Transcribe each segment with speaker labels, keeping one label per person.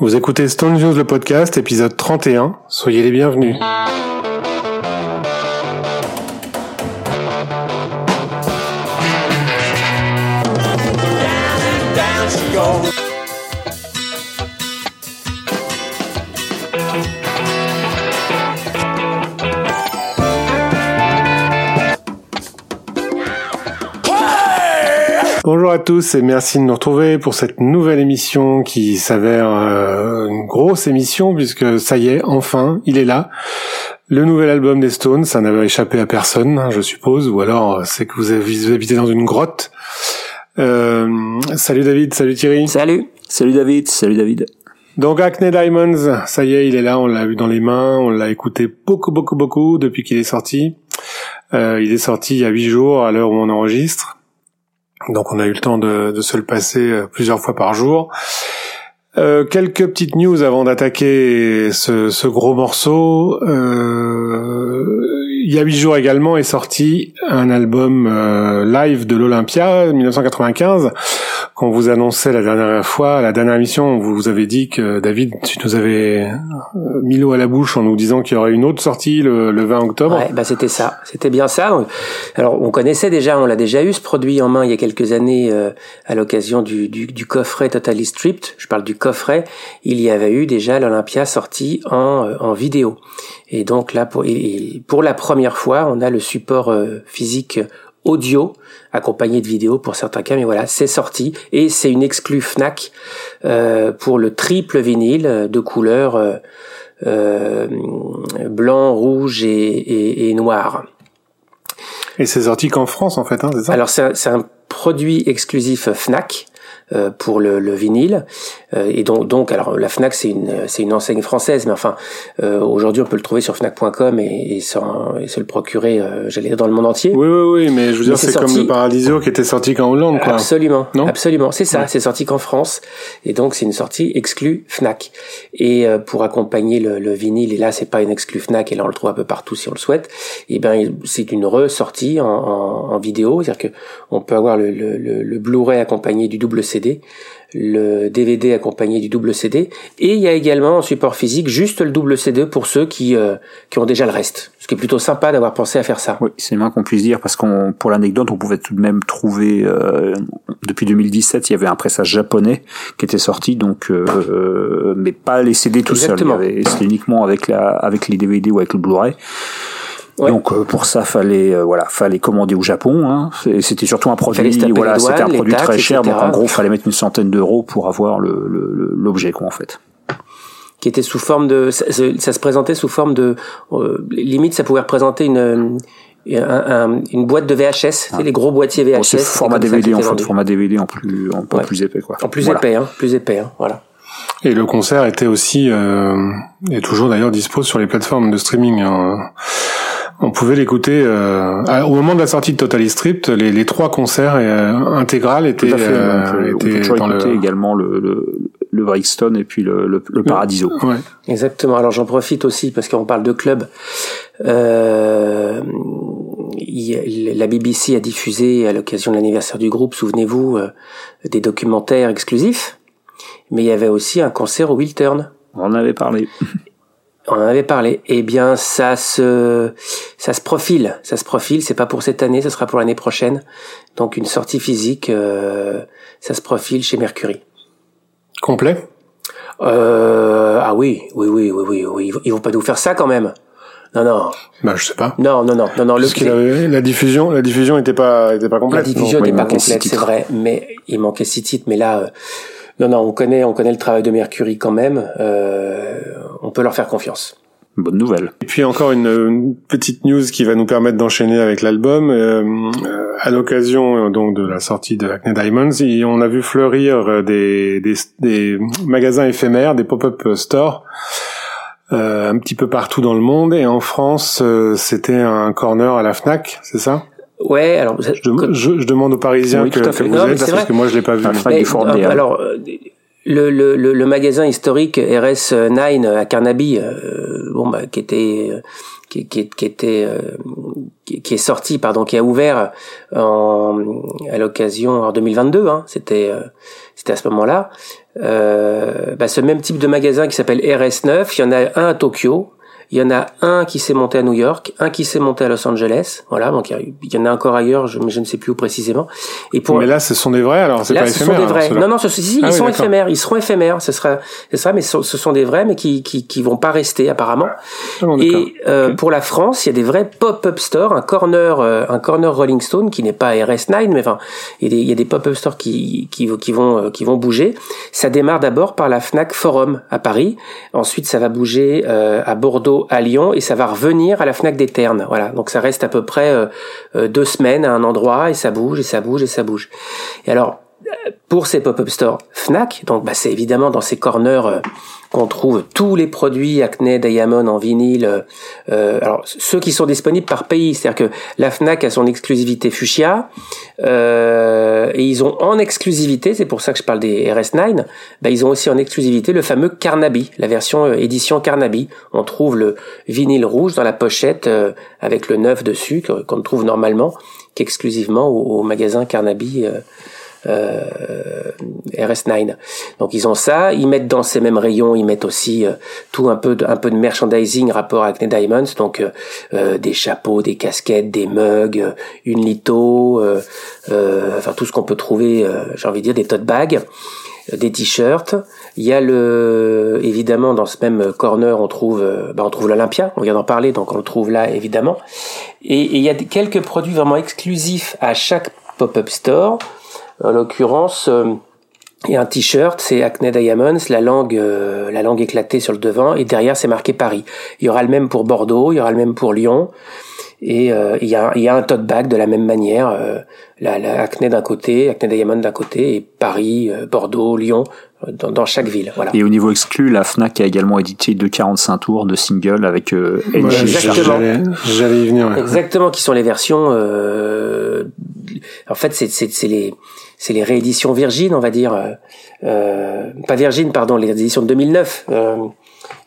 Speaker 1: Vous écoutez Stone News le podcast, épisode 31. Soyez les bienvenus. Bonjour à tous et merci de nous retrouver pour cette nouvelle émission qui s'avère euh, une grosse émission puisque ça y est, enfin, il est là. Le nouvel album des Stones, ça n'avait échappé à personne, hein, je suppose, ou alors euh, c'est que vous, habité dans une grotte. Euh, salut David, salut Thierry.
Speaker 2: Salut, salut David, salut David.
Speaker 1: Donc Acne Diamonds, ça y est, il est là, on l'a vu dans les mains, on l'a écouté beaucoup, beaucoup, beaucoup depuis qu'il est sorti. Euh, il est sorti il y a huit jours à l'heure où on enregistre. Donc on a eu le temps de, se le passer euh, plusieurs fois par jour. Euh, quelques petites news avant d'attaquer ce, gros morceau. Euh, il y a huit jours également est sorti un album live de l'Olympia 1995 qu'on vous annonçait la dernière fois, la dernière émission, vous vous avez dit que David, tu nous avais euh, mis l'eau à la bouche en nous disant qu'il y aurait une autre sortie le, 20 octobre.
Speaker 2: Ouais, bah c'était ça, c'était bien ça. Alors on connaissait déjà, on l'a déjà eu ce produit en main il y a quelques années euh, à l'occasion du, du, du, coffret Totally Stripped. Je parle du coffret. Il y avait eu déjà l'Olympia sorti en, en vidéo. Et donc là, pour, pour la première fois, on a le support euh, physique audio accompagné de vidéo pour certains cas, mais voilà, c'est sorti et c'est une exclue Fnac euh, pour le triple vinyle de couleur euh, euh blanc, rouge et, et, noir.
Speaker 1: Et c'est sorti qu'en France en fait, hein, c'est ça?
Speaker 2: Alors c'est un produit exclusif Fnac. Euh, pour le, le vinyle. Euh, et donc, donc, alors la Fnac c'est une c'est une enseigne française, mais enfin euh, aujourd'hui on peut le trouver sur Fnac.com et, et, et se le procurer, j'allais dire dans le monde entier.
Speaker 1: Oui, oui, oui, mais je veux dire c'est comme le Paradiso qui était sorti qu'en Hollande, quoi.
Speaker 2: Absolument, non? absolument, c'est ça, c'est sorti qu'en France, et donc c'est une sortie exclue Fnac. Et pour accompagner le, le, vinyle, et là c'est pas une exclue Fnac, et là on le trouve un peu partout si on le souhaite. Et ben c'est une ressortie en, en, en vidéo, c'est-à-dire que on peut avoir le, le, le Blu-ray accompagné du double CD le DVD accompagné du double CD, et il y a également en support physique juste le double CD pour ceux qui, euh, qui ont déjà le reste. Ce qui est plutôt sympa d'avoir pensé à faire ça.
Speaker 3: Oui, c'est le moins qu'on puisse dire, parce qu'on, pour l'anecdote, on pouvait tout de même trouver, euh, depuis 2017, il y avait un pressage japonais qui était sorti, donc, euh, mais pas les CD tout seul. C'était uniquement avec la, avec les DVD ou avec le Blu-ray. Donc euh, pour ça, fallait euh, voilà, fallait commander au Japon. Hein. C'était surtout un produit, voilà, c'était un produit très cher. Donc en gros, fallait mettre une centaine d'euros pour avoir l'objet, le, quoi, en fait
Speaker 2: qui était sous forme de ça, se présentait sous forme de euh, limite ça pouvait représenter une une boîte de VHS, ah. les gros boîtiers VHS.
Speaker 3: c'est format DVD en fait, format DVD en plus en plus épais quoi.
Speaker 2: En plus épais, hein, plus épais, hein, voilà.
Speaker 1: Et le concert était aussi euh, est toujours d'ailleurs dispo sur les plateformes de streaming. Hein. On pouvait l'écouter euh, au moment de la sortie de Totally Stripped. Les, les trois concerts euh, intégrales étaient,
Speaker 3: euh, étaient on peut, dans également le, le, le Brixton et puis le, le, le Paradiso.
Speaker 2: Ouais. Exactement. Alors j'en profite aussi parce qu'on parle de club. Euh, la BBC a diffusé à l'occasion de l'anniversaire du groupe, souvenez-vous, euh, des documentaires exclusifs. Mais il y avait aussi un concert au Wiltern.
Speaker 3: On en avait parlé.
Speaker 2: On en avait parlé. Eh bien, ça se, ça se profile. Ça se profile. C'est pas pour cette année, ce sera pour l'année prochaine. Donc, une sortie physique, euh, ça se profile chez Mercury.
Speaker 1: Complet?
Speaker 2: Euh, Ah oui, oui, oui, oui, oui, Ils vont pas nous faire ça quand même. Non, non.
Speaker 1: Bah, je sais pas.
Speaker 2: Non, non, non, non, non.
Speaker 1: Le... la diffusion, la diffusion était pas, était pas complète.
Speaker 2: La diffusion n'était pas complète, c'est vrai. Mais il manquait six titres. Mais là, euh, non, non, on connaît, on connaît le travail de Mercury quand même. Euh, on peut leur faire confiance.
Speaker 3: Bonne nouvelle.
Speaker 1: Et puis encore une, petite news qui va nous permettre d'enchaîner avec l'album. Euh, à l'occasion euh, donc de la sortie de Acne Diamonds, on a vu fleurir euh, des, des, des magasins éphémères, des pop-up stores. Euh, un petit peu partout dans le monde et en France c'était un corner à la Fnac, c'est ça?
Speaker 2: Ouais, alors
Speaker 1: je, je, demande aux Parisiens que, que, vous êtes parce que moi je l'ai pas vu.
Speaker 2: Mais, alors le, le, le, magasin historique RS9 à Carnaby, euh, bon bah qui était qui, qui, qui était euh, qui, est sorti pardon qui a ouvert en, à l'occasion en 2022 hein, c'était euh, c'était à ce moment-là. Bah, ce même type de magasin qui s'appelle RS9, il y en a un à Tokyo, il y en a un qui s'est monté à New York, un qui s'est monté à Los Angeles. Voilà, donc il y en a encore ailleurs, je, mais je ne sais plus où précisément.
Speaker 1: Et pour mais là, ce sont des vrais, alors c'est pas
Speaker 2: ce
Speaker 1: éphémère.
Speaker 2: Sont des
Speaker 1: vrais.
Speaker 2: non, non, ce, si, ah ils sont éphémères. Ils seront éphémères. Ce sera, ce sera, mais ce, sont des vrais, mais qui, qui, qui vont pas rester apparemment. Ah et euh, pour la France, il y a des vrais pop-up stores, un corner, euh, un corner Rolling Stone qui n'est pas RS9, mais enfin, il y a des, des pop-up stores qui, qui, qui vont, euh, qui vont bouger. Ça démarre d'abord par la Fnac Forum à Paris. Ensuite, ça va bouger euh, à Bordeaux, à Lyon, et ça va revenir à la Fnac des Ternes. Voilà, donc ça reste à peu près euh, euh, deux semaines à un endroit et ça bouge et ça bouge et ça bouge. Et alors pour ces pop-up stores Fnac, donc bah, c'est évidemment dans ces corners euh, qu'on trouve tous les produits Acne Diamond en vinyle. Euh, euh, alors ceux qui sont disponibles par pays, c'est-à-dire que la Fnac a son exclusivité Fuchsia et ils ont en exclusivité, c'est pour ça que je parle des RS9, bah, ils ont aussi en exclusivité le fameux Carnaby, la version édition Carnaby. On trouve le vinyle rouge dans la pochette avec le neuf dessus qu'on trouve normalement qu'exclusivement au, au, magasin Carnaby euh, RS9. Donc ils ont ça, ils mettent dans ces mêmes rayons, ils mettent aussi euh, tout un peu de, un peu de merchandising rapport à Acne Diamonds, donc euh, des chapeaux, des casquettes, des mugs, une litho, enfin tout ce qu'on peut trouver, j'ai envie de dire des tote bags des t-shirts. Il y a le, évidemment, dans ce même corner, on trouve, bah, on trouve l'Olympia. On vient d'en parler, donc on le trouve là, évidemment. Et, il y a quelques produits vraiment exclusifs à chaque pop-up store. En l'occurrence, euh, il y a un t-shirt, c'est Acne Diamonds, la langue, euh, la langue éclatée sur le devant, et derrière c'est marqué Paris. Il y aura le même pour Bordeaux, il y aura le même pour Lyon, et euh, il, y a, il y a un tote bag de la même manière, la, la, Acne d'un côté, Acne Diamond d'un côté, et Paris, Bordeaux, Lyon, dans, dans, chaque ville. Voilà.
Speaker 3: Et au niveau exclu, la Fnac a également édité deux 45 tours de single avec euh,
Speaker 2: Exactement.
Speaker 1: J'allais y venir.
Speaker 2: Exactement, qui sont les versions. Euh, en fait, c'est les c'est les rééditions Virgin, on va dire. Euh, euh pas Virgin, pardon, les éditions de 2009. Euh,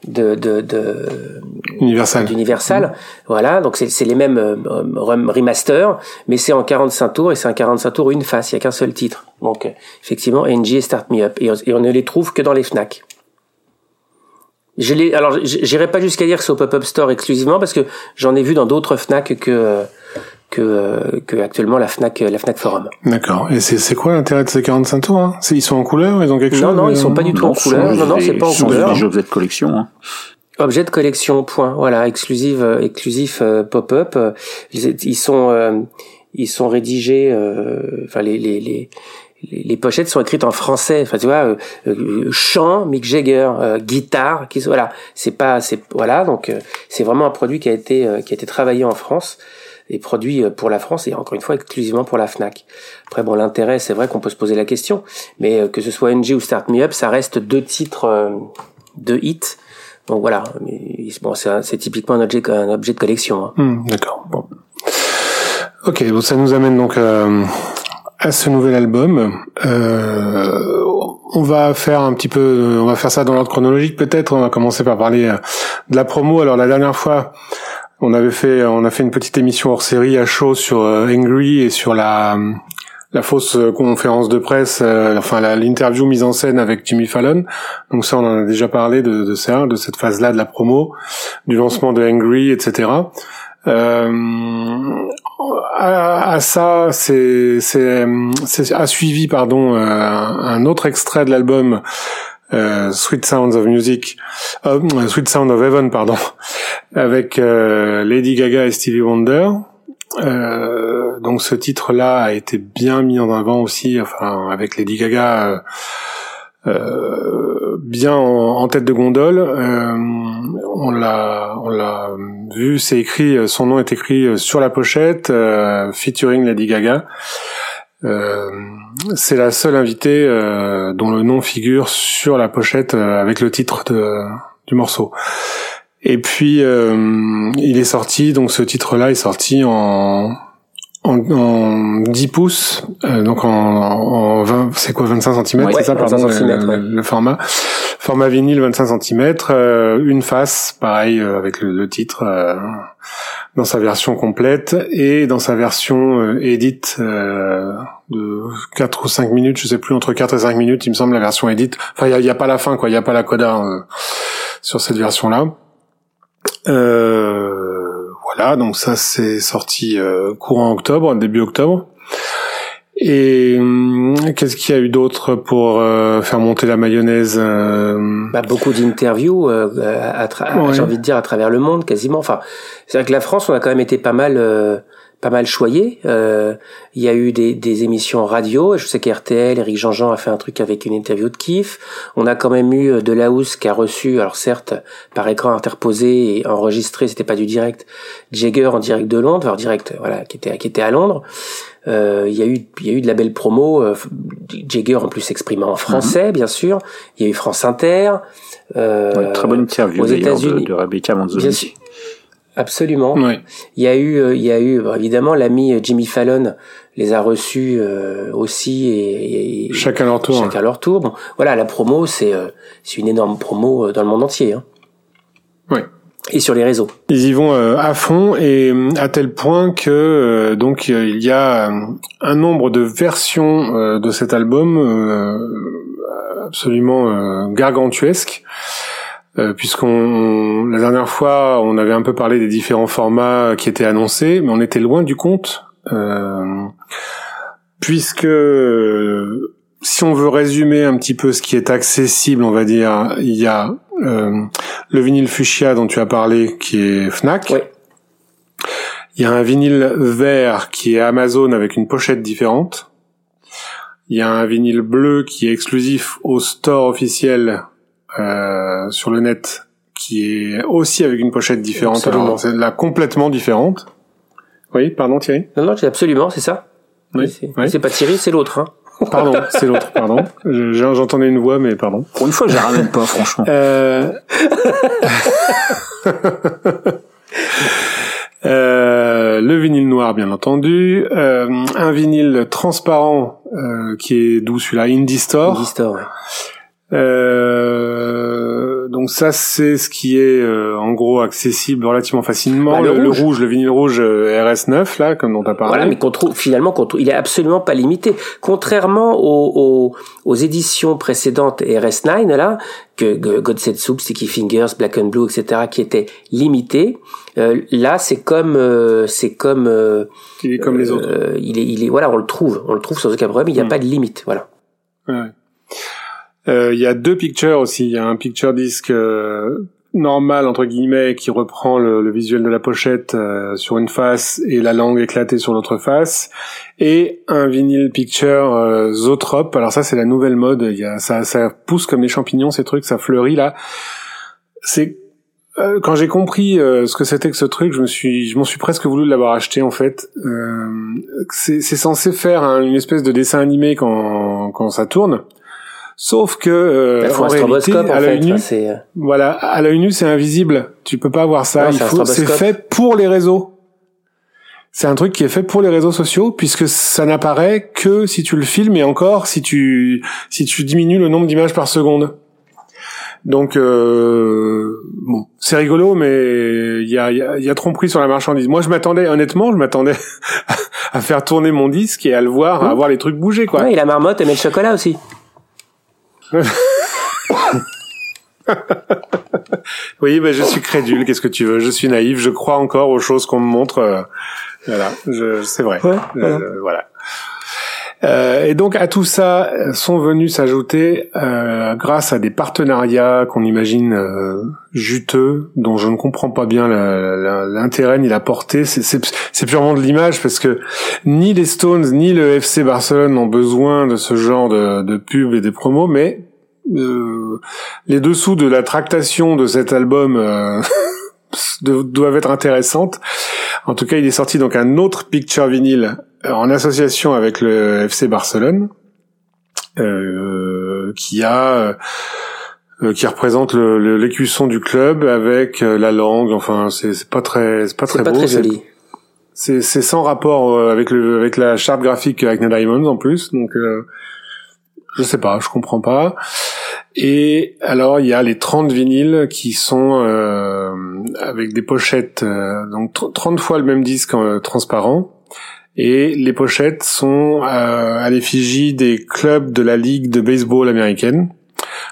Speaker 2: de, de, de
Speaker 1: Universal.
Speaker 2: d'Universal. Voilà, donc c'est les mêmes euh, remaster, mais c'est en 45 tours et c'est un 45 tours une face, il y a qu'un seul titre. Donc effectivement, NG et Start Me Up et on, ne les trouve que dans les Fnac. Je les, alors j'irai pas jusqu'à dire que c'est au pop-up store exclusivement parce que j'en ai vu dans d'autres Fnac que que, que actuellement la Fnac la Fnac Forum.
Speaker 1: D'accord. Et c'est c'est quoi l'intérêt de ces 45 tours hein? Ils sont en couleur Ils ont quelque chose
Speaker 2: Non non, ils sont pas du tout en couleur. Non non, c'est pas en couleur.
Speaker 3: Des objets de collection. Hein.
Speaker 2: Objet de collection. Point. Voilà, exclusive euh, exclusif euh, pop-up. Ils sont euh, ils sont rédigés. Enfin les les les les pochettes sont écrites en français. Enfin, tu vois, chant, Mick Jagger, guitare, qui voilà, c'est pas, c'est voilà, donc c'est vraiment un produit qui a été qui a été travaillé en France et produit euh, pour la France et encore une fois exclusivement pour la Fnac. Après bon l'intérêt c'est vrai qu'on peut se poser la question, mais euh, que ce soit NG ou Start Me Up, ça reste deux titres euh, de hit. Donc voilà, bon c'est typiquement un objet un objet de collection. Hein.
Speaker 1: Hmm, d'accord. Bon. Ok, bon, ça nous amène donc à ce nouvel album. Euh, on va faire un petit peu, on va faire ça dans l'ordre chronologique peut-être. On va commencer par parler de la promo. Alors la dernière fois, on avait fait, on a fait une petite émission hors série à chaud sur euh, Angry et sur la la fausse euh, conférence de presse, euh, enfin l'interview mise en scène avec Jimmy Fallon. Donc ça, on en a déjà parlé de, de ça, de cette phase-là de la promo, du lancement de Angry, etc. Euh, à, ça, c'est a suivi pardon un autre extrait de l'album euh, Sweet Sounds of Music, euh, Sweet Sound of Heaven, pardon, avec euh, Lady Gaga et Stevie Wonder. Euh, donc ce titre-là a été bien mis en avant aussi, enfin avec Lady Gaga euh, bien en, tête de gondole. on l'a, on l'a vu, c'est écrit, son nom est écrit sur la pochette, featuring Lady Gaga. Euh, c'est la seule invitée euh, dont le nom figure sur la pochette euh, avec le titre de, du morceau. Et puis il est sorti, donc ce titre-là est sorti en en, en 10 pouces, donc en, en 20, c'est quoi 25 cm, c'est ça pardon, le, format, format vinyle 25 cm, une face, pareil avec le, le titre dans sa version complète et dans sa version euh, edit euh, de 4 ou 5 minutes, je sais plus entre 4 et 5 minutes, il me semble la version edit. Enfin, il y a, pas la fin quoi, il y a pas la coda euh, sur cette version là. voilà, donc ça c'est sorti courant octobre, début octobre. Et hum, qu'est-ce qu'il y a eu d'autre pour euh, faire monter la mayonnaise euh
Speaker 2: bah, Beaucoup d'interviews, euh, j'ai envie de dire, à travers le monde, quasiment. Enfin, c'est vrai que la France, on a quand même été pas mal pas mal choyé. Euh, il y a eu des, des émissions radio. Je sais qu'RTL, Eric Jean-Jean a fait un truc avec une interview de Kif. On a quand même eu De La Housse qui a reçu, alors certes par écran interposé et enregistré, c'était pas du direct, Jagger en direct de Londres, alors direct, voilà, qui était qui était à Londres. Euh, il y a eu il y a eu de la belle promo. Euh, Jagger en plus s'exprimant en français, mhm. bien sûr. Il y a eu France Inter.
Speaker 3: Euh, très bonne interview aux États-Unis de, de Rebecca Manzoni.
Speaker 2: Absolument. Il y a eu, euh, il y a eu évidemment l'ami Jimmy Fallon les a reçus euh, aussi et,
Speaker 1: et, chacun leur tour.
Speaker 2: Chacun leur tour. Bon, voilà, la promo c'est euh, c'est une énorme promo dans le monde entier. Hein. Et sur les réseaux.
Speaker 1: Ils y vont à fond et à tel point que donc il y a un nombre de versions de cet album absolument gargantuesque. Euh, puisqu'on la dernière fois on avait un peu parlé des différents formats qui étaient annoncés, mais on était loin du compte, euh, puisque si on veut résumer un petit peu ce qui est accessible, on va dire, il y a euh, le vinyle fuchsia dont tu as parlé, qui est Fnac. Il y a un vinyle vert qui est Amazon avec une pochette différente. Il y a un vinyle bleu qui est exclusif au store officiel euh, sur le net qui est aussi avec une pochette différente. Alors, c'est là complètement différente. Oui, pardon Thierry?
Speaker 2: Non, non, absolument, c'est ça. Oui. C'est pas Thierry, c'est l'autre. Hein.
Speaker 1: Pardon, c'est l'autre, pardon. J'entendais une voix, mais pardon.
Speaker 3: Pour une fois, je la ramène pas, franchement.
Speaker 1: Euh... euh, le vinyle noir, bien entendu. Euh, un vinyle transparent euh, qui est d'où celui-là? Indie Store.
Speaker 2: Indie Store,
Speaker 1: euh, donc ça c'est ce qui est euh, en gros accessible relativement facilement. Bah, le, rouge. le, vinyle rouge euh, RS9 là, comme dont tu as parlé.
Speaker 2: Voilà, mais qu'on trouve finalement qu'on il est absolument pas limité. Contrairement aux, aux, éditions précédentes RS9 là, que God Set Soup, Sticky Fingers, Black and Blue, etc., qui étaient limitées. là, c'est comme, c'est comme.
Speaker 1: il est comme les autres.
Speaker 2: il est, il est, voilà, on le trouve, on le trouve sans aucun problème. Il n'y a hmm. pas de limite, voilà.
Speaker 1: Ouais. Euh, il y a deux pictures aussi. Il y a un picture disc euh, normal entre guillemets qui reprend le, visuel de la pochette euh, sur une face et la langue éclatée sur l'autre face, et un vinyle picture euh, Zotrop. Alors ça c'est la nouvelle mode. Y a ça, ça pousse comme les champignons ces trucs, ça fleurit là. C'est quand j'ai compris ce que c'était que ce truc, je me suis, je m'en suis presque voulu l'avoir acheté en fait. c'est censé faire une espèce de dessin animé quand quand ça tourne. Sauf que euh, en réalité, à l'œil nu, voilà, à l'œil nu, c'est invisible. Tu peux pas voir ça. c'est fait pour les réseaux. C'est un truc qui est fait pour les réseaux sociaux puisque ça n'apparaît que si tu le filmes et encore si tu si tu diminues le nombre d'images par seconde. Donc euh, bon, c'est rigolo, mais il y a, y, y a tromperie sur la marchandise. Moi, je m'attendais, honnêtement, je m'attendais à faire tourner mon disque et à le voir, à voir les trucs bouger, quoi.
Speaker 2: Ouais, et la marmotte et le chocolat aussi.
Speaker 1: oui, mais je suis crédule. Qu'est-ce que tu veux? Je suis naïf. Je crois encore aux choses qu'on me montre. Euh, voilà, c'est vrai. Euh, voilà. Euh, et donc à tout ça sont venus s'ajouter, euh, grâce à des partenariats qu'on imagine euh, juteux, dont je ne comprends pas bien l'intérêt ni la portée. C'est purement de l'image parce que ni les Stones ni le FC Barcelone n'ont besoin de ce genre de, de pub et des promos, mais euh, les dessous de la tractation de cet album euh, doivent être intéressantes. En tout cas, il est sorti donc un autre picture vinyle euh, en association avec le FC Barcelone, euh, qui a euh, qui représente l'écusson du club avec la langue. Enfin, c'est pas très, c'est pas très
Speaker 2: beau. Très joli.
Speaker 1: C'est sans rapport avec le avec la charte graphique avec Diamonds en plus. Donc, je sais pas, je comprends pas. Et alors il y a les 30 vinyles qui sont euh, avec des pochettes, euh, donc 30 fois le même disque euh, transparent. Et les pochettes sont à l'effigie des clubs de la ligue de baseball américaine.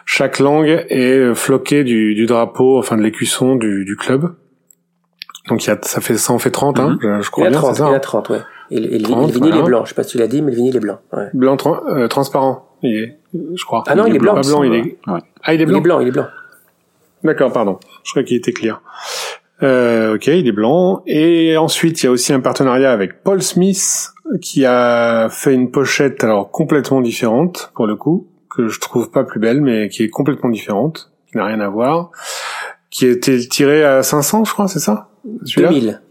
Speaker 1: Chaque langue est floquée du, du drapeau, enfin de l'écusson du, du, club. Donc il y a, ça fait ça en fait 30, hein,
Speaker 2: mhm. je, crois il y a 30, bien. il y a 30, ouais. Et, le, vinyle est blanc. Je sais pas si tu l'as dit, mais le vinyle est blanc. Ouais.
Speaker 1: Blanc transparent. Il est, je crois.
Speaker 2: Ah non, il, est blanc.
Speaker 1: blanc, il est... Ah, il est blanc.
Speaker 2: Il est blanc, il est blanc.
Speaker 1: D'accord, pardon. Je crois qu'il était clair. Euh, ok, il est blanc. Et ensuite, il y a aussi un partenariat avec Paul Smith qui a fait une pochette alors complètement différente pour le coup, que je trouve pas plus belle, mais qui est complètement différente, qui n'a rien à voir, qui a été tiré à 500, je crois, c'est ça?
Speaker 2: 2000.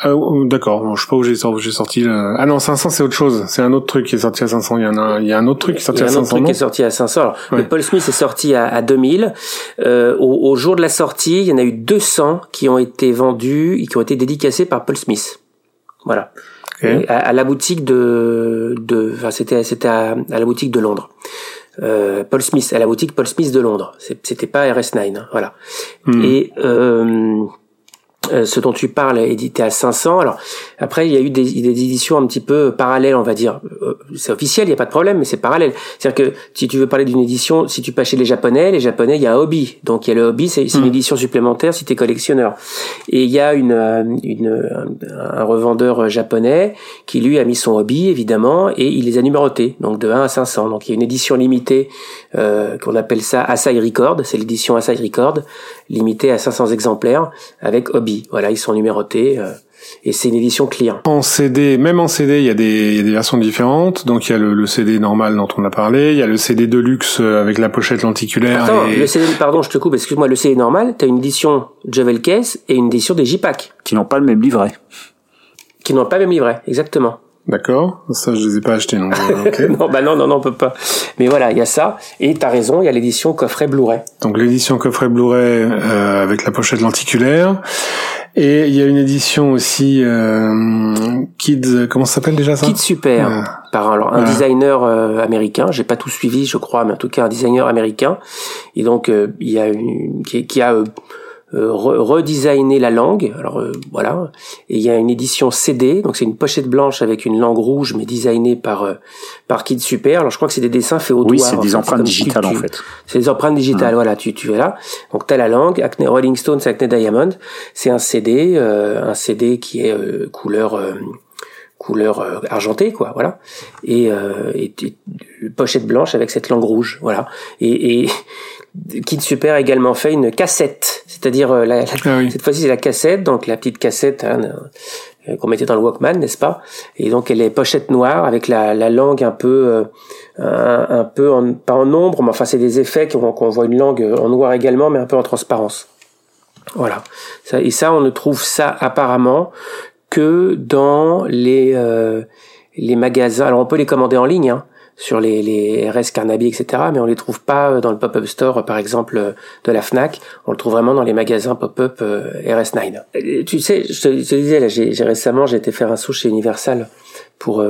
Speaker 1: Ah, d'accord, je sais pas où j'ai sorti, sorti Ah non, 500 c'est autre chose. C'est un autre truc qui est sorti à 500. Il y en a, il y a un autre truc qui est sorti à 500. Il y a un autre truc
Speaker 2: qui est sorti à 500. Alors, le Paul Smith est sorti à, à 2000. Euh, au, au, jour de la sortie, il y en a eu 200 qui ont été vendus et qui ont été dédicacés par Paul Smith. Voilà. À, à, la boutique de, de, enfin c'était, c'était à, à, la boutique de Londres. Euh, Paul Smith, à la boutique Paul Smith de Londres. C'était pas RS9, hein, voilà. Hmm. Et euh, euh, ce dont tu parles est édité à 500. Alors après, il y a eu des, des éditions un petit peu parallèles, on va dire. Euh, c'est officiel, il n'y a pas de problème, mais c'est parallèle. C'est-à-dire que si tu veux parler d'une édition, si tu passes chez les Japonais, les Japonais, il y a Hobby. Donc il y a le Hobby, c'est une hmm. édition supplémentaire si tu es collectionneur. Et il y a une, euh, une, un revendeur japonais qui lui a mis son Hobby, évidemment, et il les a numérotés, donc de 1 à 500. Donc il y a une édition limitée euh, qu'on appelle ça Asai Record, c'est l'édition Asai Record, limitée à 500 exemplaires avec Hobby. Voilà, ils sont numérotés. Euh, et c'est une édition client.
Speaker 1: En CD, même en CD, il y a des, des versions différentes. Donc il y a le, CD normal dont on a parlé, il y a le CD de luxe euh, avec la pochette lenticulaire.
Speaker 2: Attends, le CD, pardon, je te coupe, excuse-moi, le CD normal, tu as une édition Javel Case et une édition des J-Pack.
Speaker 3: Qui n'ont pas le même livret.
Speaker 2: Qui n'ont pas le même livret, exactement.
Speaker 1: D'accord, ça je les ai pas achetés non.
Speaker 2: non, bah non, non, non, on peut pas. Mais voilà, il y a ça. Et t'as raison, il y a l'édition coffret Blu-ray.
Speaker 1: Donc l'édition coffret Blu-ray euh, avec la pochette lenticulaire. Et il y a une édition aussi euh, Kids, comment ça s'appelle déjà ça?
Speaker 2: Kids Super, par alors un designer euh, américain. J'ai pas tout suivi, je crois, mais en tout cas un designer américain. Et donc euh, il y a une qui, qui a euh, euh, redesigner la langue. Alors euh, voilà. Et il y a une édition CD, donc c'est une pochette blanche avec une langue rouge, mais designée par euh, par Kid Super. Alors je crois que c'est des dessins faits au
Speaker 3: doigt.
Speaker 2: Oui,
Speaker 3: c'est des empreintes digitales en fait.
Speaker 2: C'est des empreintes digitales. Voilà, tu tu es là. Donc t'as la langue. Acne, Rolling Stones, Acne Diamond. C'est un CD, un CD qui est couleur couleur argentée quoi voilà et, et, pochette blanche avec cette langue rouge voilà et, et Kid Super a également fait une cassette, c'est-à-dire euh, la, ah cette fois-ci c'est la cassette, donc la petite cassette hein, euh, qu'on mettait dans le Walkman, n'est-ce pas? Et donc elle est pochette noire avec la, la langue un peu, euh, un, peu en, pas en ombre, mais enfin c'est des effets qu'on voit une langue en noir également, mais un peu en transparence. Voilà. Ça, et ça, on ne trouve ça apparemment que dans les les magasins. Alors on peut les commander en ligne. Hein, sur les, les RS Carnaby, etc. Mais on les trouve pas dans le pop-up store, par exemple, de la Fnac. On le trouve vraiment dans les magasins pop-up euh, RS9. Tu sais, je te, disais, là, j'ai récemment, j'ai été faire un saut chez Universal pour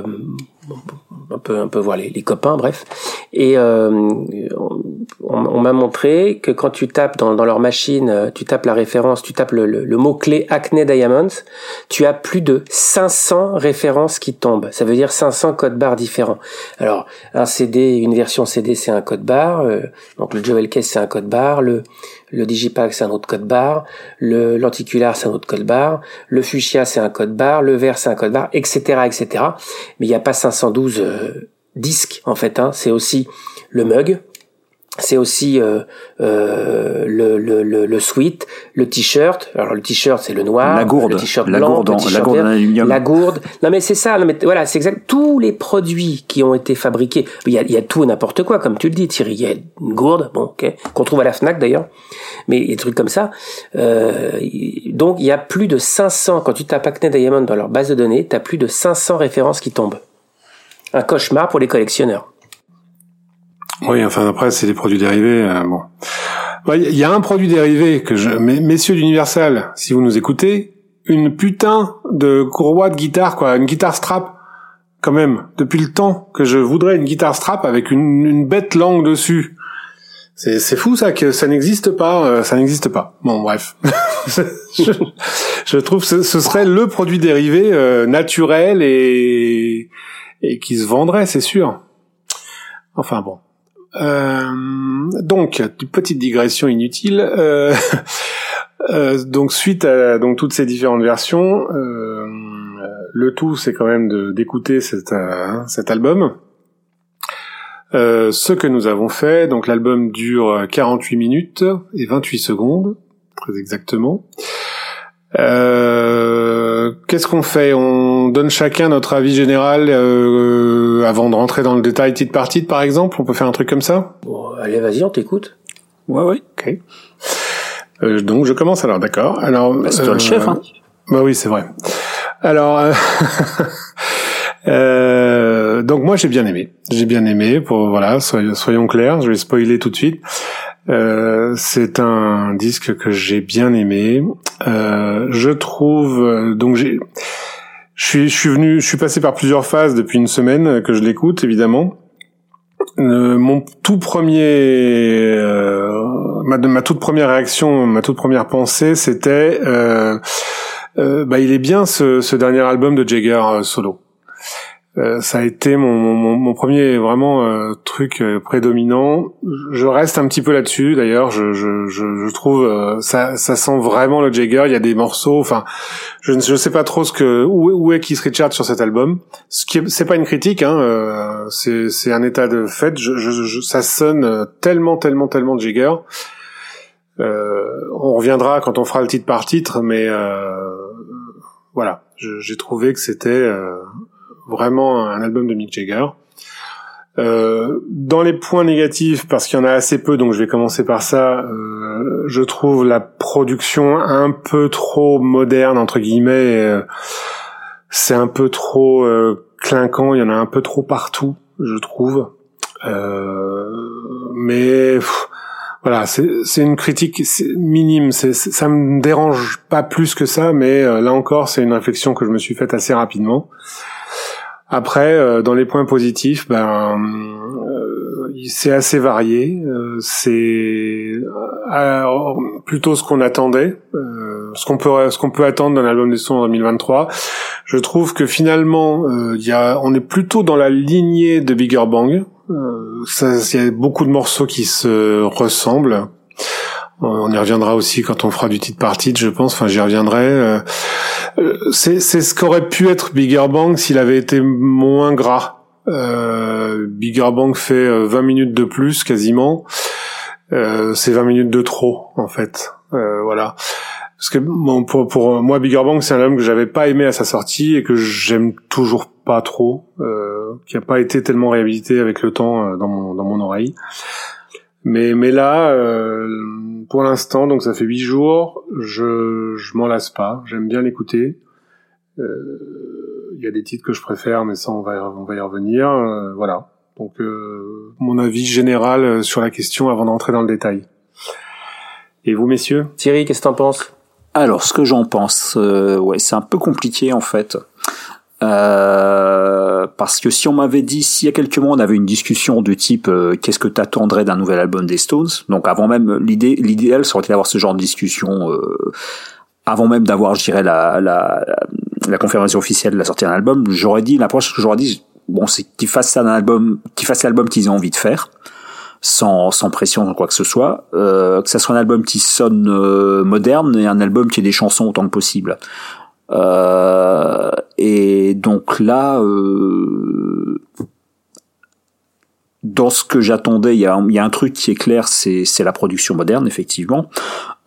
Speaker 2: euh, un peu un peu voir les, les copains bref. Et euh, on, on m'a montré que quand tu tapes dans, leur machine euh, tu tapes la référence tu tapes le, le, mot clé Acne Diamonds tu as plus de 500 références qui tombent. Ça veut dire 500 codes barres différents. Alors un CD une version CD c'est un code barre. Euh, donc le Joel Case c'est un code barre. Le le Digipack c'est un autre code barre, le lenticulaire c'est un autre code barre, le fuchsia c'est un code barre, le vert c'est un code barre, etc., etc. Mais il n'y a pas 512 euh, disques en fait. Hein. C'est aussi le mug, c'est aussi euh, euh, le, le, le, le sweat, le t-shirt. Alors le t-shirt c'est le noir,
Speaker 3: la gourde,
Speaker 2: le t-shirt
Speaker 3: la
Speaker 2: blanc,
Speaker 3: gourde,
Speaker 2: le
Speaker 3: la gourde en aluminium.
Speaker 2: la gourde. Non mais c'est ça. Non, mais voilà, c'est exact. Tous les produits qui ont été fabriqués, il y a, il y a tout et n'importe quoi, comme tu le dis, Thierry. Il y a une gourde, bon, ok, qu'on trouve à la Fnac d'ailleurs, mais il y a des trucs comme ça. Euh, donc il y a plus de 500. Quand tu tapes Acne Diamond dans leur base de données, tu as plus de 500 références qui tombent. Un cauchemar pour les collectionneurs.
Speaker 1: Oui, enfin après c'est des produits dérivés. Euh, bon, il y a un produit dérivé que je, messieurs d'Universal, si vous nous écoutez, une putain de courroie de guitare quoi, une guitare strap quand même. Depuis le temps que je voudrais une guitare strap avec une, bête langue dessus. C'est, fou ça que ça n'existe pas, euh, ça n'existe pas. Bon bref, je, je, trouve que ce, serait le produit dérivé euh, naturel et et qui se vendrait, c'est sûr. Enfin bon. Euh, donc petite digression inutile. Euh, donc suite à donc toutes ces différentes versions, le tout c'est quand même d'écouter cet cet album euh, ce que nous avons fait, donc l'album dure 48 minutes et 28 secondes, très exactement. Euh, Qu'est-ce qu'on fait? On donne chacun notre avis général euh, avant de rentrer dans le détail titre par titre, par exemple? On peut faire un truc comme ça?
Speaker 2: Bon, Allez, vas-y, on t'écoute.
Speaker 1: Ouais, ouais. Ok. Euh, donc je commence alors, d'accord? Alors,
Speaker 3: bah, c'est toi le chef, hein
Speaker 1: Bah oui, c'est vrai. Alors, Euh, donc moi j'ai bien aimé, j'ai bien aimé. Pour voilà, soyons, clairs, je vais spoiler tout de suite. Euh, c'est un disque que j'ai bien aimé. Euh, je trouve donc j'ai, je suis, je suis venu, je suis passé par plusieurs phases depuis une semaine que je l'écoute évidemment. Euh, mon tout premier, euh, ma, ma, toute première réaction, ma toute première pensée, c'était, euh, bah il est bien ce, ce dernier album de Jagger solo. Euh, ça a été mon, mon, mon premier vraiment euh, truc euh, prédominant. Je reste un petit peu là-dessus d'ailleurs. Je, je, je, trouve ça, ça sent vraiment le Jagger. Il y a des morceaux. Enfin, je ne je sais pas trop ce que où, où est Keith Richards sur cet album. Ce qui c'est pas une critique. Hein, c'est c'est un état de fait. Je, je, ça sonne tellement tellement tellement Jagger. on reviendra quand on fera le titre par titre, mais voilà, j'ai trouvé que c'était vraiment un album de Mick Jagger. Euh, dans les points négatifs, parce qu'il y en a assez peu, donc je vais commencer par ça. Euh, je trouve la production un peu trop moderne entre guillemets. Euh, c'est un peu trop euh, clinquant. Il y en a un peu trop partout, je trouve. mais voilà, c'est une critique minime. ça me dérange pas plus que ça, mais là encore, c'est une réflexion que je me suis faite assez rapidement. Après, euh, dans les points positifs, ben euh, c'est assez varié. Euh, c'est plutôt ce qu'on attendait, ce qu'on peut ce qu'on peut attendre d'un album des sons en 2023. Je trouve que finalement, y a, on est plutôt dans la lignée de Bigger Bang. Il y a beaucoup de morceaux qui se ressemblent. On y reviendra aussi quand on fera du titre par titre, je pense. Enfin, j'y reviendrai. Euh, c'est ce qu'aurait pu être Bigger Bang s'il avait été moins gras. Euh, Bigger Bang fait 20 euh, minutes de plus quasiment. Euh, c'est 20 minutes de trop en fait. Euh, voilà. Parce que bon, pour, pour moi, Bigger Bang, c'est un album que j'avais pas aimé à sa sortie et que j'aime toujours pas trop, euh, qui a pas été tellement réhabilité avec le temps dans mon dans mon oreille. Mais mais là, euh, pour l'instant, donc ça fait huit jours, je je m'en lasse pas. J'aime bien l'écouter. Euh, il y a des titres que je préfère, mais ça on va on va y revenir. Euh, voilà. Donc mon avis général sur la question avant d'entrer dans le détail. Et vous, messieurs?
Speaker 2: Thierry, qu'est-ce que t'en penses?
Speaker 3: Alors, ce que j'en pense, ouais, c'est un peu compliqué en fait. Euh, parce que si on m'avait dit, s'il y a quelques mois on avait une discussion du type euh, qu'est-ce que t'attendrais d'un nouvel album des Stones, donc avant même l'idée, l'idéal serait d'avoir ce genre de discussion euh, avant même d'avoir, je dirais, la, la, la confirmation officielle de la sortie d'un album, j'aurais dit l'approche que j'aurais dit, bon, c'est qu'ils fassent un album, qu'ils fassent l'album qu'ils ont envie de faire. Sans, sans pression ou quoi que ce soit, euh, que ça soit un album qui sonne moderne et un album qui ait des chansons autant que possible. Euh, et donc là, euh, dans ce que j'attendais, il y a, un truc qui est clair, c'est la production moderne, effectivement.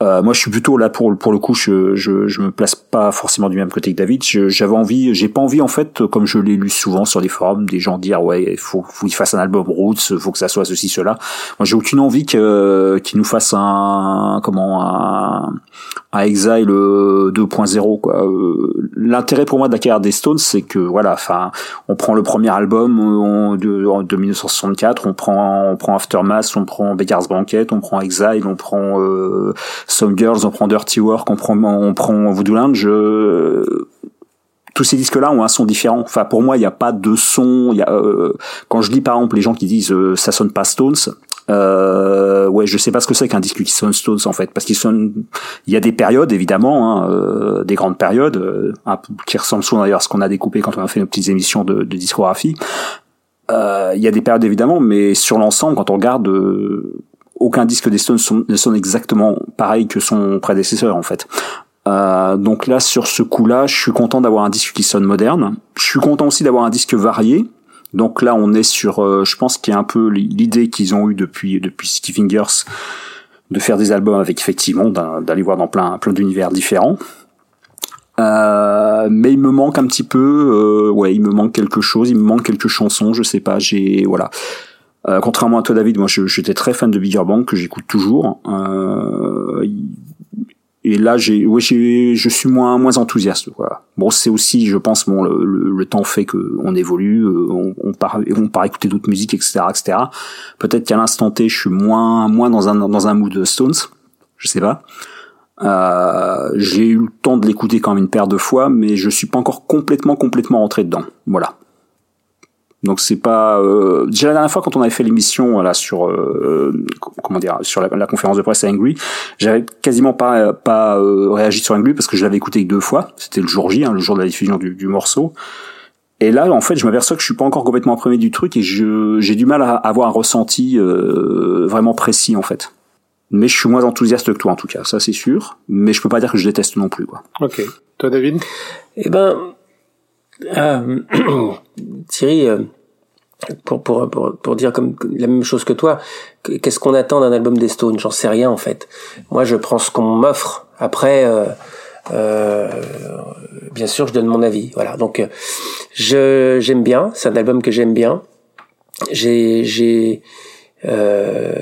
Speaker 3: Euh, moi, je suis plutôt là pour le coup, je, je je me place pas forcément du même côté que David. J'avais envie, j'ai pas envie en fait, comme je l'ai lu souvent sur des forums, des gens dire ouais, faut faut qu'il fasse un album Roots, faut que ça soit ceci cela. Moi, j'ai aucune envie que qu'il nous fasse un comment un, Exile 2.0 euh, quoi. Euh, l'intérêt pour moi de la carrière des Stones, c'est que voilà, enfin, on prend le premier album on, de, de 1964, on prend on prend Aftermath, on prend Beggar's Banquet, on prend Exile, on prend euh, Some Girls, on prend Dirty Work, on prend, on prend Voodoo Lounge. tous ces disques-là ont un son différent. Enfin, pour moi, il n'y a pas de son. Euh, quand je lis par exemple les gens qui disent euh, ça sonne pas Stones, Euh, ouais, je sais pas ce que c'est qu'un disque qui sonne Stones en fait, parce qu'il sonne. Il y a des périodes évidemment, hein, euh, des grandes périodes, euh, qui ressemblent souvent d'ailleurs à ce qu'on a découpé quand on a fait nos petites émissions de, de discographie. Euh, il y a des périodes évidemment, mais sur l'ensemble, quand on regarde, euh, aucun disque des Stones ne sonne exactement pareil que son prédécesseur en fait. Euh, donc là, sur ce coup-là, je suis content d'avoir un disque qui sonne moderne. Je suis content aussi d'avoir un disque varié. Donc là, on est sur, euh, je pense qu'il y a un peu l'idée qu'ils ont eu depuis depuis de faire des albums avec effectivement d'aller voir dans plein plein d'univers différents. Euh, mais il me manque un petit peu, euh, ouais, il me manque quelque chose, il me manque quelques chansons, je sais pas, j'ai voilà. Contrairement à toi David, moi j'étais très fan de Bigger Bang que j'écoute toujours. Et là j'ai ouais j'ai je suis moins moins enthousiaste voilà. Bon c'est aussi je pense bon le, le, temps fait que on évolue euh, on, on part on part écouter d'autres musiques etc etc peut-être qu'à l'instant T je suis moins moins dans un dans un mood Stones je sais pas. Euh, j'ai eu le temps de l'écouter quand même une paire de fois mais je suis pas encore complètement complètement rentré dedans. Voilà donc c'est pas euh, déjà la dernière fois quand on avait fait l'émission voilà sur euh, comment dire sur la, conférence de presse à Angry, j'avais quasiment pas pas euh, réagi sur Angry parce que je l'avais écouté deux fois. C'était le jour J, hein, le jour de la diffusion du, du, morceau. Et là, en fait, je m'aperçois que je suis pas encore complètement imprimé du truc et je j'ai du mal à avoir un ressenti euh, vraiment précis en fait. Mais je suis moins enthousiaste que toi en tout cas, ça c'est sûr. Mais je peux pas dire que je déteste non plus quoi.
Speaker 1: Ok. Toi, David?
Speaker 2: Eh ben, euh, Thierry, euh, pour, pour, pour, pour, dire comme la même chose que toi, qu'est-ce qu'on attend d'un album des Stones? J'en sais rien en fait. Moi, je prends ce qu'on m'offre. Après, euh, euh, bien sûr, je donne mon avis. Voilà. Donc, je j'aime bien. C'est un album que j'aime bien. J'ai j'ai euh,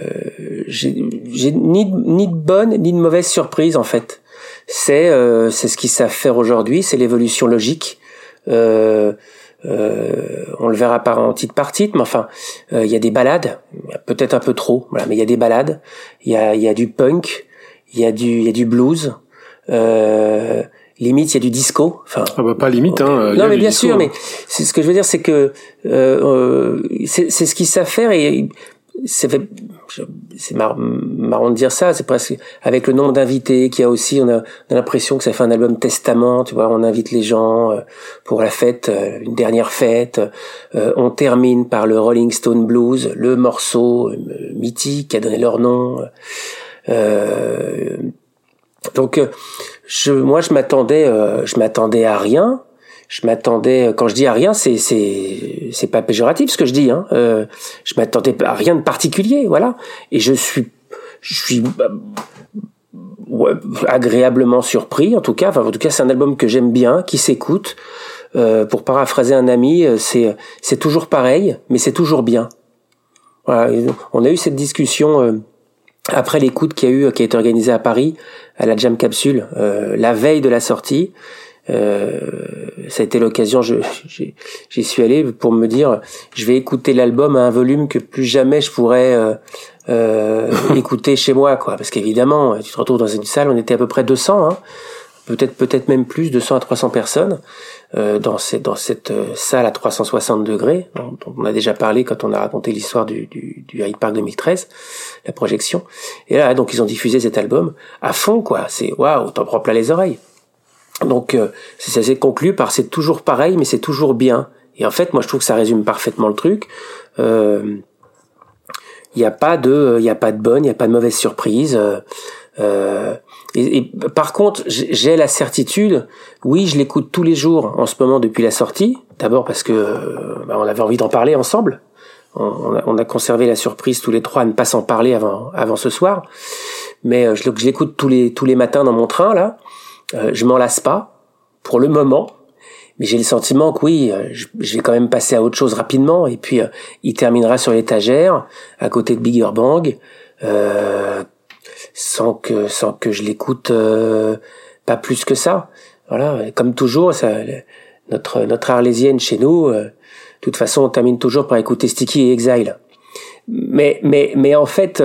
Speaker 2: j'ai ni ni de bonne ni de mauvaise surprise en fait. C'est euh, c'est ce qu'ils savent faire aujourd'hui. C'est l'évolution logique. Euh, euh, on le verra par en titre par titre, mais enfin, euh, il y a des balades, peut-être un peu trop, voilà, mais il y a des balades, il y a, y a du punk, il y a du, il y a du blues, euh, limite il y a du disco. Enfin,
Speaker 1: ah bah pas limite, hein.
Speaker 2: Non mais bien sûr, mais c'est ce que je veux dire, c'est que euh, c'est ce qu'ils savent faire et c'est marrant de dire ça, c'est presque avec le nombre d'invités qu'il y a aussi, on a, l'impression que ça fait un album testament, tu vois, on invite les gens euh, pour la fête, euh, une dernière fête, euh, on termine par le Rolling Stone Blues, le morceau mythique qui a donné leur nom. donc, je, moi, je m'attendais, je m'attendais à rien je m'attendais quand je dis à rien c'est c'est c'est pas péjoratif ce que je dis hein. Euh, je m'attendais à rien de particulier voilà. Et je suis je suis ouais, agréablement surpris en tout cas. Enfin en tout cas c'est un album que j'aime bien qui s'écoute. Euh, pour paraphraser un ami euh, c'est c'est toujours pareil mais c'est toujours bien. Voilà on a eu cette discussion euh, après l'écoute qu'il y a eu qui a été organisée à Paris à la Jam Capsule euh, la veille de la sortie euh, ça a été l'occasion, j'y suis allé pour me dire, je vais écouter l'album à un volume que plus jamais je pourrais euh, euh écouter chez moi, quoi. Parce qu'évidemment, tu te retrouves dans une salle, on était à peu près 200, hein, peut-être peut-être même plus, 200 à 300 personnes euh, dans cette dans cette euh, salle à 360 degrés dont on a déjà parlé quand on a raconté l'histoire du, du, du Hyde Park 2013, la projection. Et là, donc ils ont diffusé cet album à fond, quoi. C'est waouh, t'en prends plein les oreilles. Donc euh, ça s'est conclu par c'est toujours pareil, mais c'est toujours bien. Et en fait, moi je trouve que ça résume parfaitement le truc. Il euh, n'y a pas de, il a pas de bonne, il y a pas de mauvaise surprise. Euh, et, et, par contre, j'ai la certitude. Oui, je l'écoute tous les jours en ce moment depuis la sortie. D'abord parce que bah, on avait envie d'en parler ensemble. On, a, on, a, conservé la surprise tous les trois à ne pas s'en parler avant, avant ce soir. Mais je, je l'écoute tous les tous les matins dans mon train là. Euh, je m'en lasse pas pour le moment, mais j'ai le sentiment que oui, euh, je, vais quand même passer à autre chose rapidement. Et puis, euh, il terminera sur l'étagère à côté de Bigger Bang, sans que sans que je l'écoute pas plus que ça. Voilà, comme toujours, ça, notre notre arlésienne chez nous. de toute façon, on termine toujours par écouter Sticky et Exile. Mais mais mais en fait,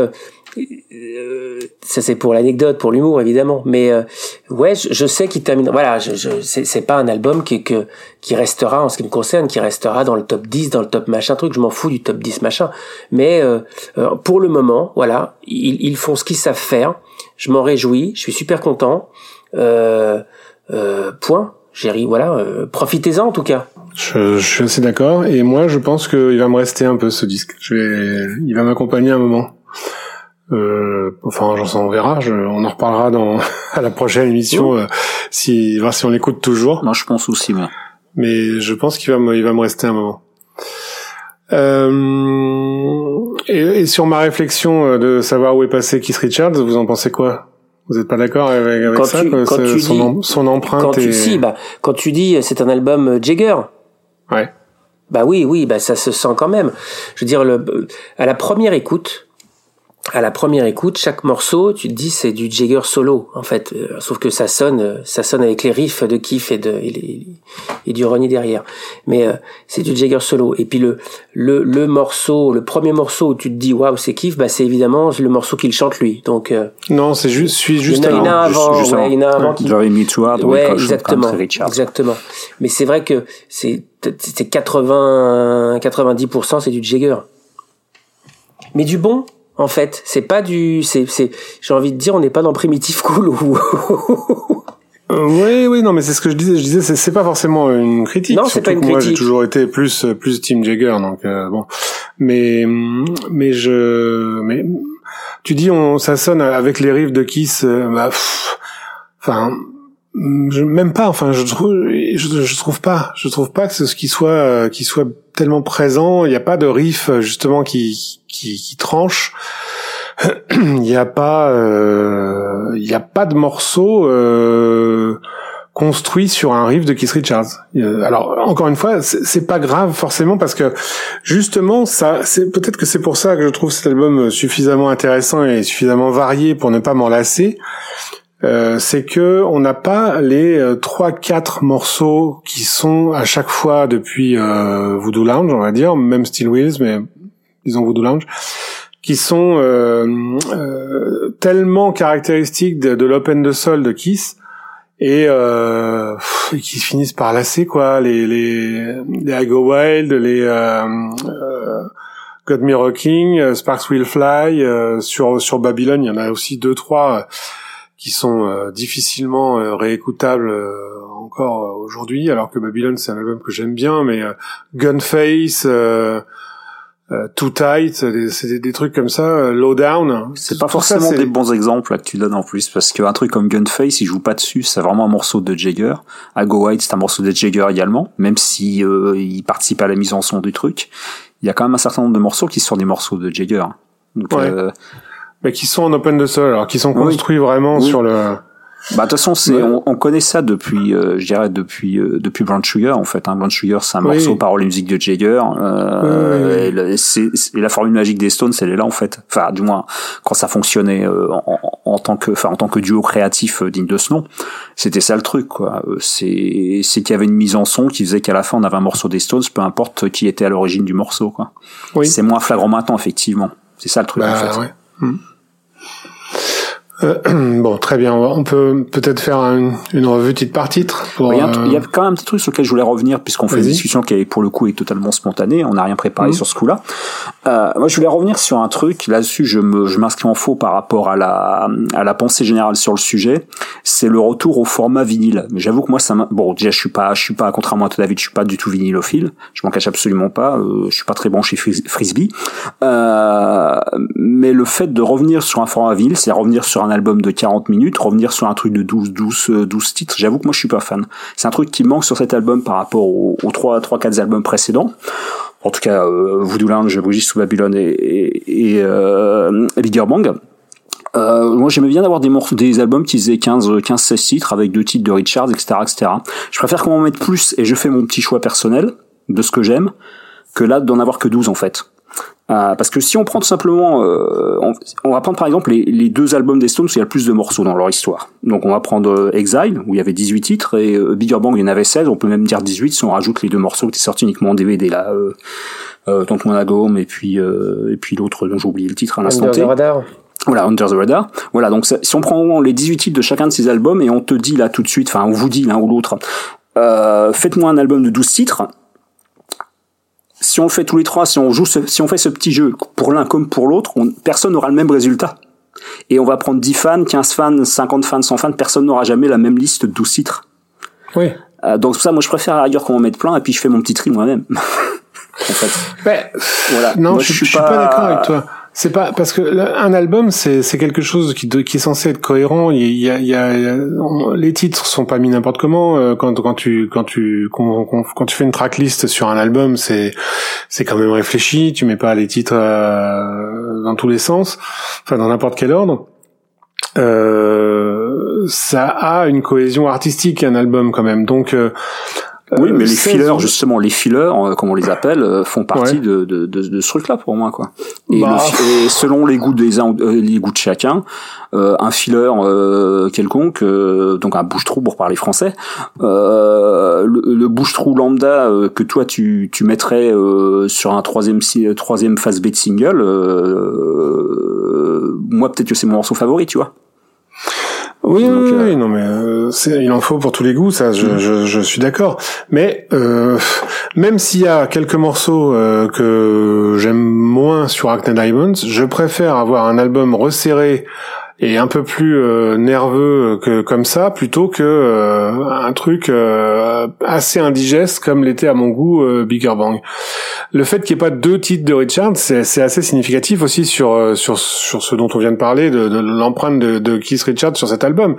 Speaker 2: ça c'est pour l'anecdote, pour l'humour évidemment. Mais Ouais, je, sais qu'il termine. Voilà, je, je, c'est pas un album qui, que, qui restera, en ce qui me concerne, qui restera dans le top 10, dans le top machin truc. Je m'en fous du top 10 machin. Mais euh, euh, pour le moment, voilà, ils, ils font ce qu'ils savent faire. Je m'en réjouis. Je suis super content. Euh, euh, point. J'ai voilà. Euh, profitez-en en tout cas.
Speaker 1: Je, je suis assez d'accord. Et moi, je pense qu'il va me rester un peu ce disque. Je vais, il va m'accompagner un moment. Euh, enfin, j'en on verra. Je, on en reparlera dans à la prochaine émission euh, si voir si on l'écoute toujours.
Speaker 3: Moi, je pense aussi, moi.
Speaker 1: Mais je pense qu'il va me, il va me rester un moment. Euh, et, et, sur ma réflexion euh, de savoir où est passé Keith Richards, vous en pensez quoi? Vous n'êtes pas d'accord avec, avec ça
Speaker 2: tu, quand tu
Speaker 1: son, dis, son, empreinte
Speaker 2: quand tu, si, bah, quand tu dis c'est un album Jagger.
Speaker 1: Ouais.
Speaker 2: Bah oui, oui, bah ça se sent quand même. Je veux dire, le, à la première écoute, à la première écoute, chaque morceau, tu te dis c'est du Jagger solo en fait, euh, sauf que ça sonne, euh, ça sonne avec les riffs de Kiff et de et, et du Ronnie derrière. Mais euh, c'est du Jagger solo. Et puis le le le morceau, le premier morceau où tu te dis waouh c'est Kiff, bah c'est évidemment le morceau qu'il chante lui. Donc
Speaker 1: non, c'est juste suis juste
Speaker 2: il y en a avant, juste, ouais, il y en a avant qui
Speaker 3: ouais,
Speaker 2: exactement, exactement. Mais c'est vrai que c'est c'est 80 90% c'est du Jagger. Mais du bon, en fait. C'est pas du, c'est, c'est, j'ai envie de dire, on n'est pas dans primitif cool ou.
Speaker 1: Euh, oui, oui, non, mais c'est ce que je disais. Je disais, c'est, c'est pas forcément une critique.
Speaker 2: Non, c'est pas une critique.
Speaker 1: Moi, j'ai toujours été plus, plus Team Jagger, donc euh, bon. Mais, mais je, mais tu dis, on, ça sonne avec les riffs de Kiss. Euh, bah, enfin, je, même pas. Enfin, je trouve, je, je, trouve pas. Je trouve pas que ce qui soit, qui soit tellement présent. Il n'y a pas de riff justement qui, qui, qui tranche. Il n'y a pas, euh, il y a pas de morceau euh, construit sur un riff de Keith Richards. Euh, alors encore une fois, c'est pas grave forcément parce que justement ça, c'est peut-être que c'est pour ça que je trouve cet album suffisamment intéressant et suffisamment varié pour ne pas m'en lasser. Euh, c'est que on n'a pas les euh, trois quatre morceaux qui sont à chaque fois depuis euh, Voodoo Lounge, on va dire, même Steel Wheels, mais disons Voodoo Lounge, qui sont euh, tellement caractéristiques de, de l'open de sol de Kiss. Et, et, qui finissent par lasser quoi, les les les I Go Wild, les Got Me Rocking, Sparks Will Fly, sur sur Babylon, il y en a aussi deux trois qui sont euh, difficilement euh, réécoutables euh, encore aujourd'hui, alors que Babylon c'est un album que j'aime bien, mais Gunface, Too Tight, c'est des, des, trucs comme ça, Low Down.
Speaker 3: C'est pas forcément des bons exemples là, que tu donnes en plus, parce qu'un truc comme Gunface, il joue pas dessus, c'est vraiment un morceau de Jagger. À Go White, c'est un morceau de Jagger également, même si il participe à la mise en son du truc. Il y a quand même un certain nombre de morceaux qui sont des morceaux de Jagger. Donc,
Speaker 1: ouais mais qui sont en open de sol, alors qui sont construits vraiment sur le.
Speaker 3: Bah de toute façon, c'est on, on, connaît ça depuis, euh, je dirais depuis euh, depuis Brown Sugar en fait. Hein. Brown Sugar, c'est un morceau parole et musique de Jagger. Euh, et, la, la formule magique des Stones, elle est là en fait. Enfin, du moins quand ça fonctionnait euh, en, en, tant que, enfin en tant que duo créatif digne de ce nom, c'était ça le truc quoi. C'est c'est qu'il y avait une mise en son qui faisait qu'à la fin on avait un morceau des Stones, peu importe qui était à l'origine du morceau quoi. Oui. C'est moins flagrant maintenant effectivement. C'est ça le truc
Speaker 1: bah,
Speaker 3: en fait.
Speaker 1: Ouais. Hmm. Euh, bon, très bien. On peut peut-être faire une revue titre par titre.
Speaker 3: il, y a, il, y a, quand même un petit truc sur lequel je voulais revenir, puisqu'on fait une discussion qui, pour le coup, est totalement spontanée. On n'a rien préparé hmm. sur ce coup-là. Euh, moi, je voulais revenir sur un truc. Là-dessus, je me, je m'inscris en faux par rapport à la, à la pensée générale sur le sujet. C'est le retour au format vinyle. Mais j'avoue que moi, ça bon, déjà, je suis pas, je suis pas, contrairement à toi, David, je suis pas du tout vinylophile. Je m'en cache absolument pas. Euh, je suis pas très bon chez Frisbee. Euh, mais le fait de revenir sur un format vinyle, c'est revenir sur un album de 40 minutes, revenir sur un truc de 12, 12, 12 titres. J'avoue que moi, je suis pas fan. C'est un truc qui manque sur cet album par rapport aux, aux 3, 3, 4 albums précédents en tout cas euh, Voodoo Lounge, Brigitte sous Babylone et, et, et euh, Bigger Bang. Euh, moi j'aimais bien d'avoir des des albums qui faisaient 15, 15, 16 titres avec deux titres de Richards, etc., etc. Je préfère qu'on en mette plus et je fais mon petit choix personnel de ce que j'aime que là d'en avoir que 12 en fait. Euh, parce que si on prend tout simplement, euh, on, va prendre par exemple les, les, deux albums des Stones où il y a le plus de morceaux dans leur histoire. Donc on va prendre euh, Exile où il y avait 18 titres et Bigger Bang il y en avait 16, on peut même dire 18 si on rajoute les deux morceaux qui étaient sortis uniquement en DVD là, euh, euh, Tonton Agome et puis et puis l'autre dont j'ai oublié le titre à l'instant T. Voilà, Under the Radar. Voilà, donc si on prend les 18 titres de chacun de ces albums et on te dit là tout de suite, enfin on vous dit l'un ou l'autre, euh, faites-moi un album de 12 titres. Si on fait tous les trois, si on joue, si on fait ce petit jeu pour l'un comme pour l'autre, personne n'aura le même résultat. Et on va prendre 10 fans, 15 fans, 50 fans, 100 fans, personne n'aura jamais la même liste de 12 titres.
Speaker 1: Oui.
Speaker 3: Euh, donc ça, moi je préfère à qu'on en mette plein et puis je fais mon petit tri moi-même. en fait.
Speaker 1: voilà. Non, je, je, suis pas d'accord avec toi. C'est pas parce que un album c'est c'est quelque chose qui qui est censé être cohérent. Il y a, il y a, les titres sont pas mis n'importe comment. Euh, quand quand tu quand tu quand, quand tu fais une tracklist sur un album, c'est c'est quand même réfléchi. Tu mets pas les titres euh, dans tous les sens, enfin dans n'importe quel ordre. Euh, ça a une cohésion artistique un album quand même. Donc euh,
Speaker 3: oui, mais les fillers, justement, les fillers, euh, comme on les appelle, euh, font partie de, de, de, de, ce truc-là pour moi, quoi. Et, bah. et, selon les goûts des uns, euh, les goûts de chacun, euh, un filler euh, quelconque, donc un bouche-trou pour parler français, le, le bouche-trou lambda que toi tu, tu mettrais sur un troisième troisième phase B de single, moi peut-être que c'est mon morceau favori, tu vois.
Speaker 1: Oui, oui, oui, non, mais euh, il en faut pour tous les goûts, ça, je, mm. je, je suis d'accord. Mais euh, même s'il y a quelques morceaux euh, que j'aime moins sur Acne Diamonds, je préfère avoir un album resserré et un peu plus euh, nerveux que comme ça plutôt que euh, un truc euh, assez indigeste comme l'était à mon goût Bigger Bang. Le fait qu'il n'y ait pas deux titres de Richard, c'est assez significatif aussi sur sur sur ce dont on vient de parler de, de l'empreinte de, de Keith Richards sur cet album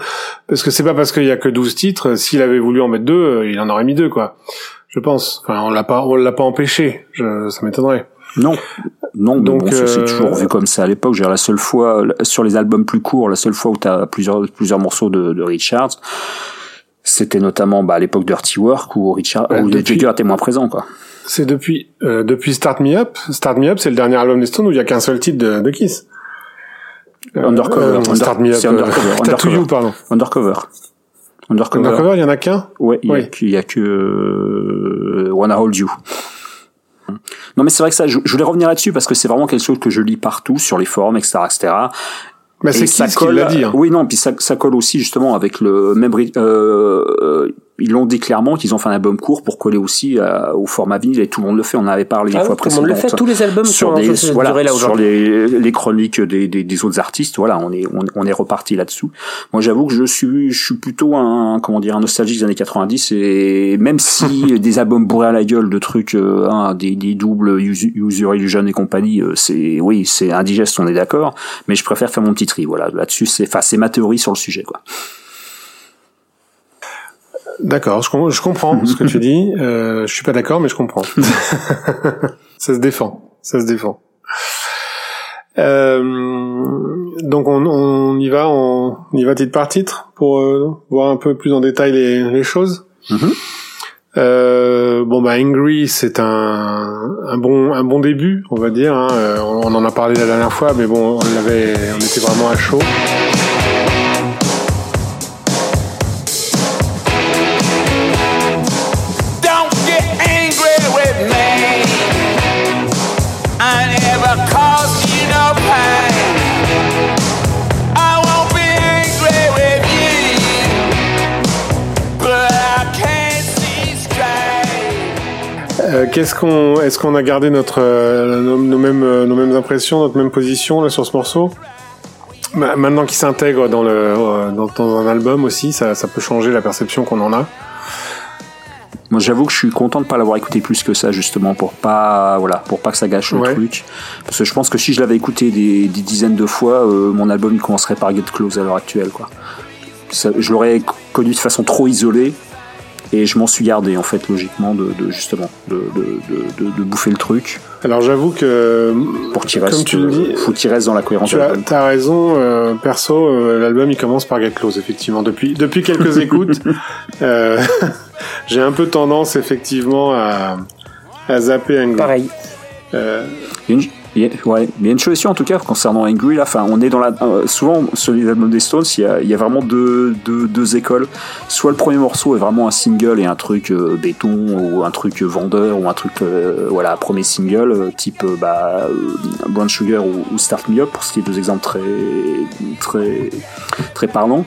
Speaker 1: parce que c'est pas parce qu'il y a que 12 titres, s'il avait voulu en mettre deux, il en aurait mis deux quoi. Je pense. Enfin, on l'a pas on l'a pas empêché, je, ça m'étonnerait.
Speaker 3: Non, non, donc bon, c'est toujours vu comme ça à l'époque. J'ai la seule fois sur les albums plus courts, la seule fois où tu as plusieurs plusieurs morceaux de, de Richards, c'était notamment bah, à l'époque Dirty Work où Richard où depuis, était moins présent quoi.
Speaker 1: C'est depuis euh, depuis Start Me Up. Start Me Up, c'est le dernier album des Stones où il y a qu'un seul titre de, de Kiss.
Speaker 3: Euh, undercover.
Speaker 1: Euh, Start Me Up. Undercover.
Speaker 3: undercover. You, pardon. Undercover.
Speaker 1: Undercover. Undercover, il y en a qu'un.
Speaker 3: Ouais, il que, y a que euh, Wanna Hold You. Non, mais c'est vrai que ça, je, voulais revenir là-dessus parce que c'est vraiment quelque chose que je lis partout sur les forums, etc., etc.
Speaker 1: Mais c'est qui qui l'a dit hein?
Speaker 3: Oui, non, puis ça, ça colle aussi justement avec le même euh, ils l'ont dit clairement qu'ils ont fait un album court pour coller aussi euh, au format vinyle et tout le monde le fait. On en avait parlé une ah fois précédemment.
Speaker 2: Tout le monde le fait. Tous les albums
Speaker 3: sur des, voilà, là sur les, les chroniques des, des, des, autres artistes. Voilà, on est on, on est reparti là-dessous. Moi, j'avoue que je suis je suis plutôt un comment dire un nostalgique des années 90 et même si des albums bourrés à la gueule de trucs, hein, des, des doubles User Illusion et compagnie, euh, c'est oui c'est indigeste, on est d'accord. Mais je préfère faire mon petit tri. Voilà, là-dessus c'est enfin c'est ma théorie sur le sujet quoi.
Speaker 1: D'accord, je, je, comprends ce que tu dis. Euh, je suis pas d'accord, mais je comprends. ça se défend, ça se défend. Euh, donc on, on, y va, on, y va titre par titre pour euh, voir un peu plus en détail les, les choses. Mm-hmm. Euh, bon bah Angry c'est un, un bon un bon début on va dire hein. Euh, on, on, en a parlé la dernière fois mais bon on avait on était vraiment à chaud. Qu'est-ce qu'on, est-ce qu'on a gardé notre euh, nos, mêmes euh, nos mêmes impressions, notre même position là sur ce morceau? Maintenant qu'il s'intègre dans le dans, un album aussi, ça, ça peut changer la perception qu'on en a.
Speaker 3: Moi, j'avoue que je suis content de pas l'avoir écouté plus que ça, justement, pour pas, voilà, pour pas que ça gâche le truc. Parce que je pense que si je l'avais écouté des, des, dizaines de fois, mon album il commencerait par Get Close à l'heure actuelle, quoi. je l'aurais connu de façon trop isolée et je m'en suis gardé en fait logiquement de, de justement de, de, de, bouffer le truc.
Speaker 1: Alors j'avoue que
Speaker 3: pour qu'il reste, tu dis, faut qu'il reste dans la cohérence.
Speaker 1: Tu as, raison, euh, perso, euh, l'album il commence par Get Close effectivement. Depuis depuis quelques écoutes, euh, j'ai un peu tendance effectivement à, à zapper Angry.
Speaker 2: Pareil.
Speaker 3: Une, A, ouais, il y a une chose en tout cas concernant Angry là, enfin on est dans la euh, souvent sur les albums des Stones, il y a, il y a vraiment deux, deux, deux, écoles. Soit le premier morceau est vraiment un single et un truc euh, béton ou un truc vendeur ou un truc euh, voilà premier single type bah Brown Sugar ou, ou, Start Me Up pour ce qui est deux exemples très très très parlants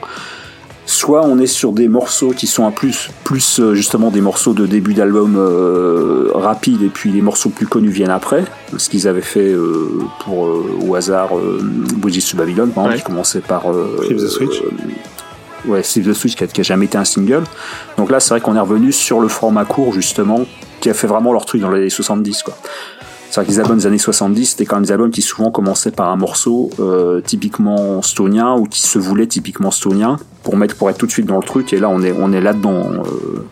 Speaker 3: soit on est sur des morceaux qui sont un plus plus euh, justement des morceaux de début d'album euh, rapide et puis les morceaux plus connus viennent après. Ce qu'ils avaient fait euh, pour euh, au hasard euh, Bridges to Babylon par exemple, qui commençait par
Speaker 1: Flip the Switch.
Speaker 3: ouais Flip the Switch qui a, qui a, jamais été un single. Donc là c'est vrai qu'on est revenu sur le format court justement qui a fait vraiment leur truc dans les années 70 quoi que les albums des années 70, c'était quand même des albums qui souvent commençaient par un morceau euh, typiquement stonien ou qui se voulait typiquement stonien pour mettre pour être tout de suite dans le truc. Et là, on est on est là dedans. Euh,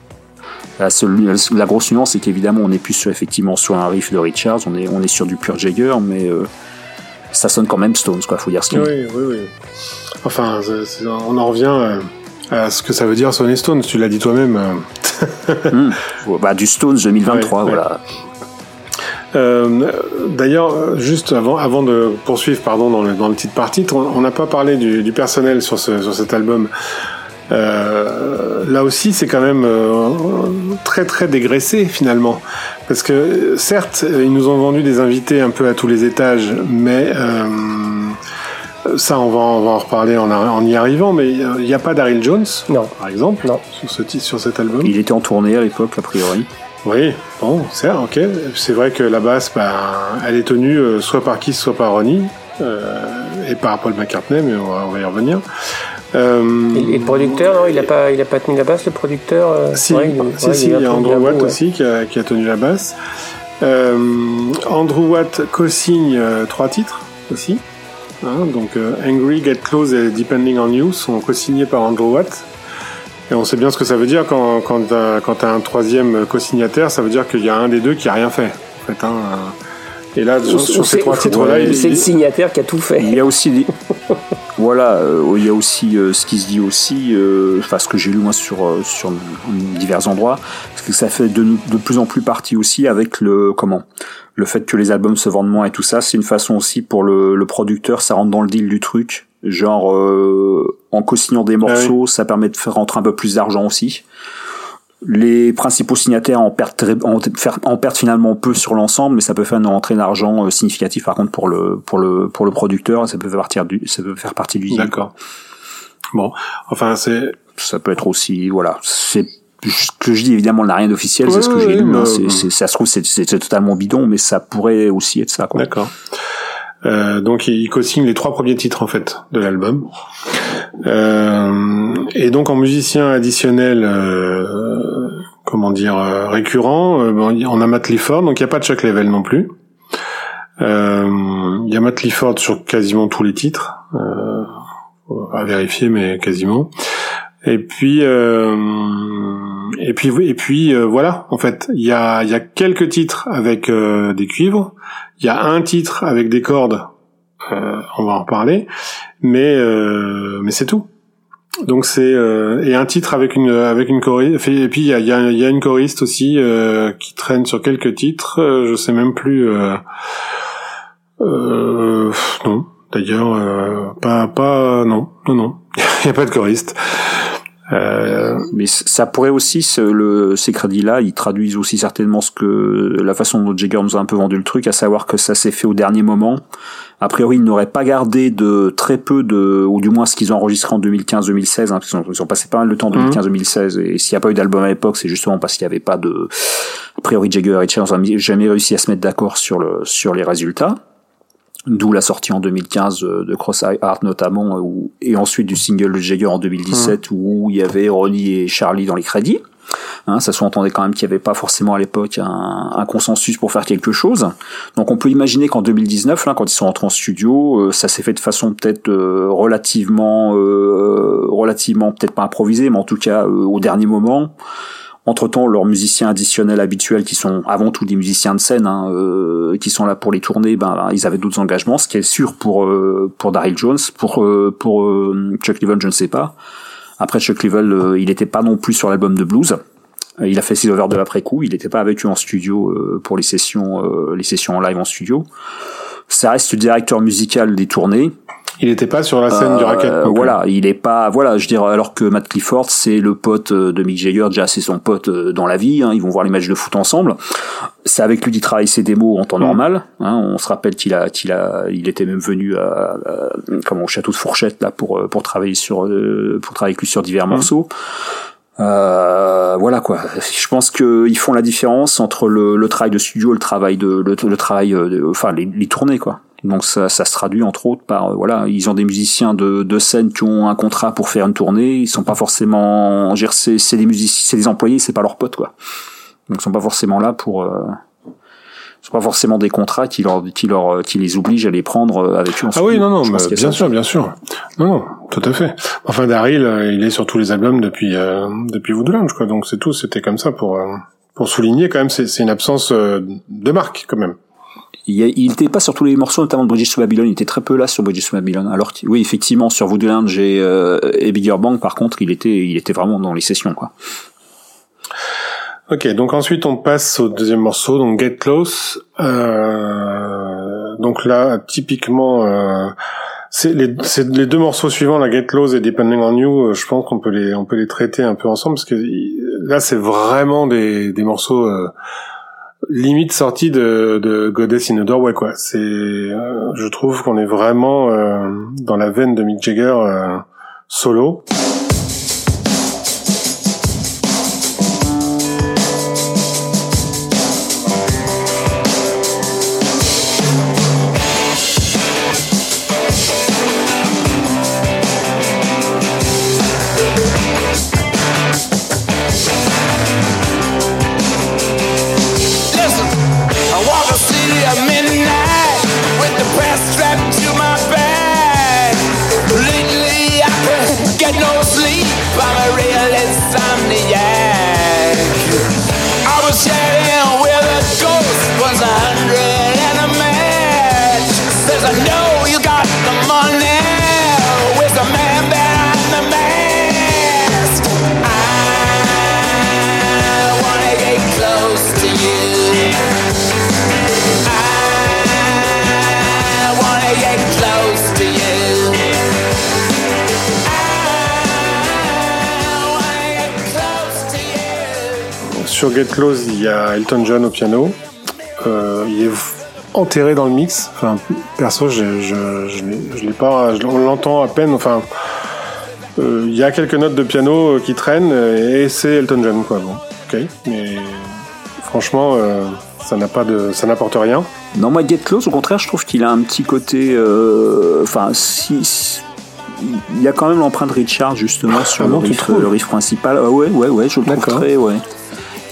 Speaker 3: la, seule, la, grosse nuance, c'est qu'évidemment, on est plus sur, effectivement sur un riff de Richards, on est on est sur du pur Jagger, mais euh, ça sonne quand même Stones, quoi. Faut dire ce qu'il
Speaker 1: Oui, oui, oui. Enfin, on en revient à ce que ça veut dire sonner Stones. Tu l'as dit toi-même.
Speaker 3: mmh. bah, du Stones 2023, ouais, voilà. Ouais.
Speaker 1: Euh, D'ailleurs, juste avant, avant de poursuivre, pardon, dans le, dans le titre par titre, on n'a pas parlé du, du, personnel sur, ce, sur cet album. Euh, là aussi, c'est quand même euh, très très dégraissé finalement, parce que certes, ils nous ont vendu des invités un peu à tous les étages, mais euh, ça, on va, on va en reparler en, en y arrivant, mais il n'y a pas Daryl Jones,
Speaker 2: non.
Speaker 1: par exemple,
Speaker 2: non.
Speaker 1: sur, ce titre, sur cet album.
Speaker 3: Il était en tournée à l'époque, a priori.
Speaker 1: Oui, bon, c'est ok. C'est vrai que la basse, ben, elle est tenue euh, soit par Kiss, soit par Ronnie, euh, et par Paul McCartney, mais on va, on va y revenir.
Speaker 2: Euh, et, et, le producteur, non, il n'a pas, il a pas tenu la basse, le producteur.
Speaker 1: Si, ouais, il, si, ouais, si, il y a Andrew Watt ouais. aussi qui a, qui a, tenu la basse. Andrew Watt co-signe trois titres aussi. Hein, donc Angry, Get Close et Depending on You sont co-signés par Andrew Watt. Et on sait bien ce que ça veut dire quand, quand tu as, un troisième co-signataire, ça veut dire qu'il y a un des deux qui a rien fait. En fait, hein. Et là, sur, sur ces trois titres-là,
Speaker 2: il c'est le signataire qui a tout fait.
Speaker 3: Il y a aussi des... voilà, euh, il y a aussi euh, ce qui se dit aussi, euh, enfin ce que j'ai lu moi sur sur divers endroits, parce que ça fait de, de plus en plus partie aussi avec le comment le fait que les albums se vendent moins et tout ça, c'est une façon aussi pour le, le producteur, ça rentre dans le deal du truc genre euh, en co-signant des morceaux, ah oui. ça permet de faire rentrer un peu plus d'argent aussi. Les principaux signataires en perdent, en, en perdent finalement peu sur l'ensemble, mais ça peut faire une rentrée d'argent significative par contre pour le pour le pour le producteur, ça peut faire partie du ça peut faire partie du deal.
Speaker 1: D'accord. Bon, enfin c'est
Speaker 3: ça peut être aussi voilà, c'est ce que je dis évidemment n'a rien d'officiel, ouais, c'est ce que j'ai lu. Hein, ça se trouve c'est totalement bidon, mais ça pourrait aussi être ça.
Speaker 1: D'accord. Euh, donc il co-signe les trois premiers titres en fait de l'album. Euh, et donc en musicien additionnel, euh, comment dire, récurrent, euh, on a Matt Clifford, donc il n'y a pas de Chuck Level non plus. Il y a Matt Clifford sur quasiment tous les titres, à vérifier mais quasiment. Et puis et puis et puis voilà. En fait il y a y a quelques titres avec des cuivres. Il y a un titre avec des cordes, euh, on va en reparler, mais euh, mais c'est tout. Donc c'est euh, et un titre avec une avec une choriste. Et puis il y a, y, y a une choriste aussi euh, qui traîne sur quelques titres, euh, je sais même plus. Euh, euh, non, d'ailleurs pas pas non non non, il y a pas de choriste.
Speaker 3: Euh... Mais ça pourrait aussi, ce, le, ces crédits-là, ils traduisent aussi certainement ce que la façon dont Jagger nous a un peu vendu le truc, à savoir que ça s'est fait au dernier moment. A priori, ils n'auraient pas gardé de très peu de, ou du moins ce qu'ils ont enregistré en 2015-2016, hein, parce qu'ils ont, ils ont, passé pas mal de temps en 2015-2016, et s'il n'y a pas eu d'album à l'époque, c'est justement parce qu'il n'y avait pas de, a priori Jagger et Richards n'ont jamais réussi à se mettre d'accord sur le, sur les résultats. D'où la sortie en 2015 de Cross Eye Art notamment, où, et ensuite du single Jagger en 2017 mmh. où il y avait Ronnie et Charlie dans les crédits. Hein, ça sous-entendait quand même qu'il n'y avait pas forcément à l'époque un, un, consensus pour faire quelque chose. Donc on peut imaginer qu'en 2019, là, quand ils sont rentrés en studio, euh, ça s'est fait de façon peut-être euh, relativement, euh, relativement peut-être pas improvisée, mais en tout cas euh, au dernier moment. Entre-temps, leurs musiciens additionnels habituels, qui sont avant tout des musiciens de scène, hein, euh, qui sont là pour les tournées, ben, ils avaient d'autres engagements, ce qui est sûr pour euh, pour Daryl Jones, pour euh, pour Chuck Leavell, je ne sais pas. Après Chuck Leavell, euh, il n'était pas non plus sur l'album de blues. Il a fait ses overs de l'après coup. Il n'était pas avec eux en studio pour les sessions les sessions en live en studio. ça reste le directeur musical des tournées.
Speaker 1: Il n'était pas sur la scène du racket.
Speaker 3: Euh, voilà, il est pas, voilà, je dirais, alors que Matt Clifford, c'est le pote euh, de Mick Jagger, déjà c'est son pote euh, dans la vie, hein, ils vont voir les matchs de foot ensemble. C'est avec lui qu'il travaille ses démos en temps mm. normal. Hein, on se rappelle qu'il a, qu'il a, il était même venu à, comme au château de Fourchette là pour pour travailler sur, pour travailler avec lui sur divers mm. morceaux. Euh, voilà quoi. Je pense qu'ils font la différence entre le, le, travail de studio le travail de le, le travail, de, enfin les, les tournées quoi. Donc ça, ça, se traduit entre autres par euh, voilà, ils ont des musiciens de, de scène qui ont un contrat pour faire une tournée, ils sont pas forcément, c'est, c'est des musiciens, c'est des employés, c'est pas leurs potes quoi. Donc ils sont pas forcément là pour, euh, sont pas forcément des contrats qui leur, qui leur, qui les obligent à les prendre euh, avec eux.
Speaker 1: ah oui non non, bien sûr bien sûr, non non, tout à fait. Enfin Daryl, euh, il est sur tous les albums depuis euh, depuis Woodlands quoi, donc c'est tout, c'était comme ça pour pour souligner quand même, c'est, c'est une absence de marque quand même.
Speaker 3: Il n'était pas sur tous les morceaux, notamment de Bridges to Babylon. Il était très peu là sur Bridges to Babylon. Alors, oui, effectivement, sur Woodland et, euh, et Bigger Bang, par contre, il était, il était vraiment dans les sessions, quoi.
Speaker 1: Ok, donc ensuite on passe au deuxième morceau, donc Get Close. Euh, donc là, typiquement, euh, c'est les, les, deux morceaux suivants, la Get Close et Depending on You. Euh, je pense qu'on peut les, on peut les traiter un peu ensemble parce que là, c'est vraiment des, des morceaux. Euh, limite sortie de, de Goddess in a Doorway quoi. C'est, euh, je trouve qu'on est vraiment euh, dans la veine de Mick Jagger euh, solo. Sur Get Close, il y a Elton John au piano. Euh, il est enterré dans le mix. Enfin, perso, je, je, je, l'ai pas. on l'entend à peine. Enfin, euh, il y a quelques notes de piano qui traînent et c'est Elton John, quoi. Bon, ok. Mais franchement, euh, ça n'a pas de, ça n'apporte rien.
Speaker 3: Non, moi, Get Close, au contraire, je trouve qu'il a un petit côté. Enfin, si, il y a quand même l'empreinte Richard justement sur ah le, riff, le, riff, principal. Ah ouais, ouais, ouais, je le trouve très, ouais.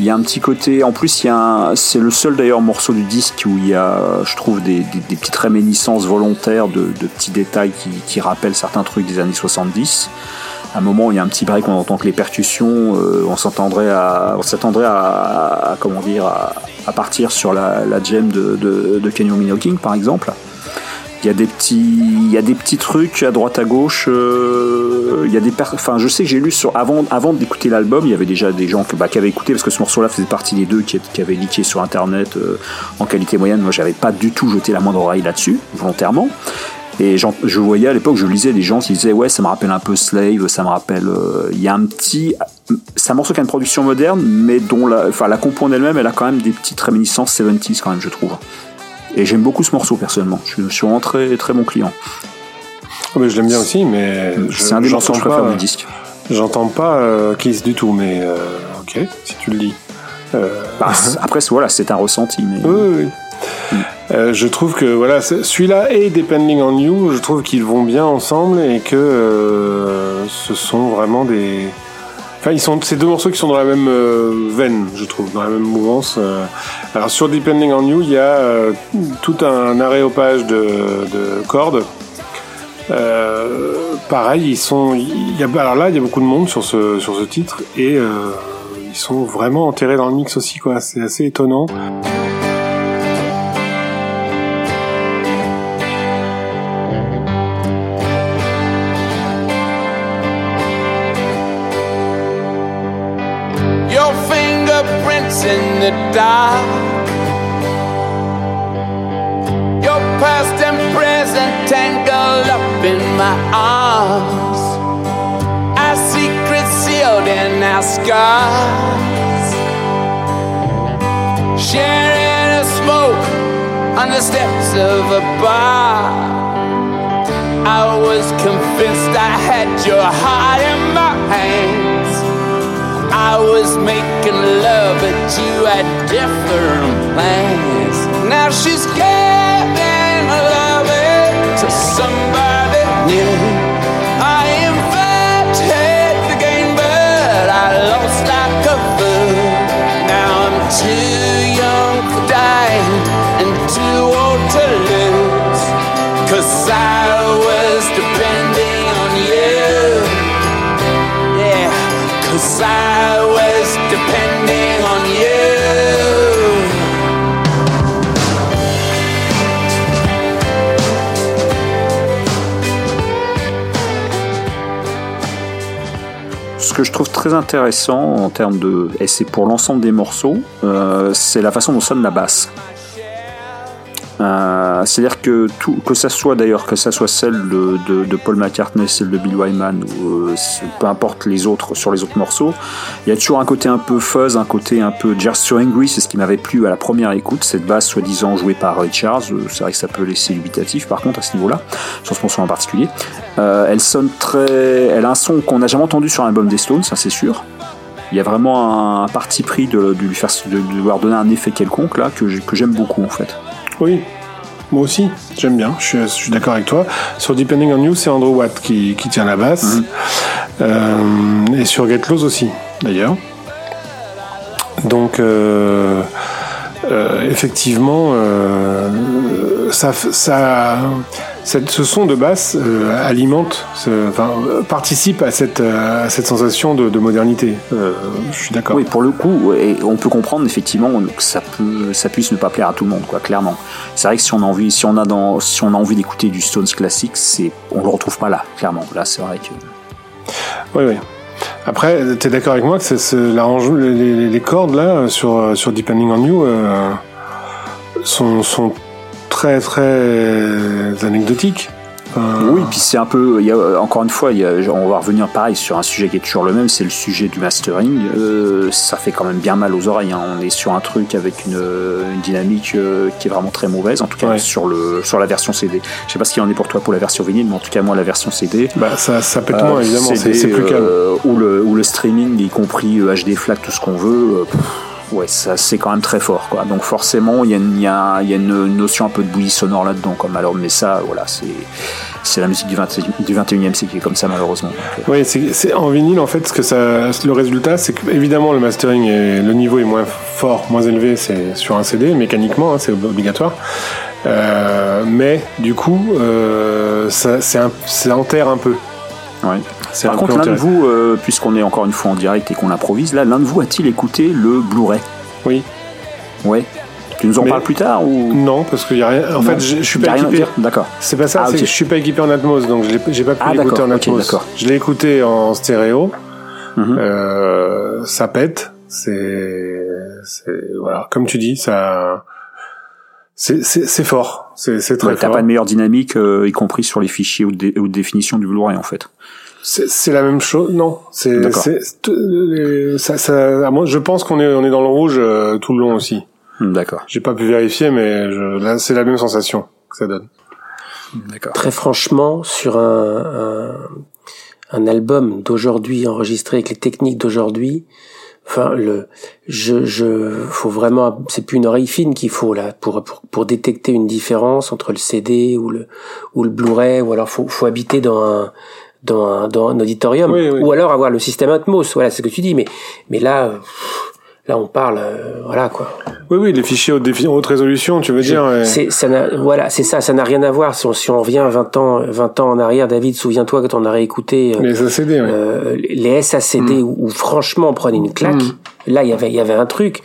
Speaker 3: Il y a un petit côté, en plus, il y a c'est le seul d'ailleurs morceau du disque où il y a, je trouve, des, petites réminiscences volontaires de, petits détails qui, rappellent certains trucs des années 70. À un moment, il y a un petit break, on entend que les percussions, euh, on s'attendrait à, on s'attendrait à, comment dire, à, à, partir sur la, la de, de, de King, par exemple. Il y a des petits, il y a des petits trucs à droite à gauche. Euh, il y a des, enfin, je sais que j'ai lu sur avant, avant d'écouter l'album, il y avait déjà des gens bah, qui avaient écouté parce que ce morceau-là faisait partie des deux qui, qui avaient leaké sur internet euh, en qualité moyenne. Moi, j'avais pas du tout jeté la moindre oreille là-dessus volontairement. Et je voyais à l'époque, je lisais des gens qui disaient ouais, ça me rappelle un peu Slave, ça me rappelle. Euh, il y a un petit, c'est un morceau qui a une production moderne, mais dont la, enfin la compo en elle-même, elle a quand même des petites réminiscences 70s quand même, je trouve. Et j'aime beaucoup ce morceau personnellement. Je suis vraiment très, très bon client.
Speaker 1: Oh, mais je l'aime bien aussi, mais
Speaker 3: c'est un des morceaux que je préfère du disque.
Speaker 1: J'entends pas euh, Kiss du tout, mais euh, ok, si tu le dis.
Speaker 3: Euh... Bah, après, voilà, c'est un ressenti. Mais...
Speaker 1: Oui, oui. Mm. Euh, je trouve que voilà, celui-là et Depending on You, je trouve qu'ils vont bien ensemble et que euh, ce sont vraiment des, Enfin, ils sont ces deux morceaux qui sont dans la même euh, veine, je trouve, dans la même mouvance. Euh. Alors sur Depending on You, il y a euh, tout un aréopage de, de cordes. pareil, ils sont. Il y a, alors là, il y a beaucoup de monde sur ce sur ce titre et ils sont vraiment enterrés dans le mix aussi, quoi. C'est assez étonnant. in the dark.
Speaker 4: Scars. Sharing a smoke on the steps of a bar. I was convinced I had your heart in my hands. I was making love, but you had different plans. Now she's giving love to somebody new. Too young for dying and too old to lose. Cause I was depending
Speaker 3: que je trouve très intéressant en termes de, et c'est pour l'ensemble des morceaux, euh, c'est la façon dont sonne la basse. Euh, C'est-à-dire que tout, que ça soit d'ailleurs que ça soit celle de, Paul McCartney, celle de Bill Wyman euh, peu importe les autres sur les autres morceaux, il y a toujours un côté un peu fuzz, un côté un peu Just So Angry, c'est ce qui m'avait plu à la première écoute, cette basse soi-disant jouée par Richards, euh, c'est vrai que ça peut laisser dubitatif par contre à ce niveau-là, sur ce morceau en particulier. Euh, elle sonne très, elle a un son qu'on n'a jamais entendu sur un album des Stones, ça c'est sûr. Il y a vraiment un, parti pris de, lui faire, de, de donner un effet quelconque là que j'aime beaucoup en fait.
Speaker 1: Oui, moi aussi, j'aime bien, je suis, je suis d'accord avec toi. Sur Depending on You, c'est Andrew Watt qui, qui tient la basse. Euh, et sur Get Close aussi, d'ailleurs. Donc, euh, euh, effectivement, ça, ce son de basse euh, alimente, ce- enfin, euh, participe à cette, euh, à cette sensation de, de modernité. Euh, je suis d'accord.
Speaker 3: Oui, pour le coup, et on peut comprendre effectivement que ça peut, ça puisse ne pas plaire à tout le monde, quoi, clairement. C'est vrai que si on a envie, si on a dans, si on a envie d'écouter du Stones classique, c'est, on le retrouve pas là, clairement. Là, c'est vrai que.
Speaker 1: Oui, oui. Après, tu es d'accord avec moi que c'est, les, les- les cordes là sur, sur Depending on You euh, sont, sont très très anecdotiques. Enfin,
Speaker 3: Oui, puis c'est un peu, y a, encore une fois, y a, on va revenir pareil sur un sujet qui est toujours le même, c'est le sujet du mastering. Euh, ça fait quand même bien mal aux oreilles. hein. On est sur un truc avec une, une dynamique euh, qui est vraiment très mauvaise, en tout cas
Speaker 1: Ouais.
Speaker 3: sur le sur la version CD. Je sais pas ce qu'il en est pour toi pour la version vinyle, mais en tout cas moi la version CD.
Speaker 1: Bah, ça, ça pète
Speaker 3: Euh,
Speaker 1: moins évidemment, c'est, plus calme.
Speaker 3: euh, ou, le, ou le streaming, y compris euh, HD FLAC, tout ce qu'on veut. euh, pff, ouais, ça c'est quand même très fort. Quoi. Donc forcément, il y a, une, il y, a, il y a une notion un peu de bouillie sonore là-dedans. Comme alors, mais ça, voilà, c'est c'est la musique du, 20, du 21e siècle qui est comme ça malheureusement. Euh,
Speaker 1: Oui, c'est, en vinyle en fait ce que ça, le résultat, c'est que évidemment le mastering, le niveau est moins fort, moins élevé, c'est sur un CD mécaniquement, hein, c'est obligatoire. Euh, mais du coup, euh, ça, c'est un, ça enterre un peu.
Speaker 3: ouais.
Speaker 1: C'est
Speaker 3: Par contre, l'un de vous, euh, puisqu'on est encore une fois en direct et qu'on improvise, là, l'un de vous a-t-il écouté le Blu-ray?
Speaker 1: Oui.
Speaker 3: Ouais. Tu nous en
Speaker 1: Mais-
Speaker 3: parles plus tard ou?
Speaker 1: Non, parce qu'il y a rien. En
Speaker 3: Non.
Speaker 1: fait, je, je suis pas équipé.
Speaker 3: D'accord.
Speaker 1: C'est pas ça,
Speaker 3: Ah,
Speaker 1: c'est
Speaker 3: ok.
Speaker 1: que je suis pas équipé en Atmos, donc j'ai pas pu
Speaker 3: Ah,
Speaker 1: l'écouter en Atmos.
Speaker 3: d'accord.
Speaker 1: je l'ai écouté en stéréo.
Speaker 3: Mhm.
Speaker 1: Euh, ça pète. C'est, c'est voilà, comme tu dis, ça, c'est c'est c'est fort. C'est c'est très
Speaker 3: Ouais, T'as
Speaker 1: fort.
Speaker 3: pas de meilleure dynamique, euh, y compris sur les fichiers ou dé- ou de définition du Blu-ray en fait.
Speaker 1: C'est c'est la même chose. Non, c'est ça ça. à moi, je pense qu'on est on est dans le rouge euh, tout le long aussi.
Speaker 3: Hmm, D'accord.
Speaker 1: J'ai pas pu vérifier, mais je, là c'est la même sensation que ça donne.
Speaker 3: D'accord.
Speaker 2: Très franchement, sur un, un, un album d'aujourd'hui enregistré avec les techniques d'aujourd'hui, enfin le, je, je, faut vraiment, c'est plus une oreille fine qu'il faut là pour, pour pour détecter une différence entre le CD ou le ou le Blu-ray, ou alors faut faut habiter dans un dans un, dans un auditorium,
Speaker 1: Oui, oui.
Speaker 2: ou alors avoir le système Atmos. Voilà, c'est ce que tu dis. Mais mais là, euh, là on parle, euh, voilà quoi.
Speaker 1: Oui, oui, les fichiers haute, haute résolution, tu veux dire. ouais.
Speaker 2: C'est ça voilà, c'est ça, ça n'a rien à voir si on, si on revient 20 ans 20 ans en arrière David, souviens-toi quand on a réécouté euh,
Speaker 1: Les ACD, ouais.
Speaker 2: euh, les SACD où, où franchement on prenait une claque.
Speaker 1: Mm.
Speaker 2: Là, il y avait il y avait un truc.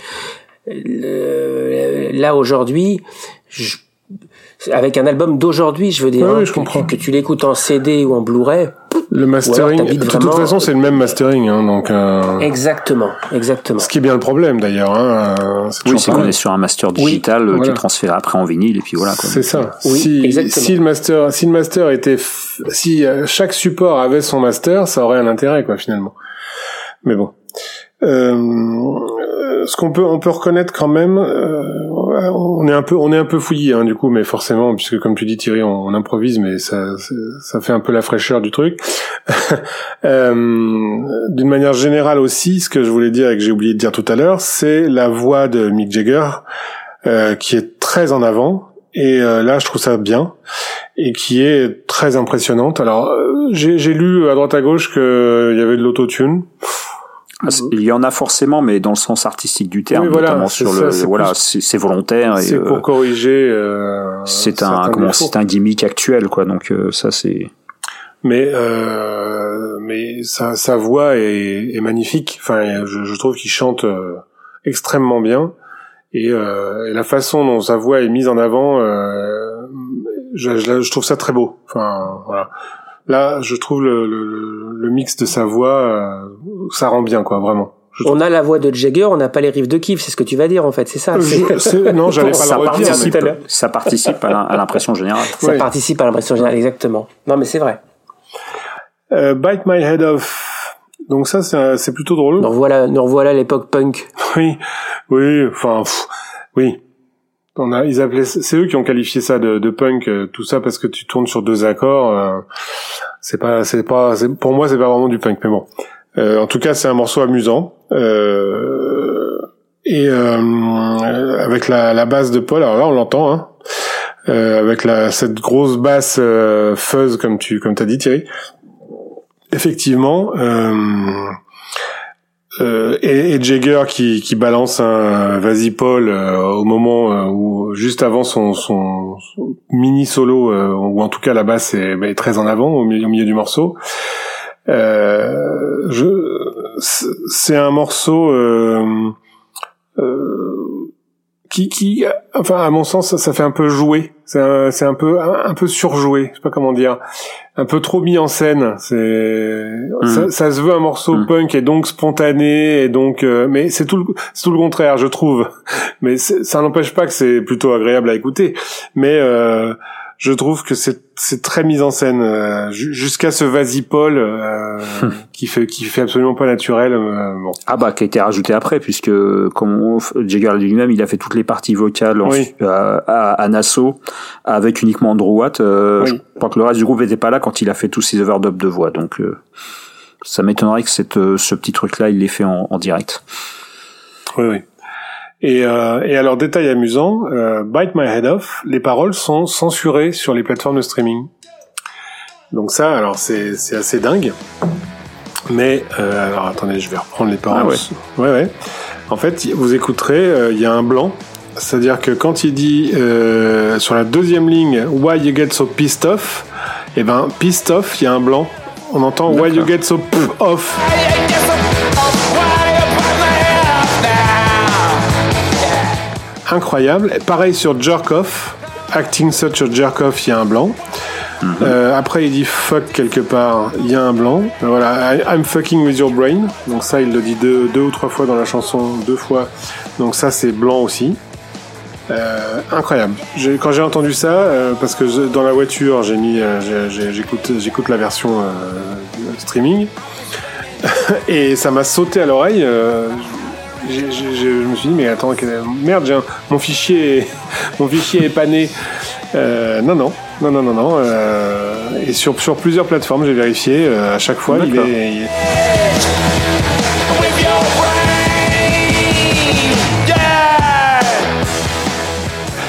Speaker 2: Là aujourd'hui, je- avec un album d'aujourd'hui, je veux dire
Speaker 1: Ouais,
Speaker 2: hein,
Speaker 1: oui, je
Speaker 2: que,
Speaker 1: comprends.
Speaker 2: que tu l'écoutes en CD ou en Blu-ray,
Speaker 1: Le mastering, de toute façon, c'est le même mastering, hein, donc. Euh...
Speaker 2: Exactement, exactement.
Speaker 1: Ce qui est bien le problème d'ailleurs. Hein,
Speaker 3: oui, c'est qu'on est sur un master digital euh, qui est transféré après en vinyle et puis voilà.
Speaker 1: C'est ça. Oui, si, si le master, si le master était, si euh, chaque support avait son master, ça aurait un intérêt quoi finalement. Mais bon. Euh, ce qu'on peut on peut reconnaître quand même euh, on est un peu on est un peu fouillé hein, du coup mais forcément puisque comme tu dis Thierry on, improvise mais ça ça fait un peu la fraîcheur du truc. Euh, d'une manière générale aussi ce que je voulais dire et que j'ai oublié de dire tout à l'heure c'est la voix de Mick Jagger euh, qui est très en avant et là je trouve ça bien et qui est très impressionnante. Alors j'ai lu à droite à gauche qu'il y avait de l'autotune
Speaker 3: ah, il y en a forcément, mais dans le sens artistique du terme, notamment sur le, voilà, c'est volontaire.
Speaker 1: C'est pour euh, corriger. Euh,
Speaker 3: c'est un, comment, c'est un gimmick actuel, quoi. Donc euh, ça, c'est.
Speaker 1: Mais euh, mais sa, sa voix est, est magnifique. Enfin, je, je trouve qu'il chante extrêmement bien et, et, la façon dont sa voix est mise en avant, je, je, je trouve ça très beau. Enfin, voilà. Là, je trouve le, le, le mix de sa voix, euh, ça rend bien, quoi, vraiment.
Speaker 2: On a la voix de Jagger, on n'a pas les riffs de Keith, c'est ce que tu vas dire en fait, c'est ça.
Speaker 1: non, j'allais pas
Speaker 3: ça
Speaker 1: le redire.
Speaker 3: Participe, ça participe à l'impression générale.
Speaker 2: Ça participe à l'impression générale, exactement. Non, mais c'est vrai.
Speaker 1: Euh, Bite My Head Off. Donc ça, c'est plutôt drôle.
Speaker 2: Nous revoilà, nous revoilà l'époque punk.
Speaker 1: Oui, oui, enfin, oui. On a, ils appelaient, c'est eux qui ont qualifié ça de, de punk, euh, tout ça parce que tu tournes sur deux accords. Euh, c'est pas, c'est pas, pour moi c'est pas vraiment du punk, mais bon. Euh, en tout cas, c'est un morceau amusant. Euh, et euh, avec la, la basse de Paul, alors là on l'entend, hein, avec la, cette grosse basse fuzz comme tu comme t'as dit Thierry. Effectivement, euh, et, et, Jagger qui, qui balance un vas-y Paul euh, au moment euh, où juste avant son, son, mini solo ou en tout cas la basse est, est, très en avant au milieu, au milieu du morceau. je c'est un morceau qui, qui, enfin, à mon sens, ça, ça fait un peu jouer. C'est un, un, peu, un, peu surjoué. Je sais pas comment dire. Un peu trop mis en scène. C'est, mmh. ça, ça, se veut un morceau mmh. punk et donc spontané et donc, euh, mais c'est tout, le, c'est tout le contraire, je trouve. Mais ça n'empêche pas que c'est plutôt agréable à écouter. Mais euh, je trouve que c'est c'est très mis en scène euh, jusqu'à ce vasipol euh, qui fait qui fait absolument pas naturel euh, bon.
Speaker 3: ah bah qui a été rajouté après puisque comme Jagger lui-même il a fait toutes les parties vocales à, à, Nassau avec uniquement Andrew Watt je crois que le reste du groupe n'était pas là quand il a fait tous ses overdubs de voix donc ça m'étonnerait que cette ce petit truc là il l'ait fait en, en direct.
Speaker 1: Oui oui et, euh, et alors, détail amusant, euh, Bite My Head Off, les paroles sont censurées sur les plateformes de streaming. Donc ça, alors c'est assez dingue. Mais, euh, alors attendez, je vais reprendre les paroles.
Speaker 3: Ah ouais.
Speaker 1: ouais, En fait, vous écouterez, euh, il y a un blanc. C'est-à-dire que quand il dit euh, sur la deuxième ligne Why you get so pissed off, et eh ben pissed off, il y a un blanc. On entend Why you get so off. Incroyable. Pareil sur Jerk Off, Acting Such a Jerk Off, il y a un blanc. Mhm. Euh, après, il dit fuck quelque part, il y a un blanc. Voilà, I'm fucking with your brain. Donc ça, il le dit deux, deux ou trois fois dans la chanson, deux fois. Donc ça, c'est blanc aussi. Euh, incroyable. Quand j'ai entendu ça, euh, parce que dans la voiture, j'ai mis, j'écoute, j'écoute la version streaming, et ça m'a sauté à l'oreille je me suis dit mais attends merde mon fichier mon fichier est pané. Euh, non non. Non non non non euh, et sur sur plusieurs plateformes j'ai vérifié euh, à chaque fois il est, il est...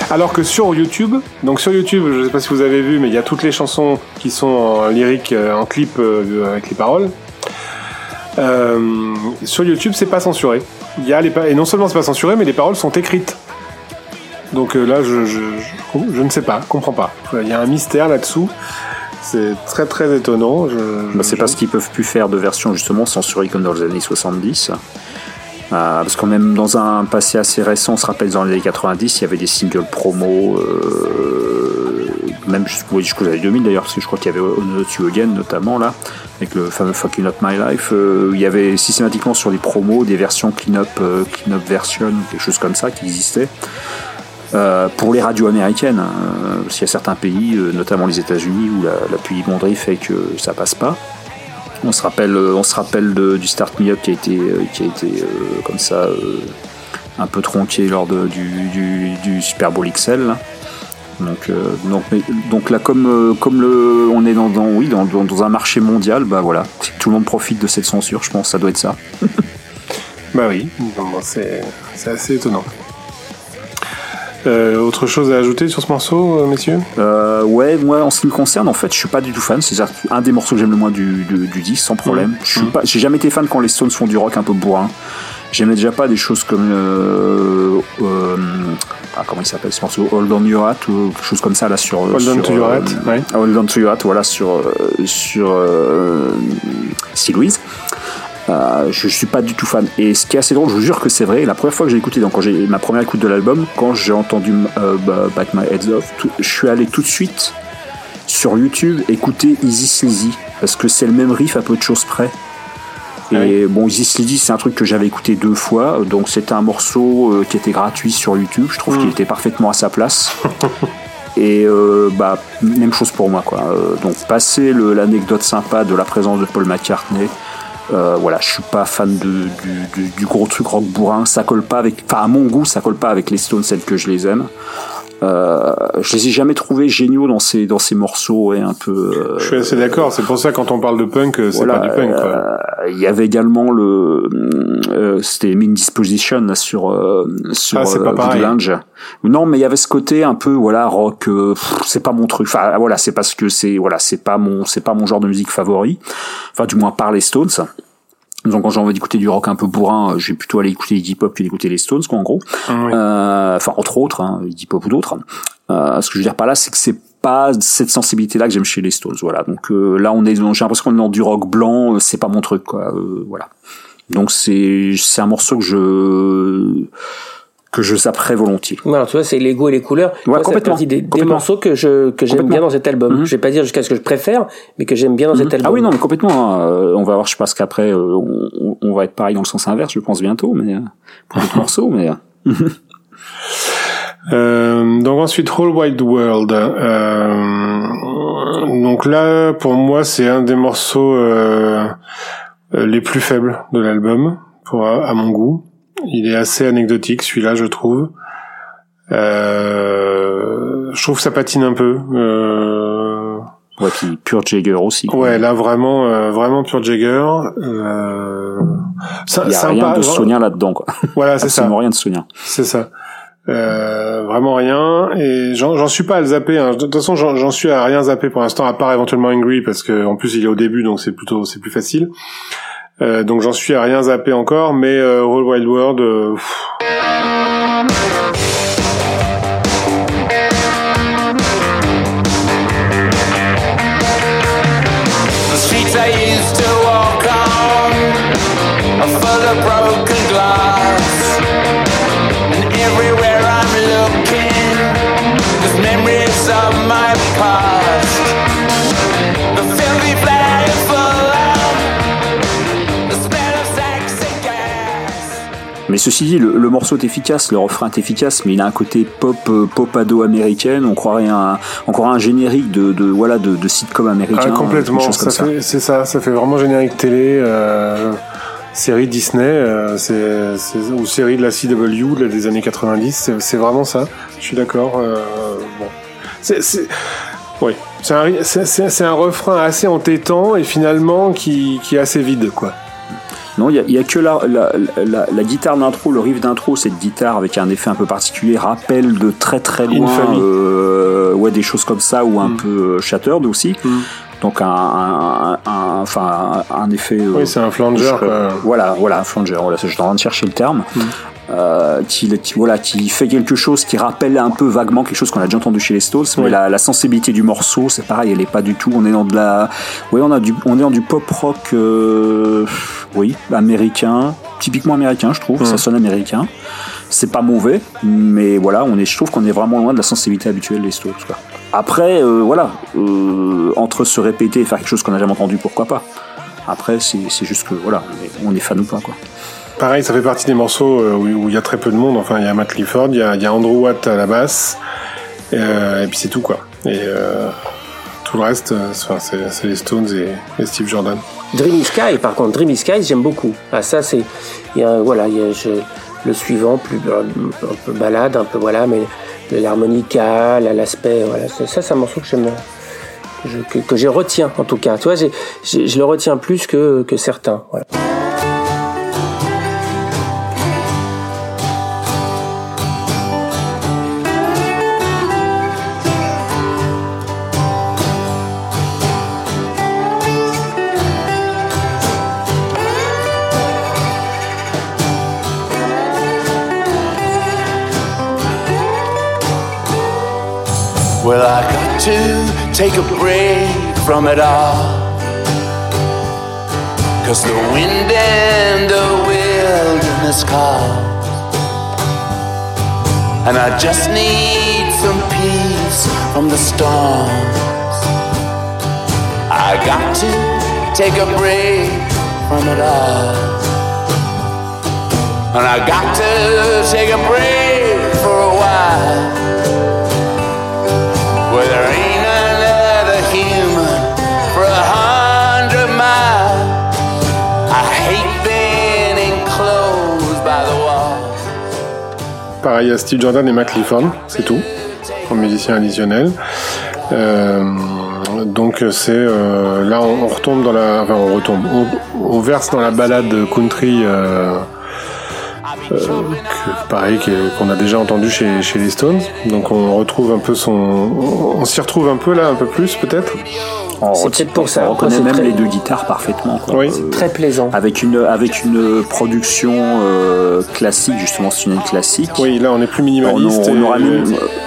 Speaker 1: Alors que sur YouTube, donc sur YouTube, je sais pas si vous avez vu, mais il y a toutes les chansons qui sont en lyrique, en clip avec les paroles. sur YouTube, c'est pas censuré il y a les et non seulement c'est pas censuré, mais les paroles sont écrites. Donc euh, là, je, je, je, ne sais pas, comprends pas. Il y a un mystère là-dessous. C'est très très étonnant.
Speaker 3: Bah, c'est parce qu'ils peuvent plus faire de version justement censurée comme dans les années 70. Euh, parce que même dans un passé assez récent, on se rappelle dans les années 90, il y avait des singles promo euh, même jusqu'aux années 2000 d'ailleurs, parce que je crois qu'il y avait On You Again notamment là, avec le fameux Fucking Not My Life. Euh, il y avait systématiquement sur les promos des versions clean-up, euh, clean-up version, quelque chose comme ça qui existait. Pour les radios américaines, hein, parce qu'il y a certains pays, notamment les États-Unis, où la, la pudibonderie fait que ça passe pas. On se rappelle, de, du Start Me Up qui a été, qui a été comme ça un peu tronqué lors de, du, Super Bowl XL. Donc, euh, donc, là, comme, euh, le, on est dans, dans, un marché mondial, bah voilà, tout le monde profite de cette censure, je pense, ça doit être ça.
Speaker 1: bah oui, c'est assez étonnant. Euh, autre chose à ajouter sur ce morceau, messieurs?
Speaker 3: Euh, Ouais, moi en ce qui me concerne, en fait, je suis pas du tout fan. C'est un des morceaux que j'aime le moins du, du, du disque, sans problème. Mmh. Je suis mmh. pas, j'ai jamais été fan quand les Stones font du rock un peu bourrin. J'aimais déjà pas des choses comme euh, euh, ah, comment il s'appelle ce morceau? Hold on Your Hat ou quelque chose comme ça là sur
Speaker 1: Hold
Speaker 3: sur,
Speaker 1: on to Your Hat
Speaker 3: euh, ouais. Hold on to Your Hat voilà sur euh, sur euh, Louise euh, je, je suis pas du tout fan et ce qui est assez drôle je vous jure que c'est vrai la première fois que j'ai écouté donc quand j'ai ma première écoute de l'album quand j'ai entendu euh, Back My Heads Off tout, je suis allé tout de suite sur YouTube écouter Easy Sleazy parce que c'est le même riff à peu de choses près ah et bon, Easy Sleazy, c'est un truc que j'avais écouté deux fois, donc c'était un morceau euh, qui était gratuit sur YouTube. Je trouve mm. qu'il était parfaitement à sa place. Et euh, bah, même chose pour moi, quoi. Donc, passer l'anecdote sympa de la présence de Paul McCartney, euh, voilà, je suis pas fan de, du, du, du, gros truc rock bourrin. Ça colle pas avec, enfin à mon goût, ça colle pas avec les Stones, celles que je les aime. Euh, je les ai jamais trouvés géniaux dans ces dans ces morceaux et un peu.
Speaker 1: Euh, je suis assez d'accord. C'est pour ça quand on parle de punk, c'est pas du punk.
Speaker 3: Euh, il y avait également le euh, c'était Mean Disposition là, sur sur
Speaker 1: ah, pas pareil.
Speaker 3: Non, mais il y avait ce côté un peu voilà rock. c'est pas mon truc. Enfin voilà, c'est parce que c'est voilà c'est pas mon c'est pas mon genre de musique favori. Enfin du moins par les Stones. Donc quand j'ai envie d'écouter du rock un peu bourrin, euh, je vais plutôt aller écouter Iggy Pop que d'écouter les Stones, quoi, en gros. Ah euh, enfin, entre autres, hein, Iggy Pop ou d'autres. Euh, ce que je veux dire par là, c'est que c'est pas cette sensibilité-là que j'aime chez les Stones. Voilà. Donc euh, là, on est, j'ai l'impression qu'on est dans du rock blanc. Euh, c'est pas mon truc, quoi. voilà. Donc c'est c'est un morceau que je que je zapperais volontiers.
Speaker 2: Voilà, tu vois, c'est l'ego et les couleurs.
Speaker 3: Ouais, complètement.
Speaker 2: Des, des, morceaux que je que j'aime bien dans cet album. Mm-hmm. Je vais pas dire jusqu'à ce que je préfère, mais que j'aime bien dans cet mm-hmm. album.
Speaker 3: Ah oui, non, mais complètement. Hein. Euh, on va voir, je pense qu'après, euh, on, on, va être pareil dans le sens inverse, je pense bientôt, mais euh, pour d'autres morceaux, mais.
Speaker 1: Euh, donc ensuite Whole Wide World. Euh, donc là, pour moi, c'est un des morceaux euh, les plus faibles de l'album, pour à mon goût. Il est assez anecdotique celui-là, je trouve. Euh, je trouve que ça patine un peu. Euh...
Speaker 3: Ouais, puis Pure Jagger aussi.
Speaker 1: Ouais, là vraiment, vraiment Pure Jagger. Euh...
Speaker 3: Ça, Il y a rien de soignant là-dedans, quoi.
Speaker 1: Voilà, c'est ça.
Speaker 3: rien de soignant.
Speaker 1: C'est ça. Euh, vraiment rien et j'en suis pas à le zapper hein. de toute façon j'en suis à rien zapper pour l'instant à part éventuellement Angry parce que en plus il est au début donc c'est plutôt c'est plus facile euh, donc j'en suis à rien zapper encore, mais euh, Wild World. Euh,
Speaker 3: Mais ceci dit, le, le, morceau est efficace, le refrain est efficace, mais il a un côté pop, euh, popado américaine. On croirait un, on croirait un générique de, de voilà, de, de sitcom américain.
Speaker 1: Ah, complètement. Ça fait, c'est ça, ça fait vraiment générique télé. Euh, série Disney, euh, c'est, ou série de la CW là, des années 90, c'est, vraiment ça. Je suis d'accord. Euh, bon, c'est, c'est, oui, c'est un, c'est, c'est un refrain assez entêtant et finalement qui, qui est assez vide, quoi.
Speaker 3: Non, il y, a, que la, la, la, la guitare d'intro, le riff d'intro, cette guitare avec un effet un peu particulier, rappelle de très très loin euh, ouais, des choses comme ça ou un mm. peu euh, shattered aussi. Mm. Donc un, un, un, enfin un effet.
Speaker 1: Euh, oui, c'est un flanger.
Speaker 3: voilà, voilà, un flanger. Voilà, je suis en train de chercher le terme. Mm euh, qui, qui, voilà, qui fait quelque chose qui rappelle un peu vaguement quelque chose qu'on a déjà entendu chez les Stones, mais la, la, sensibilité du morceau, c'est pareil, elle est pas du tout. On est dans de la, oui, on a du, on est dans du pop rock, euh, oui, américain, typiquement américain, je trouve. Ça sonne américain. C'est pas mauvais, mais voilà, on est, je trouve qu'on est vraiment loin de la sensibilité habituelle des Stones. Quoi. après, voilà, entre se répéter et faire quelque chose qu'on n'a jamais entendu, pourquoi pas. Après, c'est juste que voilà, on est fan ou pas quoi.
Speaker 1: Pareil, ça fait partie des morceaux où il y a très peu de monde. Enfin, il y a Matt Clifford, il y a, Andrew Watt à la basse, et, puis c'est tout quoi. Et tout le reste, c'est les Stones et, Steve Jordan.
Speaker 2: Dreamy Sky, par contre, Dreamy Sky, j'aime beaucoup. Ah, ça, c'est. Voilà, y a, le suivant, plus un peu balade, un peu voilà, mais l'harmonica, l'aspect, voilà, ça, c'est un morceau que j'aime, que, que, je retiens en tout cas. Tu vois, je le retiens plus que, que certains. Voilà.
Speaker 4: Well, I got to take a break from it all. Cause the wind and the wilderness call. And I just need some peace from the storms. I got to take a break from it all. And I got to take a break for a while.
Speaker 1: Pareil à Steve Jordan et Matt Clifford, c'est tout, comme musicien additionnel. Euh, donc c'est euh, là on, retombe dans la, enfin on retombe, on, verse dans la balade country. Euh, euh, pareil qu'on a déjà entendu chez, chez les Stones. Donc on retrouve un peu son, on, s'y retrouve un peu là, un peu plus peut-être.
Speaker 2: C'est peut-être pour ça.
Speaker 3: On reconnaît même les deux guitares parfaitement.
Speaker 2: Oui. C'est très plaisant.
Speaker 3: Avec une avec une production euh, classique justement, c'est une classique.
Speaker 1: Oui, là on est plus minimaliste.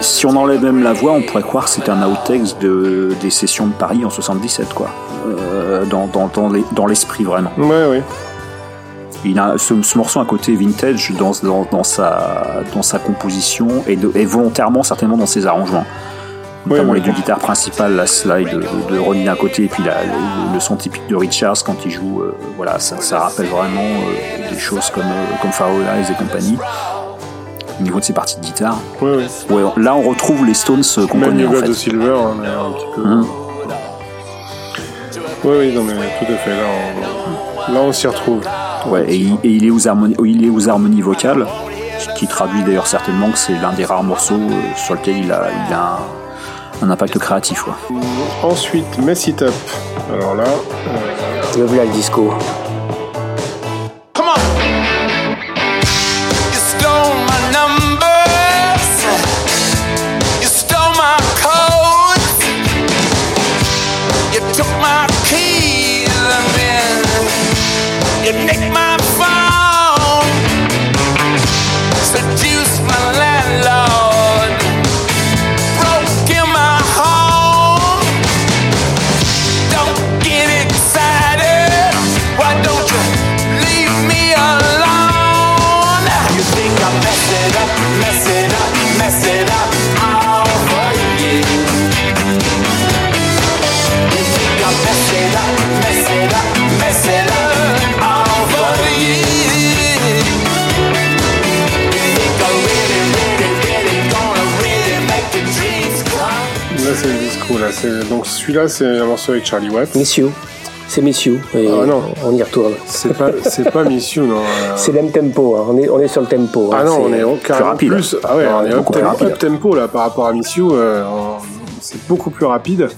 Speaker 3: si on enlève même la voix, on pourrait croire que c'est un outtakes de des sessions de Paris en 77 quoi. Euh, dans dans l'esprit vraiment.
Speaker 1: Ouais, oui
Speaker 3: il a ce, morceau à côté vintage dans, dans, sa, dans sa composition et, et, volontairement certainement dans ses arrangements. Notamment les deux guitares principales, la slide de, de Ronnie d'un côté et puis le, son typique de Richards quand il joue. Euh, voilà, ça, ça, rappelle vraiment euh, des choses comme, euh, comme Eyes et compagnie au niveau de ses parties de guitare.
Speaker 1: Ouais,
Speaker 3: là, on retrouve les Stones qu'on connaît fait.
Speaker 1: de Silver, hein, un petit peu. Hum. Oui, oui, non, mais tout à fait. Là, on, là, on s'y retrouve.
Speaker 3: Ouais, et, il, est aux harmonies, il est aux harmonies vocales, qui traduit d'ailleurs certainement que c'est l'un des rares morceaux euh, sur lequel il a, il a un, impact créatif.
Speaker 1: Ensuite, Mess It Up. Alors là. Euh...
Speaker 2: Le le disco.
Speaker 1: Donc celui-là, c'est un morceau avec Charlie Watt.
Speaker 2: Miss You. C'est Miss You. Et ah, non. On y retourne.
Speaker 1: C'est pas, c'est pas Miss You, non.
Speaker 2: C'est le même tempo. Hein. On, est, on est sur le tempo.
Speaker 1: Hein. Ah non, on est plus rapide. Plus, ah ouais, on est up, tempo, up tempo là par rapport à Miss You. Euh, c'est beaucoup plus rapide.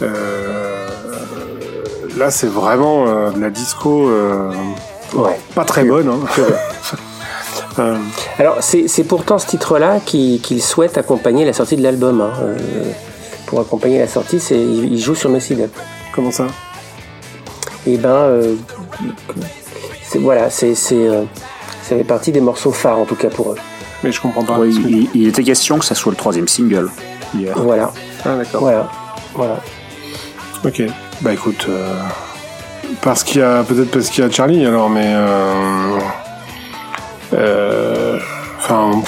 Speaker 1: Euh, là, c'est vraiment euh, de la disco. Euh, ouais. Pas très bonne. Hein.
Speaker 2: Alors, c'est pourtant ce titre-là qu'il qui souhaite accompagner la sortie de l'album. Hein pour accompagner la sortie, c'est ils jouent sur Messy Up.
Speaker 1: Comment ça?
Speaker 2: Et eh ben, euh, voilà, c'est euh, ça fait partie des morceaux phares en tout cas pour eux.
Speaker 1: Mais je comprends pas.
Speaker 3: il, était question que ça soit le troisième single.
Speaker 2: Voilà.
Speaker 1: Ah d'accord.
Speaker 2: Voilà. Voilà.
Speaker 1: Ok. Bah écoute, euh, parce qu'il y a peut-être parce qu'il y a Charlie alors, mais enfin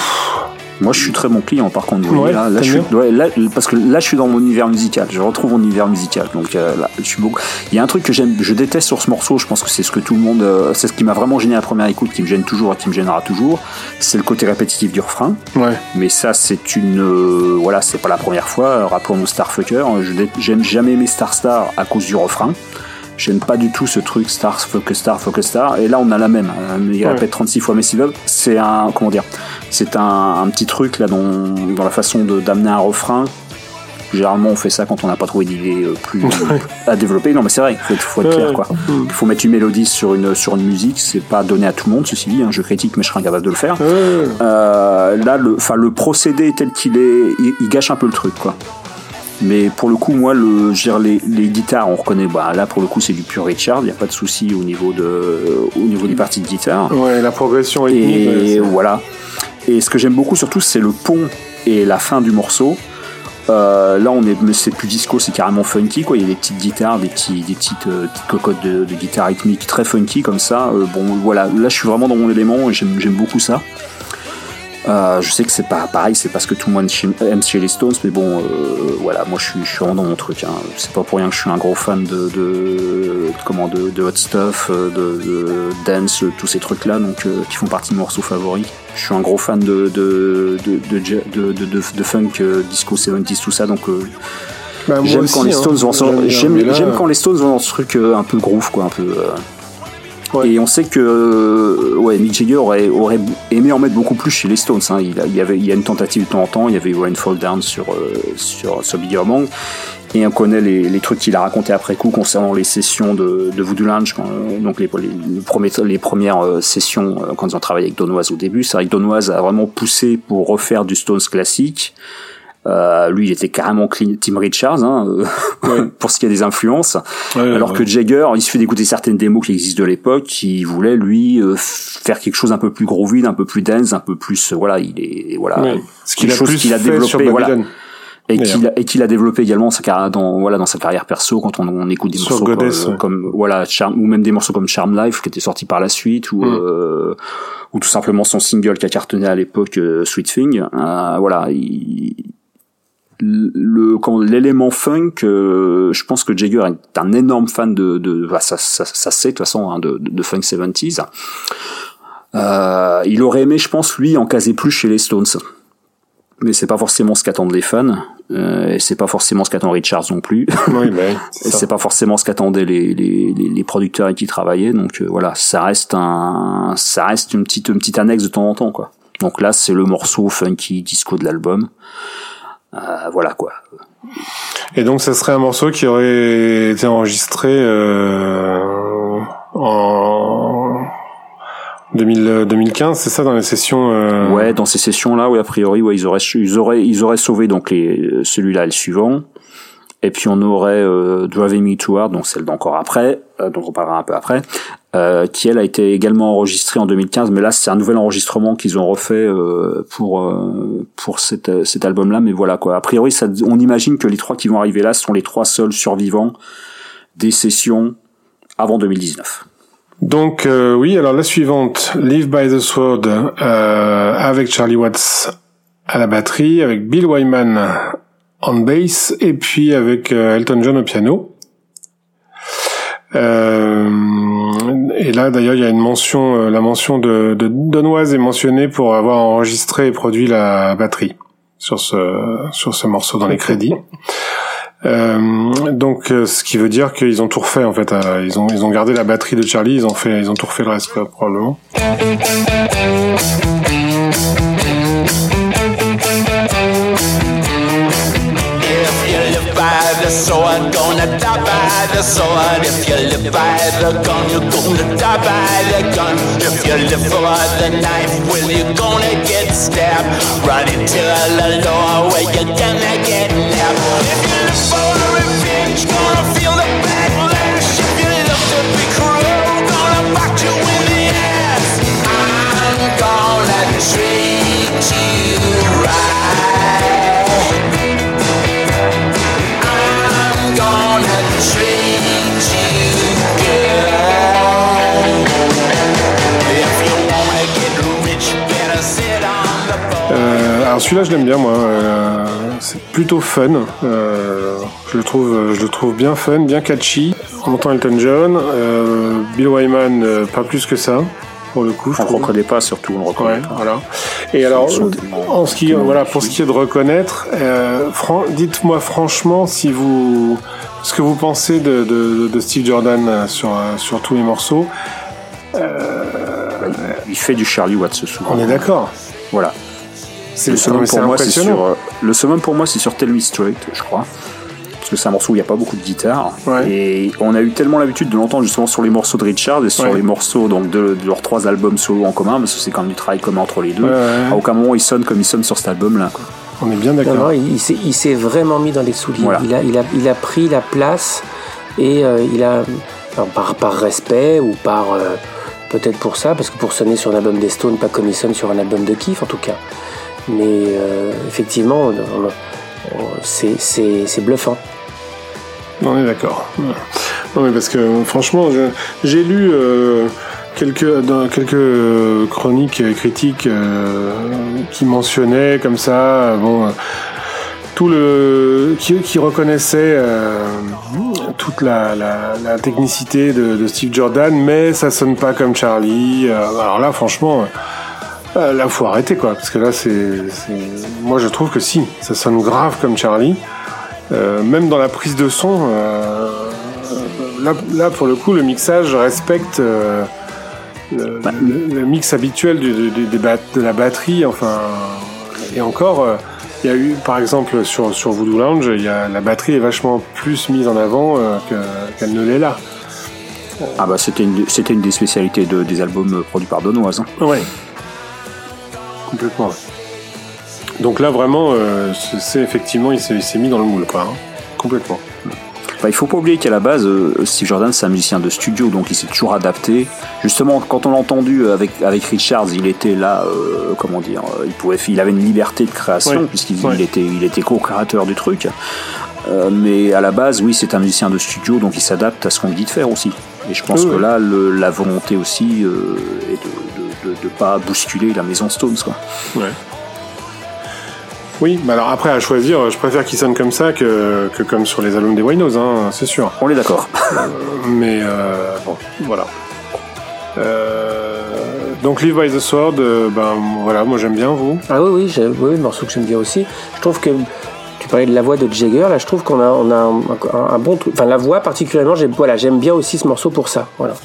Speaker 3: Moi, je suis très bon client, par contre. là, là, je suis, là, parce que là, je suis dans mon univers musical. Je retrouve mon univers musical. Donc euh, là, je suis beaucoup. Il y a un truc que j'aime, je déteste sur ce morceau. Je pense que c'est ce que tout le monde, euh, c'est ce qui m'a vraiment gêné à la première écoute, qui me gêne toujours et qui me gênera toujours. C'est le côté répétitif du refrain.
Speaker 1: Ouais.
Speaker 3: Mais ça, c'est une, euh, voilà, c'est pas la première fois. Rappelons-nous Starfucker. J'aime jamais aimé Star Star à cause du refrain. J'aime pas du tout ce truc Star, Focus Star, Focus Star. Et là, on a la même. Il répète 36 fois Messi C'est un, comment dire, c'est un, petit truc là dans, dans la façon d'amener un refrain. Généralement, on fait ça quand on n'a pas trouvé d'idée euh, plus à développer. Non, mais c'est vrai, il faut, être clair, quoi. Il faut mettre une mélodie sur une, sur une musique, c'est pas donné à tout le monde, ceci dit, hein, je critique, mais je serais incapable de le faire. Euh, là, le, le procédé tel qu'il est, il, gâche un peu le truc, quoi. Mais pour le coup, moi, le, les, les guitares, on reconnaît. Bah, là, pour le coup, c'est du pur Richard. Il n'y a pas de souci au niveau de, au niveau des parties de guitare.
Speaker 1: Ouais, la progression
Speaker 3: rythmique. Et voilà. Et ce que j'aime beaucoup, surtout, c'est le pont et la fin du morceau. Euh, là, on est, c'est plus disco, c'est carrément funky. Quoi. Il y a des petites guitares, des, petits, des petites, euh, cocottes de, de, guitare rythmique très funky comme ça. Euh, bon, voilà. Là, je suis vraiment dans mon élément et j'aime beaucoup ça. Euh, je sais que c'est pas pareil, c'est parce que tout le monde aime chez les Stones, mais bon, euh, voilà, moi je suis, je suis vraiment dans mon truc. Hein. C'est pas pour rien que je suis un gros fan de, de, comment, de, de, hot stuff, euh, de, de dance, tous ces trucs-là, donc qui font partie de mes morceaux favoris. Je suis un gros fan de funk, disco 70s, tout ça, donc. Bah, j'aime quand, les Stones vont j'aime quand les Stones vont dans ce truc un peu groove, quoi, un peu. Et on sait que euh, ouais, Mick Jagger aurait, aurait, aimé en mettre beaucoup plus chez les Stones. Hein. Il, y avait, il y a une tentative de temps en temps. Il y avait Rain Fall Down sur, euh, sur, sur Bigger Among. Et on connaît les, les trucs qu'il a raconté après coup concernant les sessions de, de Voodoo Lounge, donc les, les, premiers, les premières euh, sessions quand ils ont travaillé avec Donoise au début. C'est vrai que Donoise a vraiment poussé pour refaire du Stones classique. Euh, lui, il était carrément Tim Richards hein, euh, pour ce qui est des influences. alors que Jagger, il suffit d'écouter certaines démos qui existent de l'époque, qui voulait lui euh, faire quelque chose un peu plus groovy, un peu plus dense, un peu plus voilà, il est voilà,
Speaker 1: ce qu'il a chose qu'il a développé voilà.
Speaker 3: Et qu'il a, et qu'il a développé également sa carrière dans voilà dans sa carrière perso quand on, on écoute des morceaux comme, comme, voilà Charm, ou même des morceaux comme Charm Life qui était sorti par la suite ou mm. ou tout simplement son single qui a cartonné à l'époque Sweet Thing voilà il, le quand l'élément funk euh, je pense que Jagger est un énorme fan de, de bah, ça, ça, ça c'est de toute façon hein, de, de, funk 70s euh, il aurait aimé je pense lui en caser plus chez les Stones. Mais c'est pas forcément ce qu'attendent les fans euh, et c'est pas forcément ce qu'attend Richards non plus.
Speaker 1: Oui, ben,
Speaker 3: c'est pas forcément ce qu'attendaient les, les, les, producteurs avec qui travaillaient. Donc euh, voilà ça reste un ça reste une petite une petite annexe de temps en temps quoi. Donc là c'est le morceau funky disco de l'album euh, voilà quoi.
Speaker 1: Et donc ça serait un morceau qui aurait été enregistré euh, en 2000, 2015, c'est ça dans les sessions euh...
Speaker 3: Ouais, dans ces sessions là, oui a priori, ouais, ils auraient ils auraient ils auraient sauvé donc les celui-là et le suivant. Et puis on aurait euh, Driving Me to Hard, donc celle d'encore après, euh, dont on parlera un peu après, euh, qui elle a été également enregistrée en 2015, mais là c'est un nouvel enregistrement qu'ils ont refait euh, pour euh, pour cet, cet album-là. Mais voilà quoi. A priori, ça, on imagine que les trois qui vont arriver là sont les trois seuls survivants des sessions avant 2019.
Speaker 1: Donc oui, alors la suivante, Live by the Sword, avec Charlie Watts à la batterie, avec Bill Wyman en bass et puis avec euh, Elton John au piano. Euh, et là d'ailleurs il y a une mention, euh, la mention de, de Donoise est mentionnée pour avoir enregistré et produit la batterie sur ce sur ce morceau dans les crédits. donc ce qui veut dire qu'ils ont tout refait en fait. ils ont ils ont gardé la batterie de Charlie, ils ont fait ils ont tout refait le reste probablement. Sword, gonna die by the sword. If you live by the gun, you're gonna die by the gun. If you live for the knife, well, you're gonna get stabbed. Run into the law where you're gonna get nabbed. Celui-là, je l'aime bien, moi. Euh, c'est plutôt fun. Euh, je le trouve, je le trouve bien fun, bien catchy. On entend Elton John, euh, Bill Wyman, pas plus que ça. Pour le coup, je
Speaker 3: on ne reconnaît pas, surtout on reconnaît
Speaker 1: ouais, Voilà. Et alors, en ce qui, voilà, pour ce qui est de reconnaître, dites-moi franchement si vous, ce que vous pensez de, de, de Steve Jordan sur sur tous les morceaux.
Speaker 3: Il fait du Charlie Watts souvent.
Speaker 1: On est d'accord.
Speaker 3: Voilà. Le summum, pour moi, c'est sur, euh, le summum pour moi, c'est sur Tell Me Straight, je crois. Parce que c'est un morceau où il n'y a pas beaucoup de guitare. Et on a eu tellement l'habitude de l'entendre justement sur les morceaux de Richard et sur les morceaux donc, de, leurs trois albums solo en commun, parce que c'est quand même du travail commun entre les deux. À aucun moment il sonne comme il sonne sur cet album-là.
Speaker 1: On est bien d'accord.
Speaker 2: il, il s'est vraiment mis dans les souliers. Il, a, il, a, il, a, pris la place et euh, il a, par, par, respect ou par. Euh, peut-être pour ça, parce que pour sonner sur un album des Stones, pas comme il sonne sur un album de Kiff en tout cas. Mais euh, effectivement, c'est bluffant.
Speaker 1: On est d'accord. Non mais parce que franchement, j'ai lu euh, quelques quelques chroniques critiques euh, qui mentionnaient comme ça, bon, tout le qui, qui reconnaissait toute la, la, technicité de, de, Steve Jordan, mais ça sonne pas comme Charlie. alors là, franchement. Euh, là, faut arrêter quoi, parce que là, c'est, moi, je trouve que si, ça sonne grave comme Charlie. Euh, même dans la prise de son, euh, là, là, pour le coup, le mixage respecte euh, le, bah. le, mix habituel du, du, de la batterie. Enfin, et encore, euh, il y a eu, par exemple, sur sur Voodoo Lounge, y a, la batterie est vachement plus mise en avant qu'elle ne l'est là.
Speaker 3: Ah bah c'était une, c'était une des spécialités de, des albums produits par Donoise. Hein.
Speaker 1: Ouais complètement. Donc là, vraiment, euh, c'est effectivement, il s'est mis dans le moule, quoi. Hein. Complètement.
Speaker 3: Bah, il faut pas oublier qu'à la base, euh, Steve Jordan, c'est un musicien de studio, donc il s'est toujours adapté. Justement, quand on l'a entendu avec, avec Richards, il était là, euh, comment dire, il, pouvait, il avait une liberté de création, puisqu'il il était, il était co-créateur du truc. mais à la base, oui, c'est un musicien de studio, donc il s'adapte à ce qu'on lui dit de faire aussi. Et je pense que là, le, la volonté aussi est de de ne pas bousculer la maison Stones. Quoi.
Speaker 1: Ouais. Oui, mais alors après à choisir, je préfère qu'il sonne comme ça que, que comme sur les albums des Winos, hein, c'est sûr.
Speaker 3: On est d'accord.
Speaker 1: Euh, mais euh, bon, voilà. Euh, donc Live by the Sword, ben voilà, moi j'aime bien vous.
Speaker 2: Ah oui, oui, oui, le morceau que j'aime bien aussi. Je trouve que tu parlais de la voix de Jagger, là je trouve qu'on a, on a un, bon truc. Enfin la voix particulièrement, j'aime voilà, j'aime bien aussi ce morceau pour ça. Voilà.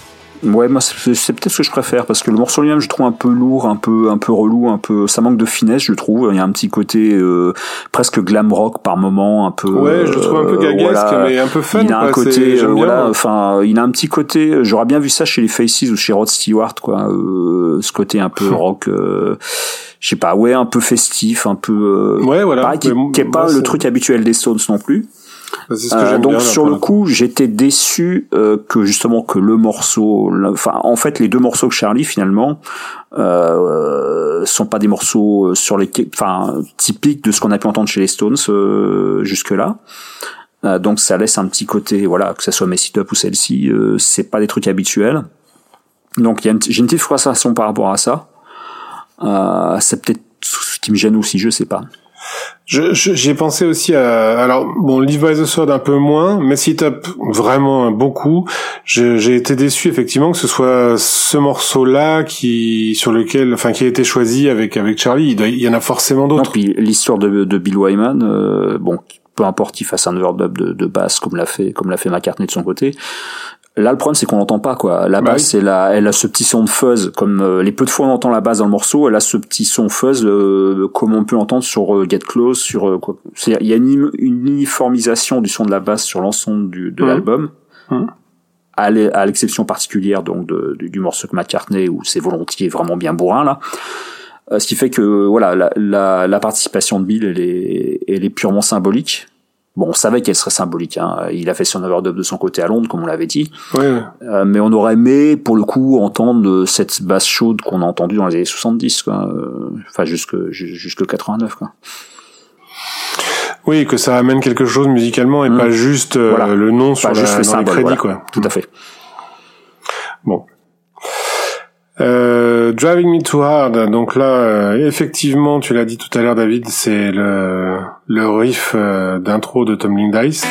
Speaker 3: Ouais, moi c'est peut-être ce que je préfère parce que le morceau lui-même je trouve un peu lourd, un peu un peu relou, un peu ça manque de finesse je trouve. Il y a un petit côté euh, presque glam rock par moment, un peu.
Speaker 1: Ouais, je le trouve un peu euh, gagasque mais un peu fun.
Speaker 3: Il a un côté euh, voilà, enfin il a un petit côté. J'aurais bien vu ça chez les Faces ou chez Rod Stewart quoi. ce côté un peu rock. je sais pas, ouais, un peu festif, un peu.
Speaker 1: ouais, voilà.
Speaker 3: qui, qui est pas le truc habituel des Stones non plus. Bah, euh, donc sur le coup, j'étais déçu euh, que justement que le morceau, enfin en fait les deux morceaux que Charlie finalement euh, sont pas des morceaux sur les, enfin typiques de ce qu'on a pu entendre chez les Stones euh, jusque là. Euh, donc ça laisse un petit côté, voilà, que ça soit Messy Up ou celle-ci, c'est pas des trucs habituels. Donc j'ai une petite frustration par rapport à ça. c'est peut-être ce qui me gêne aussi, je sais pas.
Speaker 1: J'ai je, pensé aussi à alors bon Live by the Sword un peu moins, mais It Up vraiment beaucoup. J'ai été déçu effectivement que ce soit ce morceau-là qui sur lequel enfin qui a été choisi avec avec Charlie. Il, y en a forcément d'autres.
Speaker 3: Puis l'histoire de, de Bill Wyman, euh, bon peu importe il fasse un overdub de, de basse comme l'a fait comme l'a fait McCartney de son côté Là, le problème, c'est qu'on l'entend pas, quoi. La bah basse, c'est la, elle a ce petit son de fuzz, comme euh, les peu de fois on entend la basse dans le morceau, elle a ce petit son fuzz, euh, comme on peut entendre sur euh, Get Close, sur quoi. Il y a une, uniformisation du son de la basse sur l'ensemble du, de mmh. l'album. Mmh. À l'exception particulière donc de, du, morceau que McCartney où c'est volontiers vraiment bien bourrin là. ce qui fait que voilà la, la, la participation de Bill elle est, elle est purement symbolique Bon, on savait qu'elle serait symbolique. Hein. Il a fait son overdub de son côté à Londres, comme on l'avait dit.
Speaker 1: Euh,
Speaker 3: mais on aurait aimé, pour le coup, entendre cette basse chaude qu'on a entendue dans les années 70, quoi. Euh, enfin, jusque, jusque 89, quoi.
Speaker 1: Oui, que ça amène quelque chose musicalement et mmh. pas juste euh, le nom sur juste la, quoi.
Speaker 3: Tout à fait.
Speaker 1: Bon. Euh, Driving Me Too Hard. Donc là, effectivement, tu l'as dit tout à l'heure, David, c'est le, le riff d'intro de Tom Dice.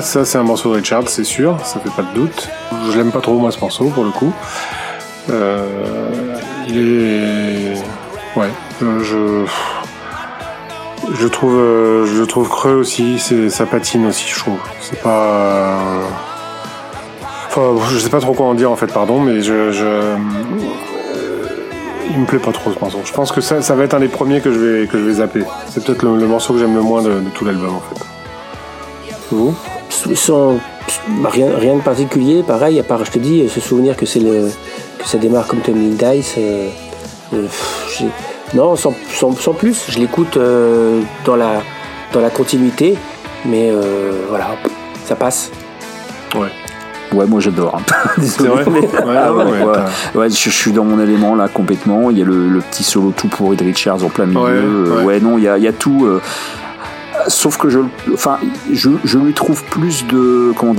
Speaker 1: Ça c'est un morceau de Richard, c'est sûr, ça fait pas de doute. Je l'aime pas trop moi ce morceau pour le coup. Euh, il est, ouais, euh, je, je trouve, euh, je trouve creux aussi. Ça patine aussi, je trouve. C'est pas, enfin, je sais pas trop quoi en dire en fait, pardon, mais je, je il me plaît pas trop ce morceau. Je pense que ça, ça va être un des premiers que je vais, que je vais zapper. C'est peut-être le, morceau que j'aime le moins de, de tout l'album en fait.
Speaker 2: Vous? Sans rien, rien de particulier, pareil, à part, je te dis, se souvenir que c'est le que ça démarre comme Tommy Dice. Euh, euh, non, sans, sans, plus, je l'écoute euh, dans, la, dans la continuité, mais voilà, ça passe.
Speaker 1: Ouais.
Speaker 3: Ouais, moi j'adore.
Speaker 1: C'est vrai?
Speaker 3: ouais, je, suis dans mon élément là complètement. Il y a le, petit solo tout pourri de Richards en plein milieu. Ouais, non, il y a, il y a tout sauf que je, enfin, je, lui trouve plus de, comment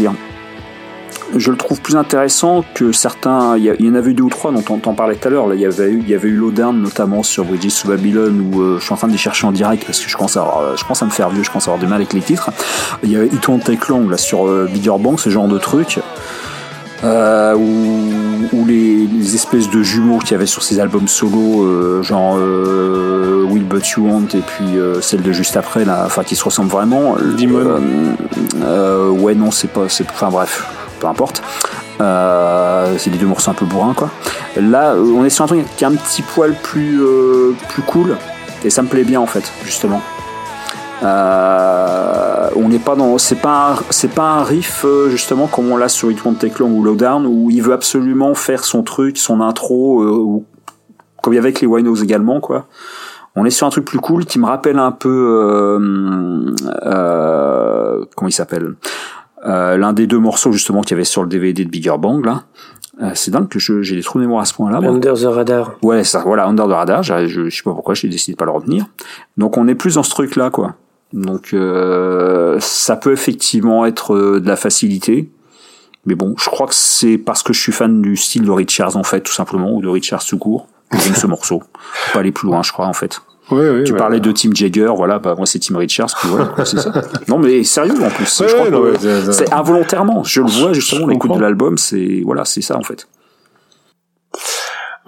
Speaker 3: je le trouve plus intéressant que certains. Il y, en avait eu deux ou trois dont on, parlait tout à l'heure. Là, il y avait eu, il y avait eu Lodern notamment sur Bridges to Babylon où euh, je suis en train de les chercher en direct parce que je commence à, me faire vieux, je commence à avoir du mal avec les titres. Il y avait It Won't Take Long là sur euh, Bigger ce genre de truc. Euh, ou, les, espèces de jumeaux qu'il y avait sur ces albums solo, euh, genre euh, Will But You Want et puis celle de juste après, là, enfin qui se ressemblent vraiment.
Speaker 1: Demon.
Speaker 3: ouais, non, c'est pas, c'est, enfin bref, peu importe. c'est des deux morceaux un peu bourrins, quoi. Là, on est sur un truc qui est un petit poil plus, plus cool et ça me plaît bien en fait, justement. Euh, on n'est pas dans, c'est pas, c'est pas un riff euh, justement comme on l'a sur It Won't Take Long ou Lowdown où il veut absolument faire son truc, son intro, euh, ou, comme il y avait avec les Winos également quoi. On est sur un truc plus cool qui me rappelle un peu, comment il s'appelle, l'un des deux morceaux justement qu'il y avait sur le DVD de Bigger Bang là. c'est dingue que j'ai des trous de mémoire à ce point-là.
Speaker 2: Under the Radar.
Speaker 3: Ouais, ça, voilà, Under the Radar. Je, je, sais pas pourquoi j'ai décidé de pas le retenir. Donc on est plus dans ce truc-là, quoi. Donc euh, ça peut effectivement être euh, de la facilité. Mais bon, je crois que c'est parce que je suis fan du style de Richards en fait, tout simplement, ou de Richards tout court. J'aime ce morceau. pas aller plus loin, je crois en fait.
Speaker 1: Oui, oui,
Speaker 3: tu parlais de Tim Jagger, voilà, bah moi c'est Tim Richards, voilà, c'est ça. Non mais sérieux en plus, je crois que c'est involontairement, je le vois justement, l'écoute de l'album, c'est voilà, c'est ça en fait.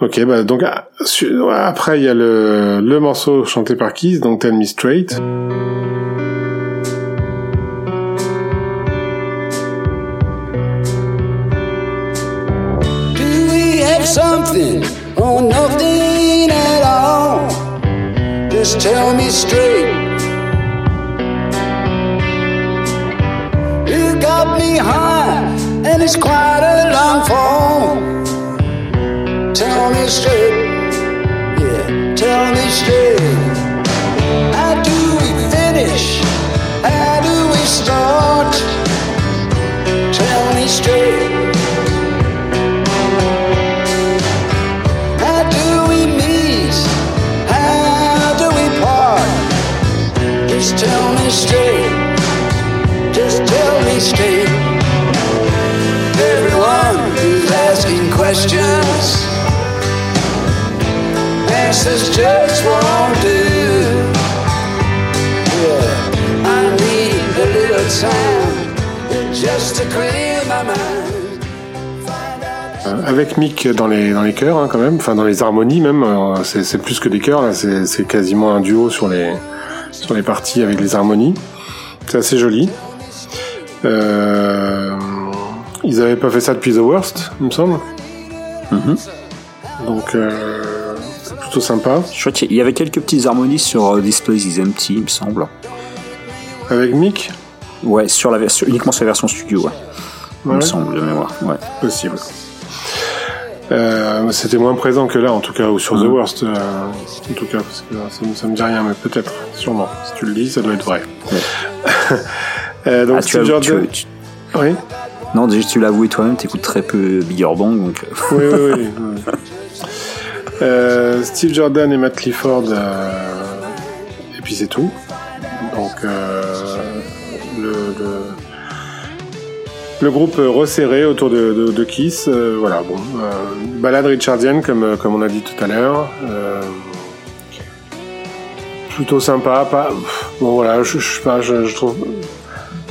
Speaker 1: Ok, bah donc ah, après il y a le, le morceau chanté par Keith, donc Tell Me Straight. something or nothing at all? Just tell me straight. You got me high, and it's quite a long fall. Tell me straight. Yeah, tell me straight. How do we finish? How do we start? Tell me straight. How do we meet? How do we part? Just tell me straight. Just tell me straight. Everyone is asking
Speaker 4: questions. Answers just won't do. Yeah, I need a little time just to clear my mind. avec Mick dans les dans les chœurs hein, quand même, enfin dans les harmonies même. C'est plus que des chœurs là, c'est quasiment un duo sur les sur les parties avec les harmonies. C'est assez joli. Euh, ils avaient pas fait ça depuis The Worst, il me semble. Mhm. Donc euh, plutôt sympa.
Speaker 3: Crois qu'il y avait quelques petites harmonies sur euh, Display is Empty, il me semble.
Speaker 1: Avec Mick
Speaker 3: Ouais, sur la version uniquement sur la version studio, ouais. Il me semble de mémoire, ouais.
Speaker 1: Possible. Euh, c'était moins présent que là, en tout cas, ou sur The Worst, euh, en tout cas, parce que ça, ça, me dit rien, mais peut-être, sûrement. Si tu le dis, ça doit être vrai.
Speaker 3: euh, donc, ah, Steve Jordan. Oui. Non, déjà, tu l'as avoué toi-même, t'écoutes très peu Bigger Bang, donc.
Speaker 1: Oui, oui, oui. Euh, Steve Jordan et Matt Clifford, et puis c'est tout. Donc, le, le le groupe resserré autour de, de, Kiss. Euh, voilà, bon, euh, balade richardienne comme euh, comme on a dit tout à l'heure. plutôt sympa, pas bon voilà, je, je, je, je trouve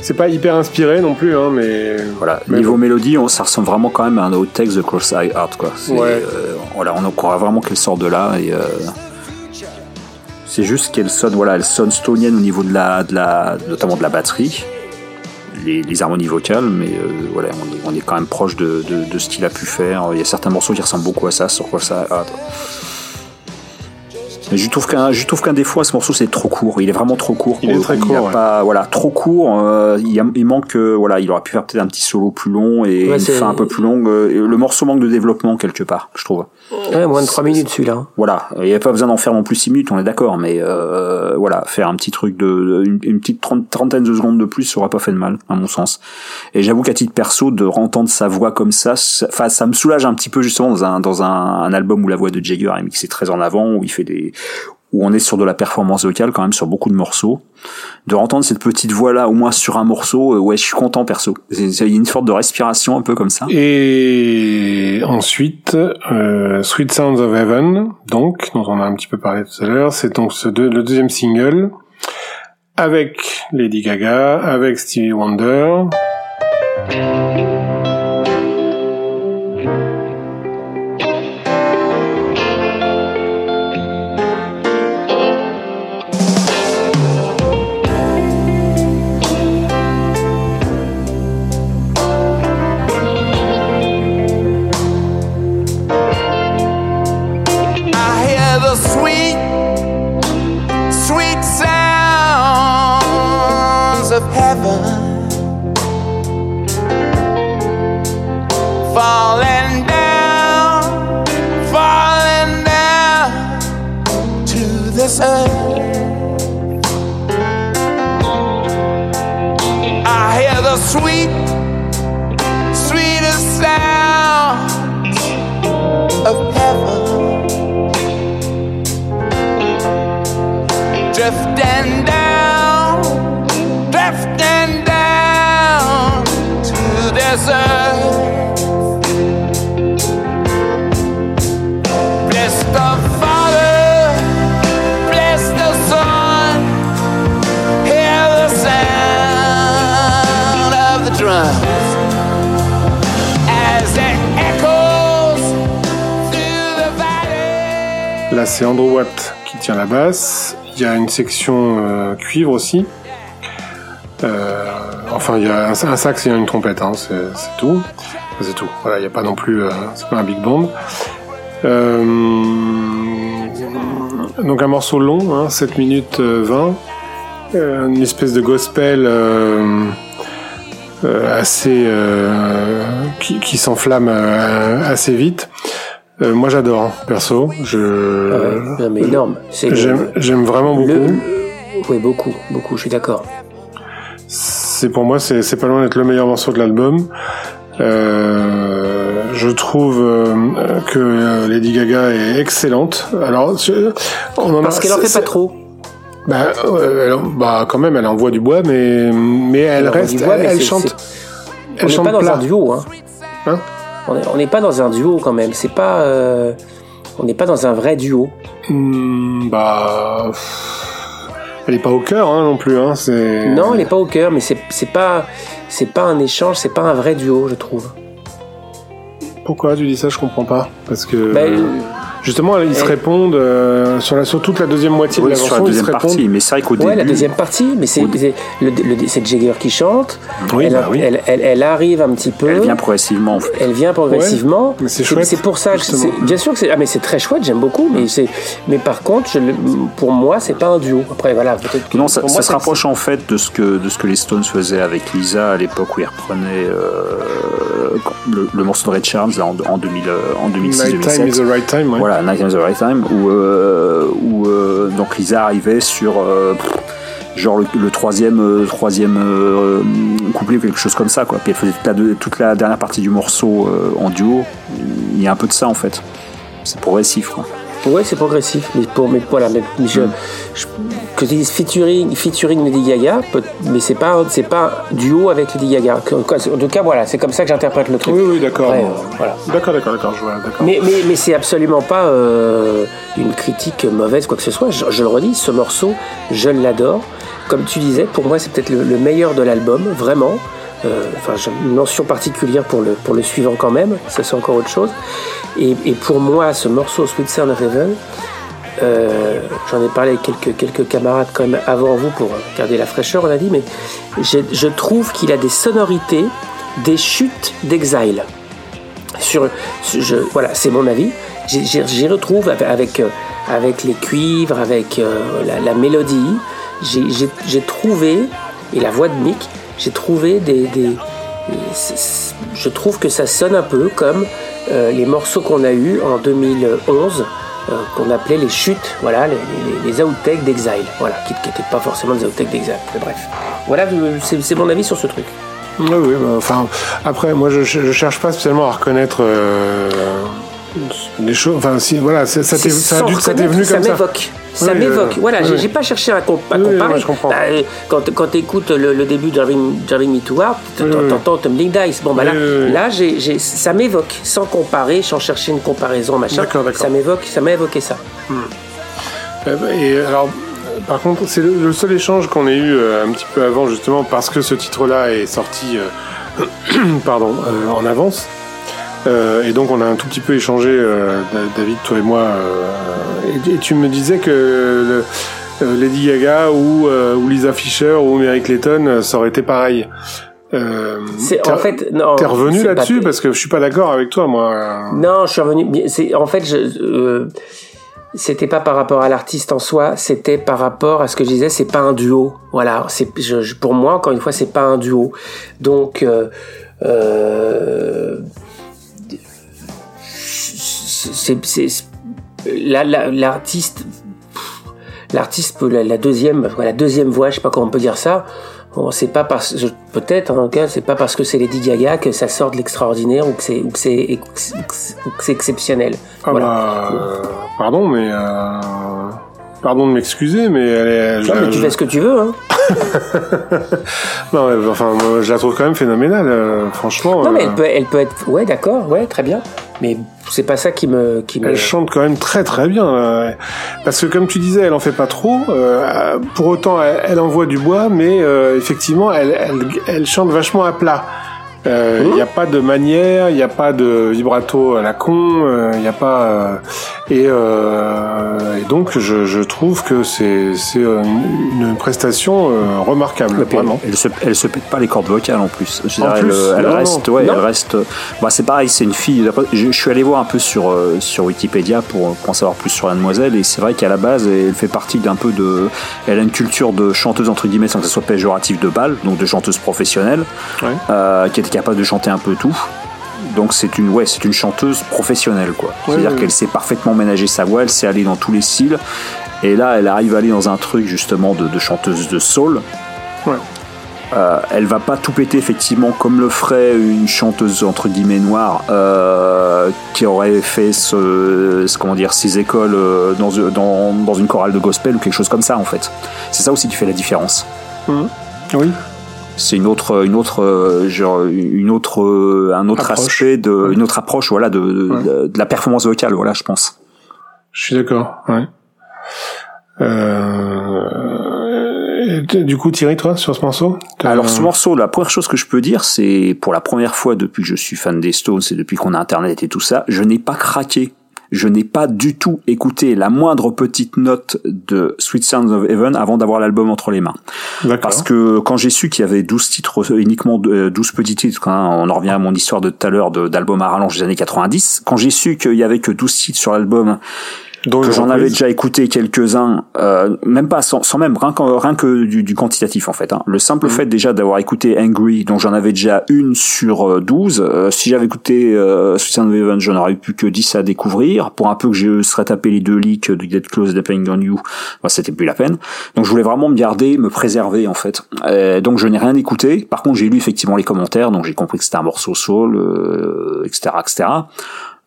Speaker 1: c'est pas hyper inspiré non plus, hein, mais
Speaker 3: voilà. niveau mélodie, on, ça ressemble vraiment quand même à un autre texte de Cross-Eye Art, quoi. Ouais. Voilà, on croit vraiment qu'elle sort de là et c'est juste qu'elle sonne, voilà, elle sonne stonienne au niveau de la, de la, notamment de la batterie les, harmonies vocales, mais euh, voilà, on est, on est, quand même proche de, de, de, ce qu'il a pu faire. Il y a certains morceaux qui ressemblent beaucoup à ça, sur quoi ça. Ah, je trouve qu'un, je trouve qu'un des fois, ce morceau, c'est trop court. Il est vraiment trop court.
Speaker 1: Il est très court.
Speaker 3: pas, voilà, trop court. Euh, il, il, manque, euh, voilà, il aurait pu faire peut-être un petit solo plus long et une fin un peu plus longue. Euh, le morceau manque de développement quelque part, je trouve.
Speaker 2: Ouais, moins de 3 minutes celui-là.
Speaker 3: Voilà, il n'y a pas besoin d'en faire non plus 6 minutes, on est d'accord, mais euh, voilà, faire un petit truc de, une, petite trentaine de secondes de plus, ça aurait pas fait de mal, à mon sens. Et j'avoue qu'à titre perso, de entendre sa voix comme ça, enfin, ça, me soulage un petit peu justement dans un dans un, un album où la voix de Jagger est mixée très en avant, où il fait des où on est sur de la performance vocale quand même sur beaucoup de morceaux. De entendre cette petite voix là au moins sur un morceau, euh, ouais, je suis content perso. Il y a une sorte de respiration un peu comme ça.
Speaker 1: Et ensuite, euh, Sweet Sounds of Heaven, donc dont on a un petit peu parlé tout à l'heure, c'est donc ce le deuxième single avec Lady Gaga, avec Stevie Wonder. sweet, sweetest sound of heaven. Drift and c'est Andrew Watt qui tient la basse. Il y a une section euh, cuivre aussi. Euh, enfin, il y a un, sax et une trompette, hein, c'est tout. c'est tout. Voilà, il n'y a pas non plus, euh, c'est pas un big band. donc un morceau long, hein, 7 minutes 20. une espèce de gospel assez qui s'enflamme assez vite. Euh, moi j'adore, hein, perso. Je.
Speaker 2: Ah mais énorme.
Speaker 1: J'aime vraiment beaucoup.
Speaker 2: Oui, beaucoup, beaucoup. Je suis d'accord.
Speaker 1: C'est pour moi, c'est pas loin d'être le meilleur morceau de l'album. Euh, je trouve euh, que Lady Gaga est excellente. Alors,
Speaker 2: on en parce qu'elle en fait pas trop.
Speaker 1: Bah, elle, bah, quand même, elle envoie du bois, mais mais elle, reste, elle, chante.
Speaker 2: Elle chante pas dans un duo, hein.
Speaker 1: Hein?
Speaker 2: On n'est pas dans un duo quand même. C'est pas, euh, on n'est pas dans un vrai duo.
Speaker 1: Hmm, bah, elle est pas au cœur hein, non plus. Hein,
Speaker 2: non, elle est pas au cœur, mais c'est pas, c'est pas un échange, c'est pas un vrai duo, je trouve.
Speaker 1: Pourquoi tu dis ça? Je comprends pas. Parce que. Ben, Justement, ils se répondent euh, sur, la, sur toute la deuxième moitié de la
Speaker 3: sur la deuxième partie. Mais c'est vrai qu'au
Speaker 2: ouais, la deuxième partie, mais c'est c'est Jagger qui chante. Oui, elle, bah oui. elle, elle, elle, arrive un petit peu.
Speaker 3: Elle vient progressivement. En fait.
Speaker 2: Elle vient progressivement.
Speaker 1: mais c'est chouette.
Speaker 2: C'est pour ça que bien sûr que c'est ah mais c'est très chouette, j'aime beaucoup. Mais c'est mais par contre, je, pour moi, c'est pas un duo. Après voilà,
Speaker 3: peut-être. Non, ça, ça se rapproche en fait de ce que de ce que les Stones faisaient avec Lisa à l'époque où ils reprenaient euh, le, le, morceau de Red Charms là, en, en 2000 en 2006
Speaker 1: Night Time is the right time. Ouais.
Speaker 3: Voilà, Night Time is the right time où, euh, où euh, donc Lisa arrivait sur euh, genre le, troisième troisième couplet ou quelque chose comme ça quoi. Puis elle faisait toute la, toute la dernière partie du morceau en duo. Il y a un peu de ça en fait. C'est progressif quoi
Speaker 2: Ouais, c'est progressif, mais pour mais voilà, mais je, mm. je, que tu dises featuring, featuring Lady Gaga, mais c'est pas c'est pas duo avec Lady Gaga. En tout cas, voilà, c'est comme ça que j'interprète le truc.
Speaker 1: Oui, oui, d'accord. Euh, voilà. D'accord, d'accord, d'accord.
Speaker 2: Mais mais mais c'est absolument pas euh, une critique mauvaise quoi que ce soit. Je, je le redis, ce morceau, je l'adore. Comme tu disais, pour moi, c'est peut-être le, le, meilleur de l'album, vraiment. Euh, enfin, j'ai une mention particulière pour le, pour le suivant quand même, ça c'est encore autre chose. Et, pour moi, ce morceau Sweet Sound of Heaven, euh, j'en ai parlé avec quelques, quelques camarades quand même avant vous pour garder la fraîcheur, on a dit, mais je trouve qu'il a des sonorités des chutes d'Exile. Sur, voilà, c'est mon avis. J'y retrouve avec, avec, les cuivres, avec euh, la, la, mélodie. J'ai trouvé, et la voix de Mick, j'ai trouvé des, je trouve que ça sonne un peu comme euh, les morceaux qu'on a eus en 2011 euh, qu'on appelait les chutes, voilà, les, les, outtakes d'Exile, voilà, qui n'étaient pas forcément des outtakes d'Exile. bref, voilà, c'est mon avis sur ce truc.
Speaker 1: Oui, oui, enfin, après, moi, je, je, cherche pas spécialement à reconnaître euh, des choses. Enfin, si, voilà, ça t'est venu comme ça.
Speaker 2: Ça m'évoque. Ça m'évoque. voilà, j'ai pas cherché à, comparer. Bah, quand quand tu écoutes le, début de Driving, Me to War, t'entends Tumbling Dice. Bon, bah là, là ça m'évoque, sans comparer, sans chercher une comparaison, machin. Ça m'évoque, ça m'a évoqué ça. Hmm.
Speaker 1: Euh, et alors, par contre, c'est le, seul échange qu'on ait eu euh, un petit peu avant, justement, parce que ce titre-là est sorti, euh, pardon, en avance. Euh, et donc on a un tout petit peu échangé, euh, David, toi et moi. Euh, et, tu me disais que Lady Gaga ou, ou, Lisa Fisher ou Mary Clayton, ça aurait été pareil.
Speaker 2: Euh, en fait, non.
Speaker 1: T'es revenu là-dessus parce que je suis pas d'accord avec toi, moi.
Speaker 2: Non, je suis revenu. C'est en fait, je, c'était pas par rapport à l'artiste en soi, c'était par rapport à ce que je disais. C'est pas un duo. Voilà. C'est pour moi encore une fois, c'est pas un duo. Donc. Euh, c'est l'artiste l'artiste la, deuxième la deuxième voix je sais pas comment on peut dire ça. Bon, c'est pas parce peut-être en tout cas c'est pas parce que c'est Lady Gaga que ça sort de l'extraordinaire ou que c'est c'est exceptionnel.
Speaker 1: Ah bah, euh, pardon mais euh, pardon de m'excuser mais elle est
Speaker 2: non, mais tu fais ce que tu veux hein
Speaker 1: non, enfin, je la trouve quand même phénoménale, euh, franchement.
Speaker 2: Non, mais elle peut, elle peut être, ouais, d'accord, ouais, très bien. Mais c'est pas ça qui me, qui
Speaker 1: Elle chante quand même très très bien, euh, parce que comme tu disais, elle en fait pas trop. Euh, pour autant, elle, envoie du bois, mais effectivement, elle, elle, elle chante vachement à plat. Il euh, n'y a pas de manière, il n'y a pas de vibrato à la con, il euh, n'y a pas euh, et, euh, et, donc je, je trouve que c'est c'est une, prestation remarquable vraiment.
Speaker 3: Elle se elle se pète pas les cordes vocales en plus. en plus elle, reste ouais, elle reste. Bah c'est pareil, c'est une fille. Je, je, suis allé voir un peu sur sur Wikipédia pour, pour en savoir plus sur la demoiselle et c'est vrai qu'à la base elle fait partie d'un peu de. Elle a une culture de chanteuse entre guillemets sans que ce soit péjoratif de balle, donc de chanteuse professionnelle, ouais. qui était capable de chanter un peu tout. Donc c'est une ouais, c'est une chanteuse professionnelle quoi. C'est-à-dire qu'elle sait parfaitement ménager sa voix, elle sait aller dans tous les styles. Et là, elle arrive à aller dans un truc justement de, chanteuse de soul. Euh, elle va pas tout péter effectivement comme le ferait une chanteuse entre guillemets noire euh, qui aurait fait ce, comment dire ses écoles euh, dans, dans, dans, une chorale de gospel ou quelque chose comme ça en fait. C'est ça aussi qui fait la différence.
Speaker 1: Mmh. Oui.
Speaker 3: C'est une autre une autre genre une autre un autre aspect de une autre approche voilà de de, de la performance vocale voilà je pense.
Speaker 1: Je suis d'accord ouais. Euh, du coup, Thierry, toi, sur ce morceau
Speaker 3: Alors, ce morceau, la première chose que je peux dire, c'est pour la première fois depuis que je suis fan des Stones et depuis qu'on a Internet et tout ça, je n'ai pas craqué. Je n'ai pas du tout écouté la moindre petite note de Sweet Sounds of Heaven avant d'avoir l'album entre les mains. Parce que quand j'ai su qu'il y avait 12 titres, uniquement 12 euh, petits titres, quand on en revient à mon histoire de tout à l'heure d'album à rallonge des années 90, quand j'ai su qu'il y avait que 12 titres sur l'album que j'en avais déjà écouté quelques-uns, euh, même pas sans, sans même rien, rien que du, du, quantitatif en fait. Hein. Le simple mhm. fait déjà d'avoir écouté Angry, dont j'en avais déjà une sur 12, euh, euh, si j'avais écouté euh, Suicide Event, j'en aurais eu plus que 10 à découvrir. Pour un peu que je serais tapé les deux leaks de Get Close Depending on You, bah, c'était plus la peine. Donc je voulais vraiment me garder, me préserver en fait. Euh, donc je n'ai rien écouté. Par contre j'ai lu effectivement les commentaires, donc j'ai compris que c'était un morceau soul, etc., etc.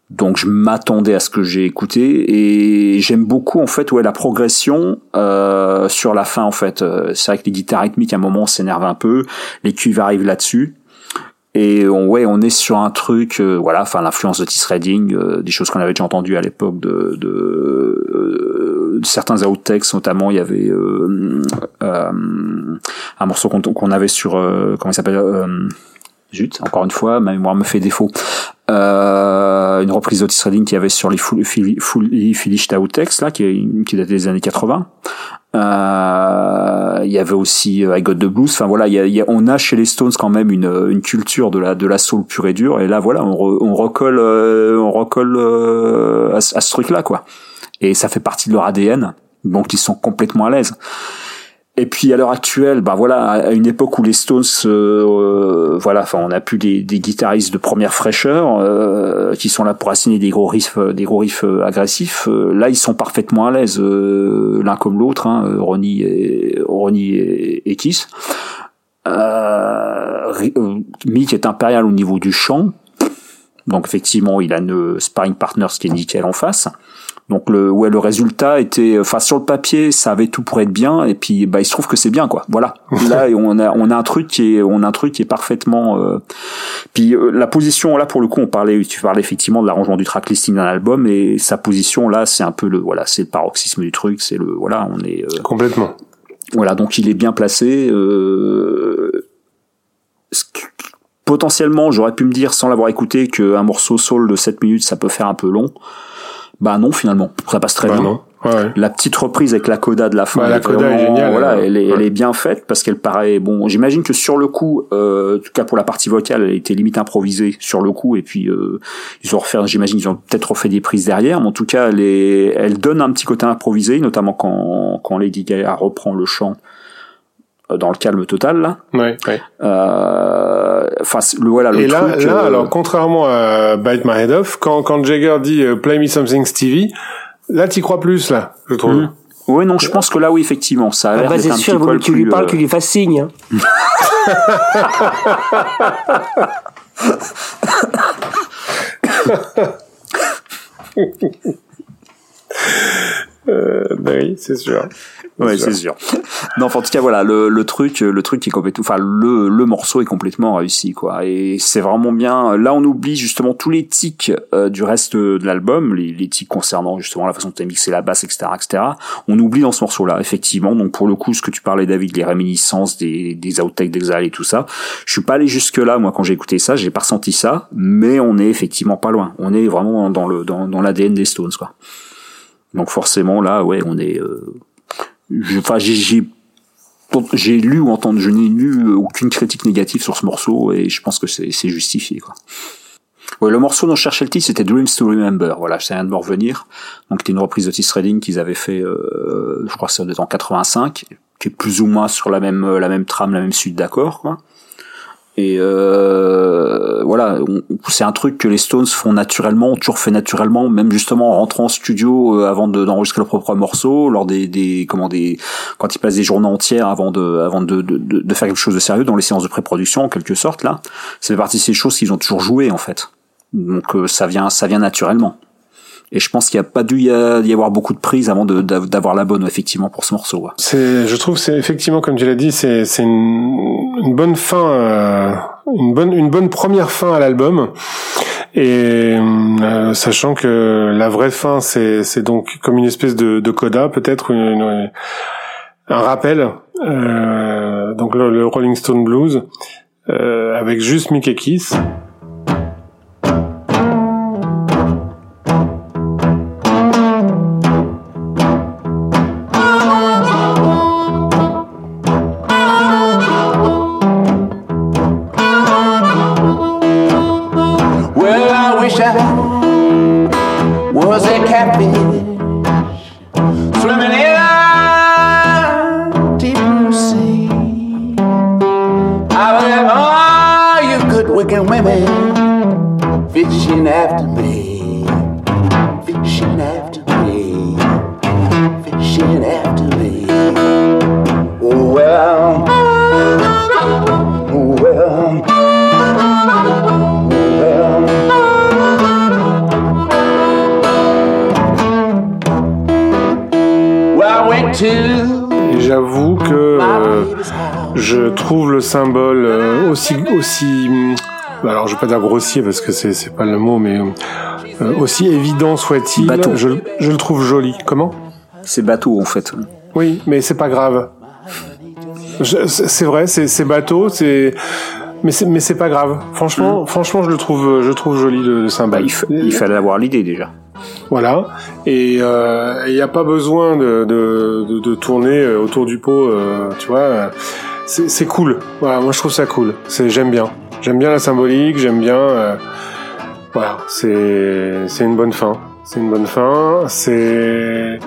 Speaker 3: Donc je m'attendais à ce que j'ai écouté et j'aime beaucoup en fait ouais la progression euh, sur la fin en fait. Euh, c'est vrai que les guitares rythmiques à un moment s'énervent un peu, les cuivres arrivent là-dessus et on, ouais on est sur un truc euh, voilà enfin l'influence de Tis Reading, euh, des choses qu'on avait déjà entendues à l'époque de, de, certains outtakes notamment il y avait un morceau qu'on avait sur comment il s'appelle Zut, encore une fois, ma mémoire me fait défaut. Euh, une reprise d'Otis Redding qui avait sur les Fully, fully Finished Outtakes, là, qui, qui date des années 80. Euh, il y avait aussi euh, I Got the Blues. Enfin voilà, il y a, on a chez les Stones quand même une, une culture de la de la soul pure et dure. Et là voilà, on, on recolle euh, on recolle euh, à, à, ce truc-là quoi. Et ça fait partie de leur ADN, donc ils sont complètement à l'aise. Et puis à l'heure actuelle, bah voilà, à une époque où les Stones, euh, voilà, enfin on a plus des, des, guitaristes de première fraîcheur euh, qui sont là pour assigner des gros riffs, des gros riffs euh, agressifs. Euh, là, ils sont parfaitement à l'aise l'un comme l'autre, hein, Ronnie et Ronnie et, et Kiss. Mick est impérial au niveau du chant, donc effectivement, il a une sparring partner, ce qui est nickel en face. Donc le ouais le résultat était enfin sur le papier ça avait tout pour être bien et puis bah il se trouve que c'est bien quoi. Voilà. là on a on a un truc qui est on a un truc qui est parfaitement euh... puis euh, la position là pour le coup on parlait tu parlais effectivement de l'arrangement du track listing d'un album et sa position là c'est un peu le voilà c'est le paroxysme du truc c'est le voilà on est
Speaker 1: euh, complètement.
Speaker 3: Voilà donc il est bien placé euh potentiellement j'aurais pu me dire sans l'avoir écouté qu'un morceau soul de 7 minutes ça peut faire un peu long bah non, finalement, ça passe très bah bien. Ouais. La petite reprise avec la coda de la fin,
Speaker 1: bah, la coda est géniale.
Speaker 3: Voilà, elle, est, elle est bien faite parce qu'elle paraît bon. J'imagine que sur le coup, euh, en tout cas pour la partie vocale, elle était limite improvisée sur le coup et puis euh, ils ont refait. J'imagine ils ont peut-être refait des prises derrière, mais en tout cas, elle, est, elle donne un petit côté improvisé, notamment quand quand Lady Gaga reprend le chant dans le calme total là.
Speaker 1: Ouais, ouais.
Speaker 3: Euh, enfin, le voilà le
Speaker 1: Et
Speaker 3: là,
Speaker 1: truc, là, euh... alors contrairement à Bite My Head Off, quand quand Jagger dit euh, Play Me Something Stevie, là t'y crois plus là, je trouve. Mmh.
Speaker 3: Oui, non, je pense que là, oui, effectivement, ça a l'air
Speaker 2: bah,
Speaker 3: d'être un
Speaker 2: sûr,
Speaker 3: petit
Speaker 2: tu lui parles,
Speaker 3: euh...
Speaker 2: tu lui fasses signe. Hein.
Speaker 1: euh, oui, c'est sûr.
Speaker 3: Ouais, c'est sûr. non, enfin, en tout cas, voilà, le, le truc, le truc est complètement, enfin, le, le morceau est complètement réussi, quoi. Et c'est vraiment bien. Là, on oublie justement tous les tics euh, du reste de l'album, les, les tics concernant justement la façon dont tu as mixé la basse, etc., etc. On oublie dans ce morceau-là, effectivement. Donc, pour le coup, ce que tu parlais, David, les réminiscences des, des outtakes d'Exile et tout ça, je suis pas allé jusque là, moi, quand j'ai écouté ça, j'ai pas ressenti ça, mais on est effectivement pas loin. On est vraiment dans le, dans, dans l'ADN des Stones, quoi. Donc forcément là, ouais, on est. Euh, enfin, j'ai lu ou entendu, je n'ai lu aucune critique négative sur ce morceau et je pense que c'est justifié quoi. Ouais, le morceau dont je cherchais le titre, c'était Dreams to Remember. Voilà, ça vient de me revenir. Donc, c'était une reprise de Otis Redding qu'ils avaient fait, euh, je crois c'est en 85, qui est plus ou moins sur la même la même trame, la même suite d'accords. Et euh, voilà, c'est un truc que les Stones font naturellement, ont toujours fait naturellement, même justement en rentrant en studio euh, avant d'enregistrer leur propre morceau, lors des, des comment des quand ils passent des journées entières avant de avant de, de, faire quelque chose de sérieux dans les séances de pré-production en quelque sorte là. C'est partie de ces choses qu'ils ont toujours joué en fait. Donc euh, ça vient ça vient naturellement. Et je pense qu'il n'y a pas dû y, avoir beaucoup de prises avant d'avoir la bonne effectivement pour ce morceau.
Speaker 1: C'est, je trouve, c'est effectivement comme tu l'as dit, c'est c'est une bonne fin, une bonne une bonne première fin à l'album. Et sachant que la vraie fin, c'est donc comme une espèce de, coda, peut-être un rappel. donc le, Rolling Stone Blues avec juste Mickey Kiss. Vais pas dire grossier parce que c'est c'est pas le mot mais euh, aussi évident soit-il je, je le trouve joli comment?
Speaker 3: C'est bateau en fait
Speaker 1: oui mais c'est pas grave c'est vrai c'est bateau c'est mais c'est mais c'est pas grave franchement mm. franchement je le trouve je trouve joli le, symbole
Speaker 3: bah, il, fallait avoir l'idée déjà
Speaker 1: voilà. Et il euh, n'y a pas besoin de, de, de, de, tourner autour du pot, euh, tu vois c'est cool. Voilà, moi je trouve ça cool. C'est j'aime bien. J'aime bien la symbolique. J'aime bien. Euh, voilà, c'est c'est une bonne fin. C'est une bonne fin. C'est euh,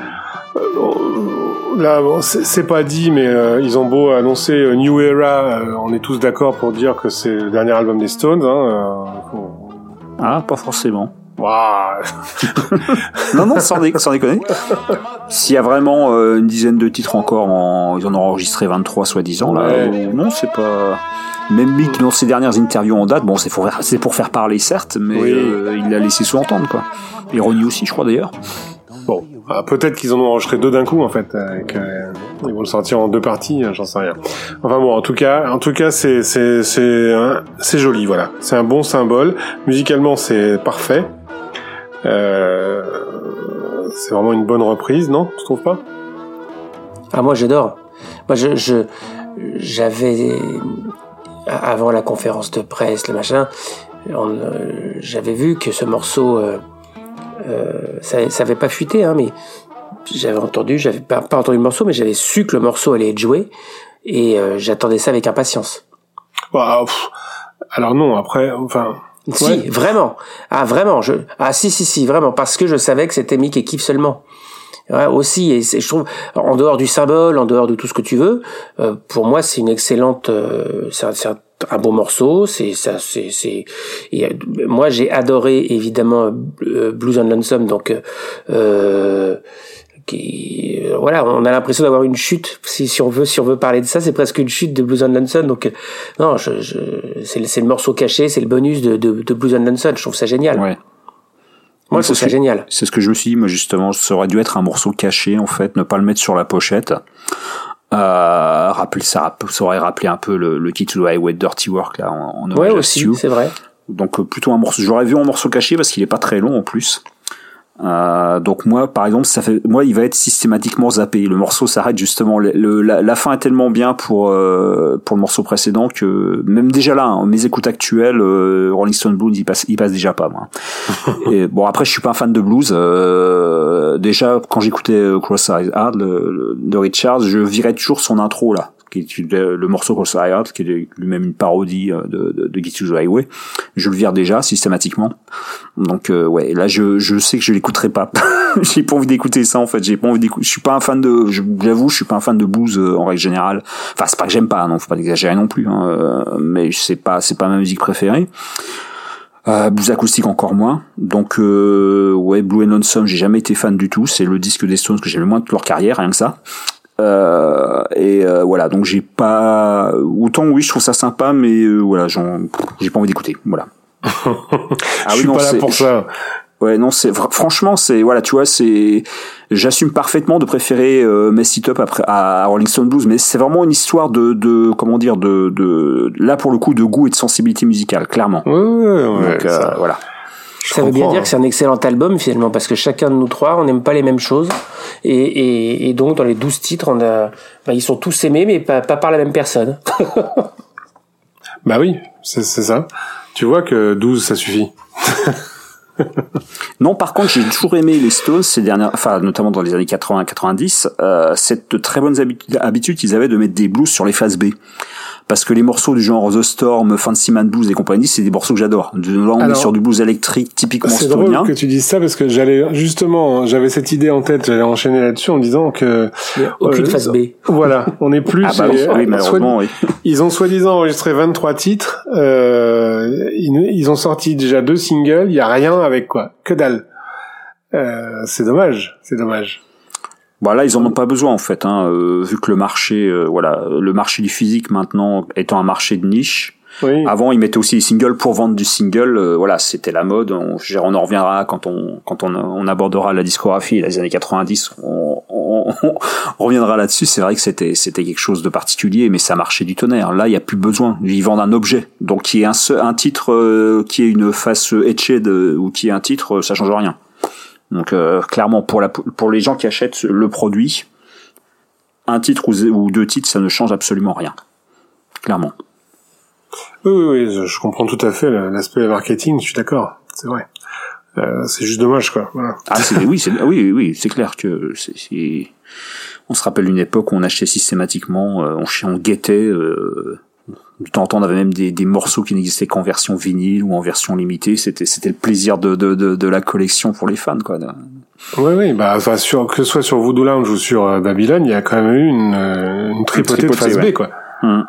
Speaker 1: là, bon, c'est pas dit, mais euh, ils ont beau annoncer New Era, on est tous d'accord pour dire que c'est le dernier album des Stones. Hein,
Speaker 3: ah, pas forcément.
Speaker 1: non,
Speaker 3: non, sans, déconner. S'il y a vraiment euh, une dizaine de titres encore, en, ils en ont enregistré 23 soi-disant, là, euh, non, c'est pas... Même Mick, dans ses dernières interviews en date, bon, c'est pour, pour, faire parler, certes, mais euh, il l'a laissé sous-entendre, quoi. Ironie aussi, je crois, d'ailleurs.
Speaker 1: Bon, ah, peut-être qu'ils en ont enregistré deux d'un coup, en fait. ils vont le sortir en deux parties, j'en sais rien. Enfin bon, en tout cas, en tout cas, c'est c'est c'est c'est joli, voilà. C'est un bon symbole. Musicalement, c'est parfait. Euh, c'est vraiment une bonne reprise, non Tu trouves pas?
Speaker 2: Ah moi j'adore. Moi je, j'avais avant la conférence de presse, le machin, euh, j'avais vu que ce morceau, euh, ça, ça avait pas fuité, hein, mais j'avais entendu, j'avais pas, pas entendu le morceau, mais j'avais su que le morceau allait être joué et j'attendais ça avec impatience.
Speaker 1: Bah, alors non, après, enfin,
Speaker 2: si, vraiment. Ah, vraiment. Je... Ah, si, si, si, vraiment. Parce que je savais que c'était Mick et Keith seulement. Ouais, aussi, et je trouve, en dehors du symbole, en dehors de tout ce que tu veux, euh, pour moi, c'est une excellente, euh, c'est un, un, beau morceau. C'est ça, c'est, c'est. moi, j'ai adoré évidemment euh, Blues on Lonesome, donc. Euh, qui euh, voilà on a l'impression d'avoir une chute si, si on veut si on veut parler de ça c'est presque une chute de Blues on Lonesome donc euh, non je, je c'est le, morceau caché c'est le bonus de, de, de Blues on Lonesome je trouve ça génial
Speaker 3: ouais.
Speaker 2: Moi ça génial.
Speaker 3: c'est ce que je me suis dit moi justement ça aurait dû être un morceau caché en fait ne pas le mettre sur la pochette. Euh, rappel, ça, ça aurait rappelé un peu le, le titre de Highway Dirty Work là en, en
Speaker 2: ouais aussi c'est vrai.
Speaker 3: Donc euh, plutôt un morceau j'aurais vu un morceau caché parce qu'il est pas très long en plus euh, donc moi, par exemple, ça fait, moi, il va être systématiquement zappé. Le morceau s'arrête justement. Le, la, la, fin est tellement bien pour euh, pour le morceau précédent que même déjà là, hein, mes écoutes actuelles, euh, Rolling Stone Blues, il passe, il passe déjà pas. Moi. Et bon, après, je suis pas un fan de blues. Euh, déjà, quand j'écoutais Cross Eyes Hard de Richards, je virais toujours son intro là le, morceau Cross Heart, qui est lui-même une parodie euh, de, de, de the Highway. Je le vire déjà systématiquement. Donc euh, ouais, là je, je sais que je l'écouterai pas. j'ai pas envie d'écouter ça en fait. J'ai pas envie d'écouter. Je suis pas un fan de. J'avoue, je suis pas un fan de blues euh, en règle générale. Enfin, c'est pas que j'aime pas, non, faut pas exagérer non plus. Hein, mais c'est pas c'est pas ma musique préférée. Euh, blues acoustique encore moins. Donc euh, ouais, Blue and Lonesome, j'ai jamais été fan du tout. C'est le disque des Stones que j'aime le moins de leur carrière, rien que ça. Euh, et euh, voilà, donc j'ai pas autant oui, je trouve ça sympa, mais euh, voilà, j'ai pas envie d'écouter. Voilà.
Speaker 1: ah je suis pas là pour ça.
Speaker 3: Ouais, non, c'est franchement, c'est voilà, tu vois, c'est j'assume parfaitement de préférer euh, Mess It Up après à Rolling Stone Blues, mais c'est vraiment une histoire de, de comment dire de, de là pour le coup de goût et de sensibilité musicale, clairement.
Speaker 1: Ouais, ouais, ouais,
Speaker 3: Donc voilà.
Speaker 2: Ça veut bien dire que c'est un excellent album finalement parce que chacun de nous trois on n'aime pas les mêmes choses et, et, et donc dans les douze titres on a bah, ils sont tous aimés mais pas, pas par la même personne.
Speaker 1: bah oui, c'est ça. Tu vois que 12 ça suffit.
Speaker 3: non, par contre, j'ai toujours aimé les Stones ces dernières, enfin notamment dans les années 80-90, euh, cette très bonne habitude qu'ils avaient de mettre des blues sur les phases B parce que les morceaux du genre The Storm, Fancy Man Blues et compagnie, c'est des morceaux que j'adore. Là, on est sur du blues électrique typiquement
Speaker 1: C'est drôle que tu dises ça parce que j'allais justement, j'avais cette idée en tête, j'allais enchaîner là-dessus en disant que
Speaker 2: aucune phase B.
Speaker 1: Voilà, on est plus.
Speaker 3: ah bah oui, malheureusement, oui.
Speaker 1: Ils ont soi-disant enregistré 23 titres. Euh, ils, ils, ont sorti déjà deux singles. Il y a rien avec quoi, que dalle. Euh, c'est dommage, c'est dommage.
Speaker 3: Bon, là, ils en ont pas besoin en fait, hein, euh, vu que le marché, euh, voilà, le marché du physique maintenant étant un marché de niche.
Speaker 1: Oui.
Speaker 3: Avant, ils mettaient aussi des singles pour vendre du single. Euh, voilà, c'était la mode. On, on en reviendra quand on quand on, on abordera la discographie des années 90. On, on, on reviendra là-dessus. C'est vrai que c'était c'était quelque chose de particulier, mais ça marchait du tonnerre. Là, il y a plus besoin. Ils vendent un objet. Donc, qui est un un titre, qui est une face etchée ou qui est un titre, ça change rien. Donc euh, clairement pour la pour les gens qui achètent le produit, un titre ou, deux titres, ça ne change absolument rien. Clairement.
Speaker 1: Oui, oui, oui je comprends tout à fait l'aspect marketing. Je suis d'accord, c'est vrai. Euh, c'est juste dommage, quoi. Voilà.
Speaker 3: Ah, oui, c'est oui, oui, c'est clair que c'est. On se rappelle une époque où on achetait systématiquement, euh, on, on guettait. Euh, de temps en temps, on avait même des, des morceaux qui n'existaient qu'en version vinyle ou en version limitée. C'était c'était le plaisir de, de, de, de, la collection pour les fans, quoi.
Speaker 1: Oui, oui, bah, enfin, sur, que ce soit sur Voodoo Lounge ou sur euh, Babylone, il y a quand même eu une, euh, une tripotée, de phase B, quoi.
Speaker 3: Hum.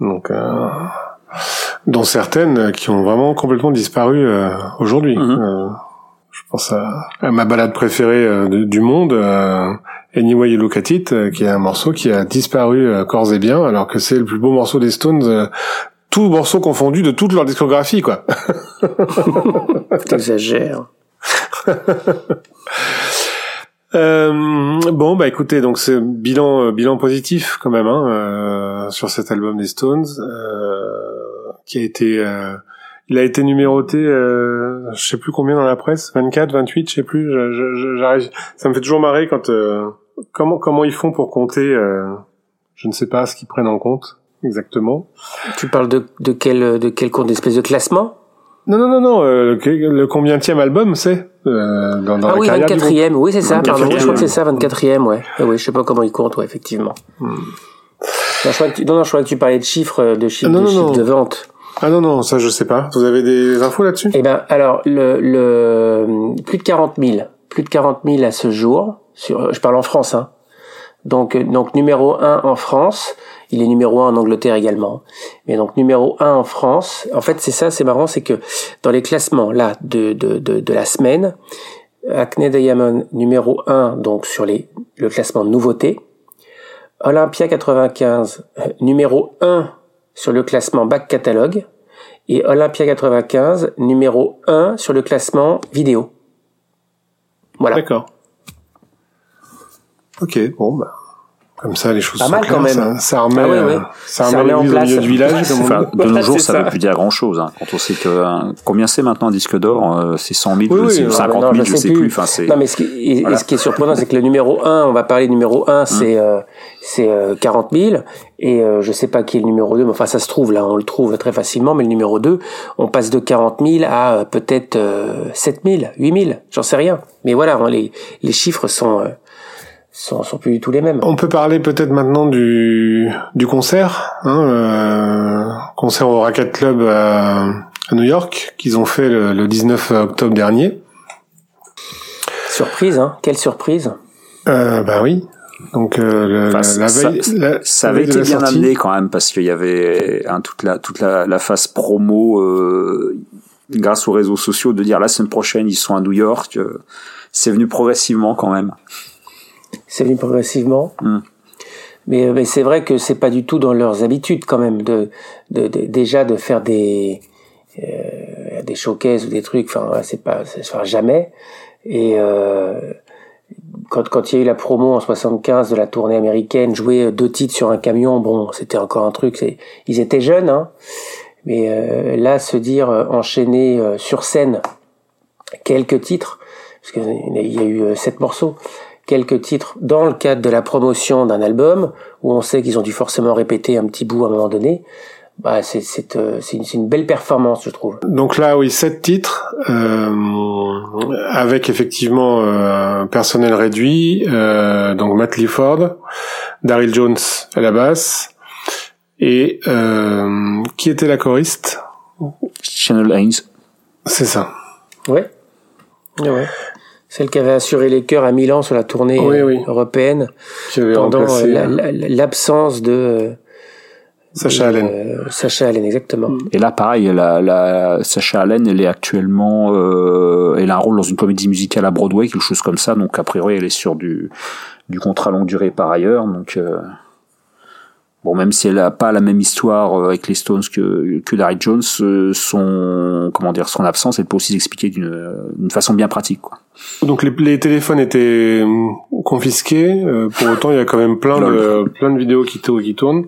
Speaker 1: Donc, euh, dont certaines qui ont vraiment complètement disparu euh, aujourd'hui. Hum. je pense à, à, ma balade préférée du monde, Anyway You Look At It, euh, qui est un morceau qui a disparu euh, corps et bien, alors que c'est le plus beau morceau des Stones, euh, tout morceau confondu de toute leur discographie, quoi.
Speaker 2: T'exagères.
Speaker 1: euh, bon bah écoutez donc c'est bilan bilan positif quand même hein, sur cet album des Stones qui a été il a été numéroté, je sais plus combien dans la presse, 24, 28, je sais plus. J'arrive, ça me fait toujours marrer quand comment comment ils font pour compter euh, Je ne sais pas ce qu'ils prennent en compte exactement.
Speaker 2: Tu parles de de quel de quel compte d'espèce de classement?
Speaker 1: Non non non non. Euh, le, combien tième album c'est euh, dans, dans
Speaker 2: Ah oui, 24e. Oui, c'est ça. Pardon, je crois que c'est ça, 24e. Ouais. Eh oui, je sais pas comment ils comptent. Ouais, effectivement. Hmm. Non, je crois que tu, non, non, je crois que tu parlais de chiffres, euh, de chiffres, ah, de, chiffres de vente.
Speaker 1: Ah non non, ça je sais pas. Vous avez des infos là-dessus?
Speaker 2: Eh ben, alors le, le plus de 40 000, plus de 40 000 à ce jour je parle en France, hein. Donc, euh, donc numéro 1 en France, il est numéro 1 en Angleterre également. Mais donc numéro 1 en France, en fait c'est ça, c'est marrant, c'est que dans les classements là de, de, de, de la semaine, Acne Diamond numéro 1 donc sur les, le classement nouveauté, Olympia 95 euh, numéro 1 sur le classement back catalogue et Olympia 95 numéro 1 sur le classement vidéo. Voilà.
Speaker 1: D'accord. Ok, bon bah. Comme ça, les choses
Speaker 2: pas
Speaker 1: sont
Speaker 2: mal
Speaker 1: claires.
Speaker 2: quand même.
Speaker 1: Ça, ça remet, ah ouais, ouais. ça remet, en place. au milieu du village.
Speaker 3: enfin, de nos jours, ça ne veut plus dire grand chose. Hein. Quand on sait que euh, combien c'est maintenant un disque d'or, euh, c'est 100 000, oui, oui, 50 000, non, je, sais plus. plus. Enfin,
Speaker 2: non, mais ce qui, voilà. ce qui est surprenant, c'est que le numéro 1, on va parler numéro 1, c'est euh, c'est 40 000 et euh, je sais pas qui est le numéro 2 mais enfin ça se trouve là on le trouve très facilement mais le numéro 2 on passe de 40 000 à euh, peut-être euh, 7 000 8 000 j'en sais rien mais voilà hein, les les chiffres sont euh, sont, sont plus du tout les mêmes.
Speaker 1: On peut parler peut-être maintenant du, du concert, hein, euh, concert au Racket Club à, à New York qu'ils ont fait le, le, 19 octobre dernier.
Speaker 2: Surprise, hein Quelle surprise
Speaker 1: euh, Bah oui. Donc euh, le, enfin, la, veille,
Speaker 3: ça,
Speaker 1: la,
Speaker 3: ça avait été bien sortie. amené quand même parce qu'il y avait hein, toute la toute la, la phase promo euh, grâce aux réseaux sociaux de dire la semaine prochaine ils sont à New York. Euh, c'est venu progressivement quand même
Speaker 2: c'est venu progressivement.
Speaker 3: Mm.
Speaker 2: Mais, mais c'est vrai que c'est pas du tout dans leurs habitudes quand même de, de, de déjà de faire des euh, des showcases ou des trucs. Enfin, c'est pas, ça se fera jamais. Et euh, quand quand il y a eu la promo en 75 de la tournée américaine, jouer deux titres sur un camion, bon, c'était encore un truc. C'est, ils étaient jeunes, hein. Mais euh, là, se dire euh, enchaîner euh, sur scène quelques titres, parce qu'il y a eu sept morceaux, quelques titres dans le cadre de la promotion d'un album où on sait qu'ils ont dû forcément répéter un petit bout à un moment donné. Bah, c'est c'est une, une, belle performance, je trouve.
Speaker 1: Donc là, oui, sept titres euh, avec effectivement un personnel réduit. Euh, donc Matt Leaford, Daryl Jones à la basse, et euh, qui était la choriste?
Speaker 3: Channel Haynes.
Speaker 1: C'est ça.
Speaker 2: Ouais. ouais. Celle qui avait assuré les chœurs à Milan sur la tournée euh, européenne pendant euh, l'absence de
Speaker 1: Sacha Allen.
Speaker 2: Sacha Allen, exactement.
Speaker 3: Et là, pareil, la, la, Sacha Allen, elle est actuellement, euh, elle a un rôle dans une comédie musicale à Broadway, quelque chose comme ça. Donc, a priori, elle est sur du, du contrat longue durée par ailleurs. Donc, euh, Bon, même si elle n'a pas la même histoire euh, avec les Stones que, que Larry Jones, euh, son, comment dire, son absence, elle peut aussi s'expliquer d'une façon bien pratique, quoi.
Speaker 1: Donc les, les téléphones étaient euh, confisqués. pour autant, il y a quand même plein de plein de vidéos qui, qui tournent.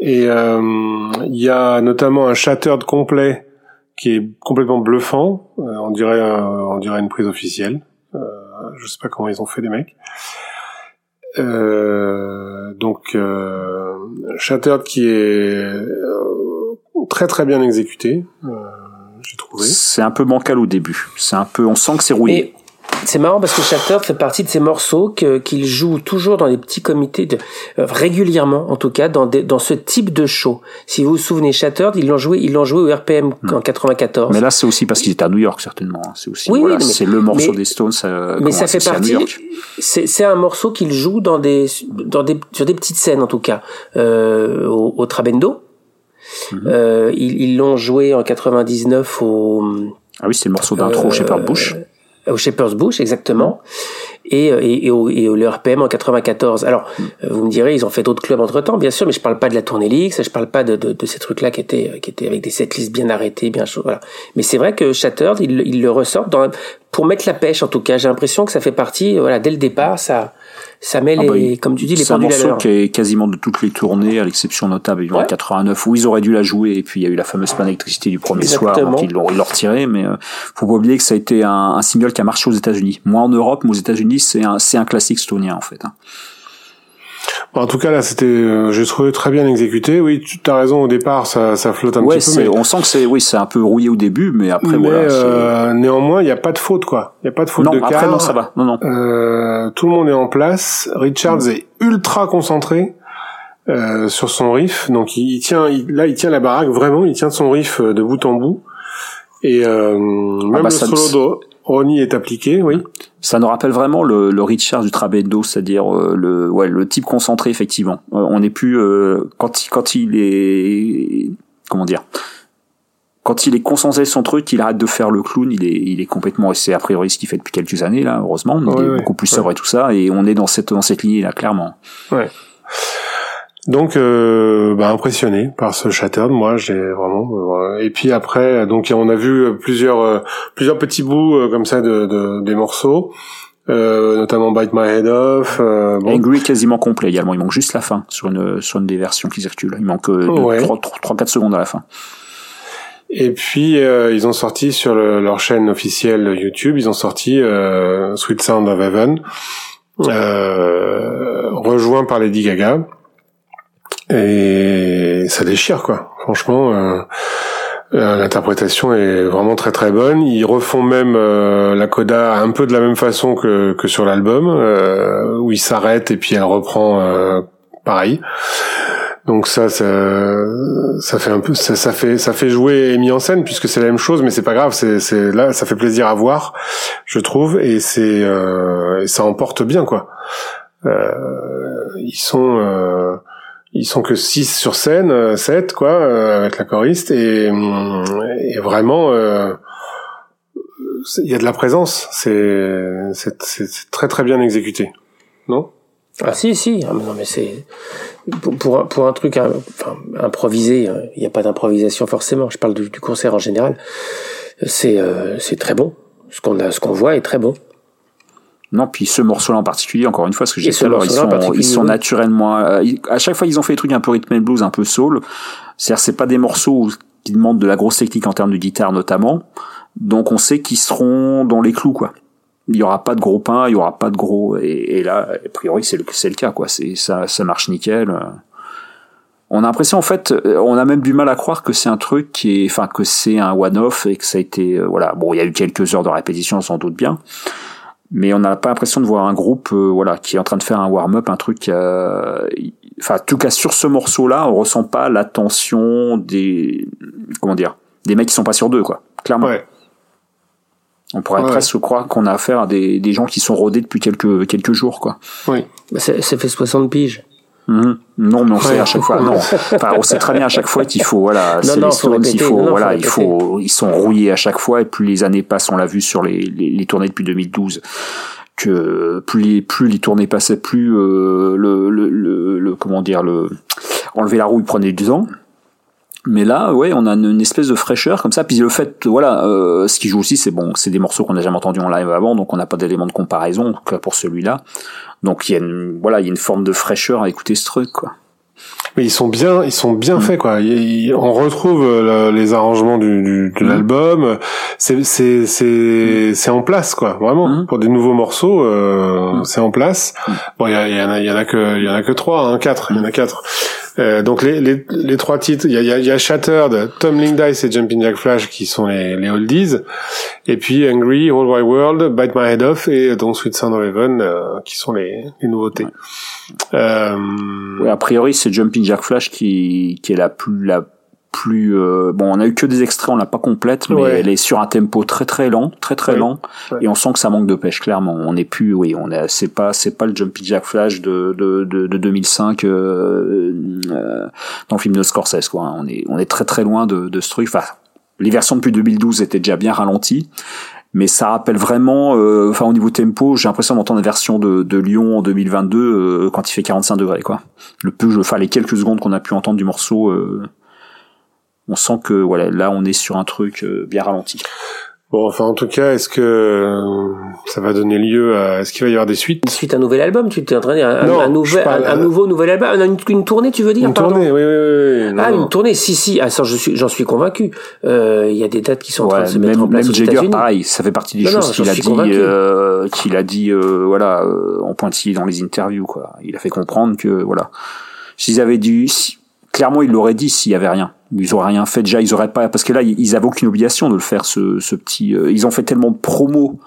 Speaker 1: Et il y a notamment un shattered complet qui est complètement bluffant. on dirait on dirait une prise officielle. je sais pas comment ils ont fait les mecs. Euh, donc euh, Shattered qui est euh, très très bien exécuté, euh, j'ai trouvé.
Speaker 3: C'est un peu bancal au début. C'est un peu, on sent que c'est rouillé.
Speaker 2: C'est marrant parce que Shattered fait partie de ces morceaux qu'il joue toujours dans des petits comités, de, euh, régulièrement en tout cas, dans, dans ce type de show. Si vous vous souvenez, Shattered, ils l'ont joué, ils l'ont joué au RPM hmm. en 94.
Speaker 3: Mais là, c'est aussi parce qu'il était à New York certainement. Hein. C'est aussi, oui, voilà, c'est le morceau des Stones.
Speaker 2: Euh, mais ça fait partie. C'est un morceau qu'il joue dans des, dans des, sur des petites scènes en tout cas, euh, au, au, Trabendo. Hmm. Euh, ils l'ont joué en 99 au.
Speaker 3: Ah oui, c'est le morceau d'intro chez Bush
Speaker 2: au Shepherd's Bush exactement. Et, et, et, au, et au RPM en 94 alors euh, vous me direz ils ont fait d'autres clubs entre temps bien sûr mais je parle pas de la tournée Leaks je parle pas de, de, de ces trucs là qui étaient qui étaient avec des setlists bien arrêtés bien chaud voilà. Mais c'est vrai que Shattered il, il le ressort dans, pour mettre la pêche en tout cas. J'ai l'impression que ça fait partie voilà dès le départ ça ça met ah les, bah, comme tu dis, les pendules à
Speaker 3: C'est un morceau qui est quasiment de toutes les tournées, à l'exception notable, évidemment, ouais. 89, où ils auraient dû la jouer, et puis il y a eu la fameuse panne d'électricité du premier soir, donc ils l'ont, retiré, mais euh, faut pas oublier que ça a été un, un single qui a marché aux États-Unis. Moins en Europe, mais aux États-Unis, c'est un, c'est un classique stonien, en fait. Hein.
Speaker 1: En tout cas là, c'était, euh, j'ai trouvé très bien exécuté. Oui, tu as raison. Au départ, ça, ça flotte un petit peu.
Speaker 3: Mais... On sent que c'est, oui, c'est un peu rouillé au début, mais après
Speaker 1: mais, euh, néanmoins, il n'y a pas de faute, quoi. Il n'y a pas de faute
Speaker 3: non,
Speaker 1: de
Speaker 3: après, non, ça va. Non, non.
Speaker 1: Euh, tout le monde est en place. Richards mm. est ultra concentré. Euh, sur son riff, donc il, tient, là il tient la baraque vraiment, il tient son riff euh, de bout en bout, et euh, ah même bah, le solo Ronnie est appliqué, oui.
Speaker 3: Ça nous rappelle vraiment le, le Richard du Trabendo, c'est-à-dire euh, le, ouais, le type concentré effectivement. Euh, on n'est plus euh, quand il, quand il est comment dire quand il est concentré son truc, il arrête de faire le clown, il est, il est complètement, c'est a priori ce qu'il fait depuis quelques années là, heureusement, il est beaucoup plus sobre et tout ça, et on est dans cette dans cette lignée là clairement.
Speaker 1: Ouais. Donc, euh, bah, impressionné par ce Shattered, moi, j'ai vraiment. Euh, et puis après, donc on a vu plusieurs euh, plusieurs petits bouts euh, comme ça de, de, des morceaux, notamment Bite My Head Off.
Speaker 3: bon. Angry quasiment complet également. Il manque juste la fin sur une sur une des versions qui circulent. Il manque 3-4 secondes à la fin.
Speaker 1: Et puis ils ont sorti sur le, leur chaîne officielle YouTube, ils ont sorti Sweet Sound of Heaven, rejoint par Lady Gaga et ça déchire quoi. Franchement, euh, euh, l'interprétation est vraiment très très bonne. Ils refont même euh, la coda un peu de la même façon que, que sur l'album, où il s'arrête et puis elle reprend pareil. Donc ça, ça, ça fait un peu, ça, fait, ça fait jouer et mis en scène puisque c'est la même chose, mais c'est pas grave. C'est, c'est là, ça fait plaisir à voir, je trouve, et c'est, et ça emporte bien quoi. ils sont ils sont que 6 sur scène, 7 euh, quoi, euh, avec la choriste, et, et vraiment, euh, il y a de la présence. C'est c'est très très bien exécuté, non?
Speaker 2: Ah si si, ah, non mais c'est pour, pour, un, truc enfin, improvisé, euh, il n'y a pas d'improvisation forcément. Je parle du, concert en général. C'est euh, c'est très bon. Ce qu'on a, ce qu'on voit est très bon.
Speaker 3: Non, puis ce morceau-là en particulier, encore une fois, ce que j'ai dit alors, ils sont, ils sont naturellement, euh, à chaque fois, ils ont fait des trucs un peu rhythm and blues, un peu soul. C'est-à-dire, c'est pas des morceaux qui demandent de la grosse technique en termes de guitare notamment. Donc, on sait qu'ils seront dans les clous, quoi. Il y aura pas de gros pain, il y aura pas de gros, et, là, a priori, c'est le, c'est le cas, quoi. C'est, ça, ça marche nickel. On a l'impression, en fait, on a même du mal à croire que c'est un truc qui est, enfin, que c'est un one-off et que ça a été, euh, voilà. Bon, il y a eu quelques heures de répétition, sans doute bien mais on n'a pas l'impression de voir un groupe euh, voilà qui est en train de faire un warm-up un truc euh, enfin en tout cas sur ce morceau là on ressent pas l'attention des comment dire des mecs qui sont pas sur deux quoi clairement. Ouais. on pourrait presque croire qu'on a affaire à des, des gens qui sont rodés depuis quelques quelques jours quoi.
Speaker 2: Oui. Bah, ça fait 60 piges
Speaker 3: Mhm. Non, mais on sait à chaque fois. Non, enfin, on sait très bien à chaque fois qu'il faut voilà, c'est les Stones, il faut voilà, il faut, ils sont rouillés à chaque fois et plus les années passent, on l'a vu sur les, les, les, tournées depuis 2012 que plus les plus les tournées passaient, plus euh, le, le, le, le, comment dire le enlever la roue il prenait du temps. Mais là, ouais, on a une, espèce de fraîcheur comme ça. Puis le fait, voilà, euh, ce qui joue aussi, c'est bon, c'est des morceaux qu'on n'a jamais entendus en live avant, donc on n'a pas d'éléments de comparaison pour celui-là. Donc il y a une, voilà, il y a une forme de fraîcheur à écouter ce truc, quoi.
Speaker 1: Mais ils sont bien, ils sont bien mm. faits quoi. on retrouve euh, les arrangements du, du de mm. l'album. C'est c'est c'est mm. c'est en place quoi, vraiment. Pour des nouveaux morceaux, euh, c'est en place. Bon, il y, y, en a il y en a que il y en a que trois, hein, quatre. Il y en a quatre. Euh, donc les, les, les trois titres, il y a, y, a, y a Shattered, Tumbling Dice et Jumping Jack Flash qui sont les, les oldies, et puis Angry, Whole Wide World, Bite My Head Off et Don't Sweet Sound of Heaven euh, qui sont les, les nouveautés.
Speaker 3: Euh... Ouais, a priori c'est Jumping Jack Flash qui, qui est la plus la plus euh, bon on a eu que des extraits on l'a pas complète mais elle est sur un tempo très très lent très très lent. Et on sent que ça manque de pêche clairement. On n'est plus oui on est c'est pas c'est pas le Jumpy Jack Flash de de de, de 2005 euh, euh, dans le film de Scorsese quoi. Hein. on est on est très très loin de de ce truc. Enfin les versions depuis 2012 étaient déjà bien ralenties. Mais ça rappelle vraiment, euh, enfin au niveau tempo, j'ai l'impression d'entendre la version de, de Lyon en 2022 quand il fait 45 degrés quoi. Le peu, enfin les quelques secondes qu'on a pu entendre du morceau, euh, on sent que voilà, là on est sur un truc euh, bien ralenti.
Speaker 1: Bon, enfin, en tout cas, est-ce que euh, ça va donner lieu à... Est-ce qu'il va y avoir des suites?
Speaker 2: Une suite, un nouvel album Tu t'es en train de dire un, un, nouvel, un, nouveau nouvel album une, une, tournée, tu veux dire
Speaker 1: Une tournée, oui, oui,
Speaker 2: oui. ah, une tournée, si, si. Ah, ça, j'en suis, j'en suis convaincu. Euh, il y a des dates qui sont en train de se mettre en place
Speaker 3: même Jagger, pareil, ça fait partie des choses qu'il a, dit, euh, qu'il a dit, euh, voilà, en pointillé dans les interviews, quoi. Il a fait comprendre que, voilà, s'ils avaient dû... Si, clairement, il l'aurait dit s'il y avait rien. Ils auraient rien fait déjà, ils auraient pas parce que là, ils avaient aucune obligation de le faire. Ce, ce petit, euh, ils ont fait tellement de promos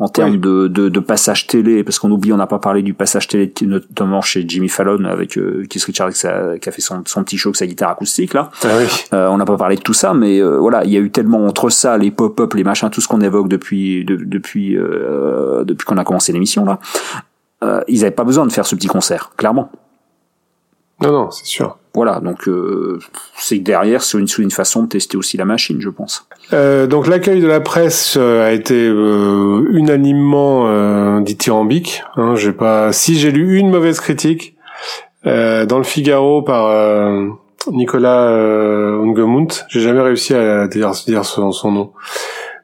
Speaker 3: en termes de, de, de, passage télé, parce qu'on oublie, on n'a pas parlé du passage télé, notamment chez Jimmy Fallon avec euh, Keith Richards qui a fait son, son petit show avec sa guitare acoustique là.
Speaker 1: Ah oui.
Speaker 3: euh, on n'a pas parlé de tout ça, mais euh, voilà, il y a eu tellement entre ça, les pop-up, les machins, tout ce qu'on évoque depuis depuis euh, depuis qu'on a commencé l'émission là. ils n'avaient pas besoin de faire ce petit concert, clairement.
Speaker 1: Non, non, c'est sûr.
Speaker 3: Voilà, donc euh, c'est derrière, c'est une, une façon de tester aussi la machine, je pense.
Speaker 1: Euh, donc l'accueil de la presse euh, a été euh, unanimement euh, dithyrambique. Hein, j'ai pas, si j'ai lu une mauvaise critique dans le Figaro par Nicolas Ungemunt, j'ai jamais réussi à dire, dire son, son, nom.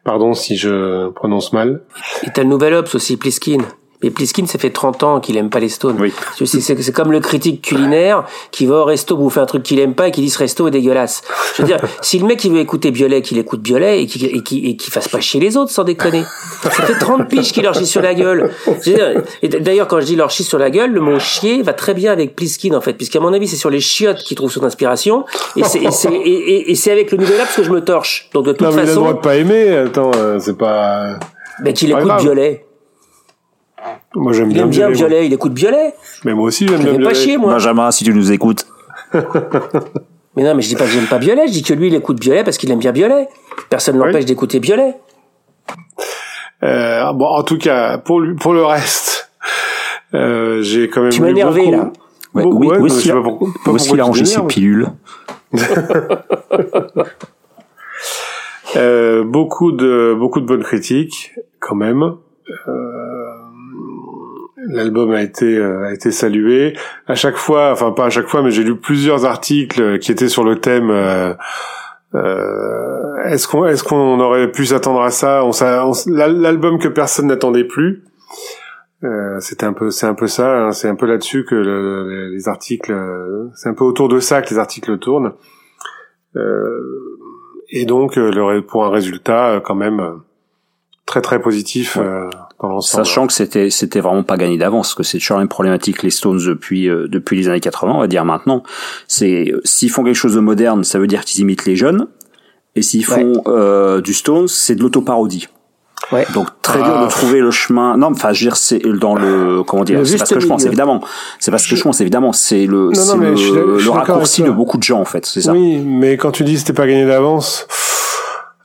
Speaker 1: Pardon si je prononce mal.
Speaker 2: Et t'as le nouvel Ops aussi, Pliskin. Mais Pliskin, ça fait 30 ans qu'il aime pas les Stones.
Speaker 3: Oui.
Speaker 2: C'est comme le critique culinaire qui va au resto bouffer un truc qu'il aime pas et qui dit ce resto est dégueulasse. Je veux dire, si le mec il veut écouter Biolay, qu'il écoute Biolay et qu'il et qui, fasse pas chier les autres sans déconner. Ça fait 30 piges qu'il leur chie sur la gueule. Et d'ailleurs, quand je dis leur chie sur la gueule, le mot chier va très bien avec Pliskin en fait, puisqu'à mon avis c'est sur les chiottes qu'il trouve son inspiration et c'est avec le nouvel parce que je me torche. Donc de toute
Speaker 1: non,
Speaker 2: façon.
Speaker 1: Mais il a le droit de pas aimer. Attends, euh, c'est pas.
Speaker 2: Mais qu'il écoute Biolay.
Speaker 1: Moi j'aime bien.
Speaker 2: Il aime bien Violet, il écoute Violet.
Speaker 1: Mais moi aussi j'aime bien Violet.
Speaker 2: pas chier moi.
Speaker 3: Benjamin, si tu nous écoutes.
Speaker 2: mais non, mais je dis pas que j'aime pas Violet, je dis que lui il écoute Violet parce qu'il aime bien Violet. Personne ne l'empêche d'écouter Violet.
Speaker 1: Euh, bon, en tout cas, pour lui, pour le reste, euh, j'ai quand même.
Speaker 2: Tu m'as énervé là.
Speaker 3: Ouais, oui, où est-ce qu'il a, rangé ses pilules?
Speaker 1: Euh, Beaucoup de beaucoup de bonnes critiques quand même. Euh, l'album a été a été salué. À chaque fois, enfin pas à chaque fois, mais j'ai lu plusieurs articles qui étaient sur le thème. est-ce qu'on est-ce qu'on aurait pu s'attendre à ça? On, L'album que personne n'attendait plus. Euh, c'était un peu, c'est un peu ça, hein, c'est un peu là-dessus que le, les articles, euh, c'est un peu autour de ça que les articles tournent. Euh, et donc, euh, le, pour un résultat quand même très très positif dans.
Speaker 3: Sachant que c'était c'était vraiment pas gagné d'avance, que c'est toujours une problématique les Stones depuis depuis les années 80, on va dire maintenant. C'est s'ils font quelque chose de moderne, ça veut dire qu'ils imitent les jeunes, et s'ils font du Stones, c'est de l'autoparodie. Ouais. Donc très dur de ah. trouver le chemin. Non, enfin, je veux dire, c'est dans le comment dire. C'est parce que je pense évidemment. C'est parce que je pense évidemment. C'est le, c'est le, le raccourci de beaucoup de gens en fait. C'est ça.
Speaker 1: Oui, mais quand tu dis c'était pas gagné d'avance.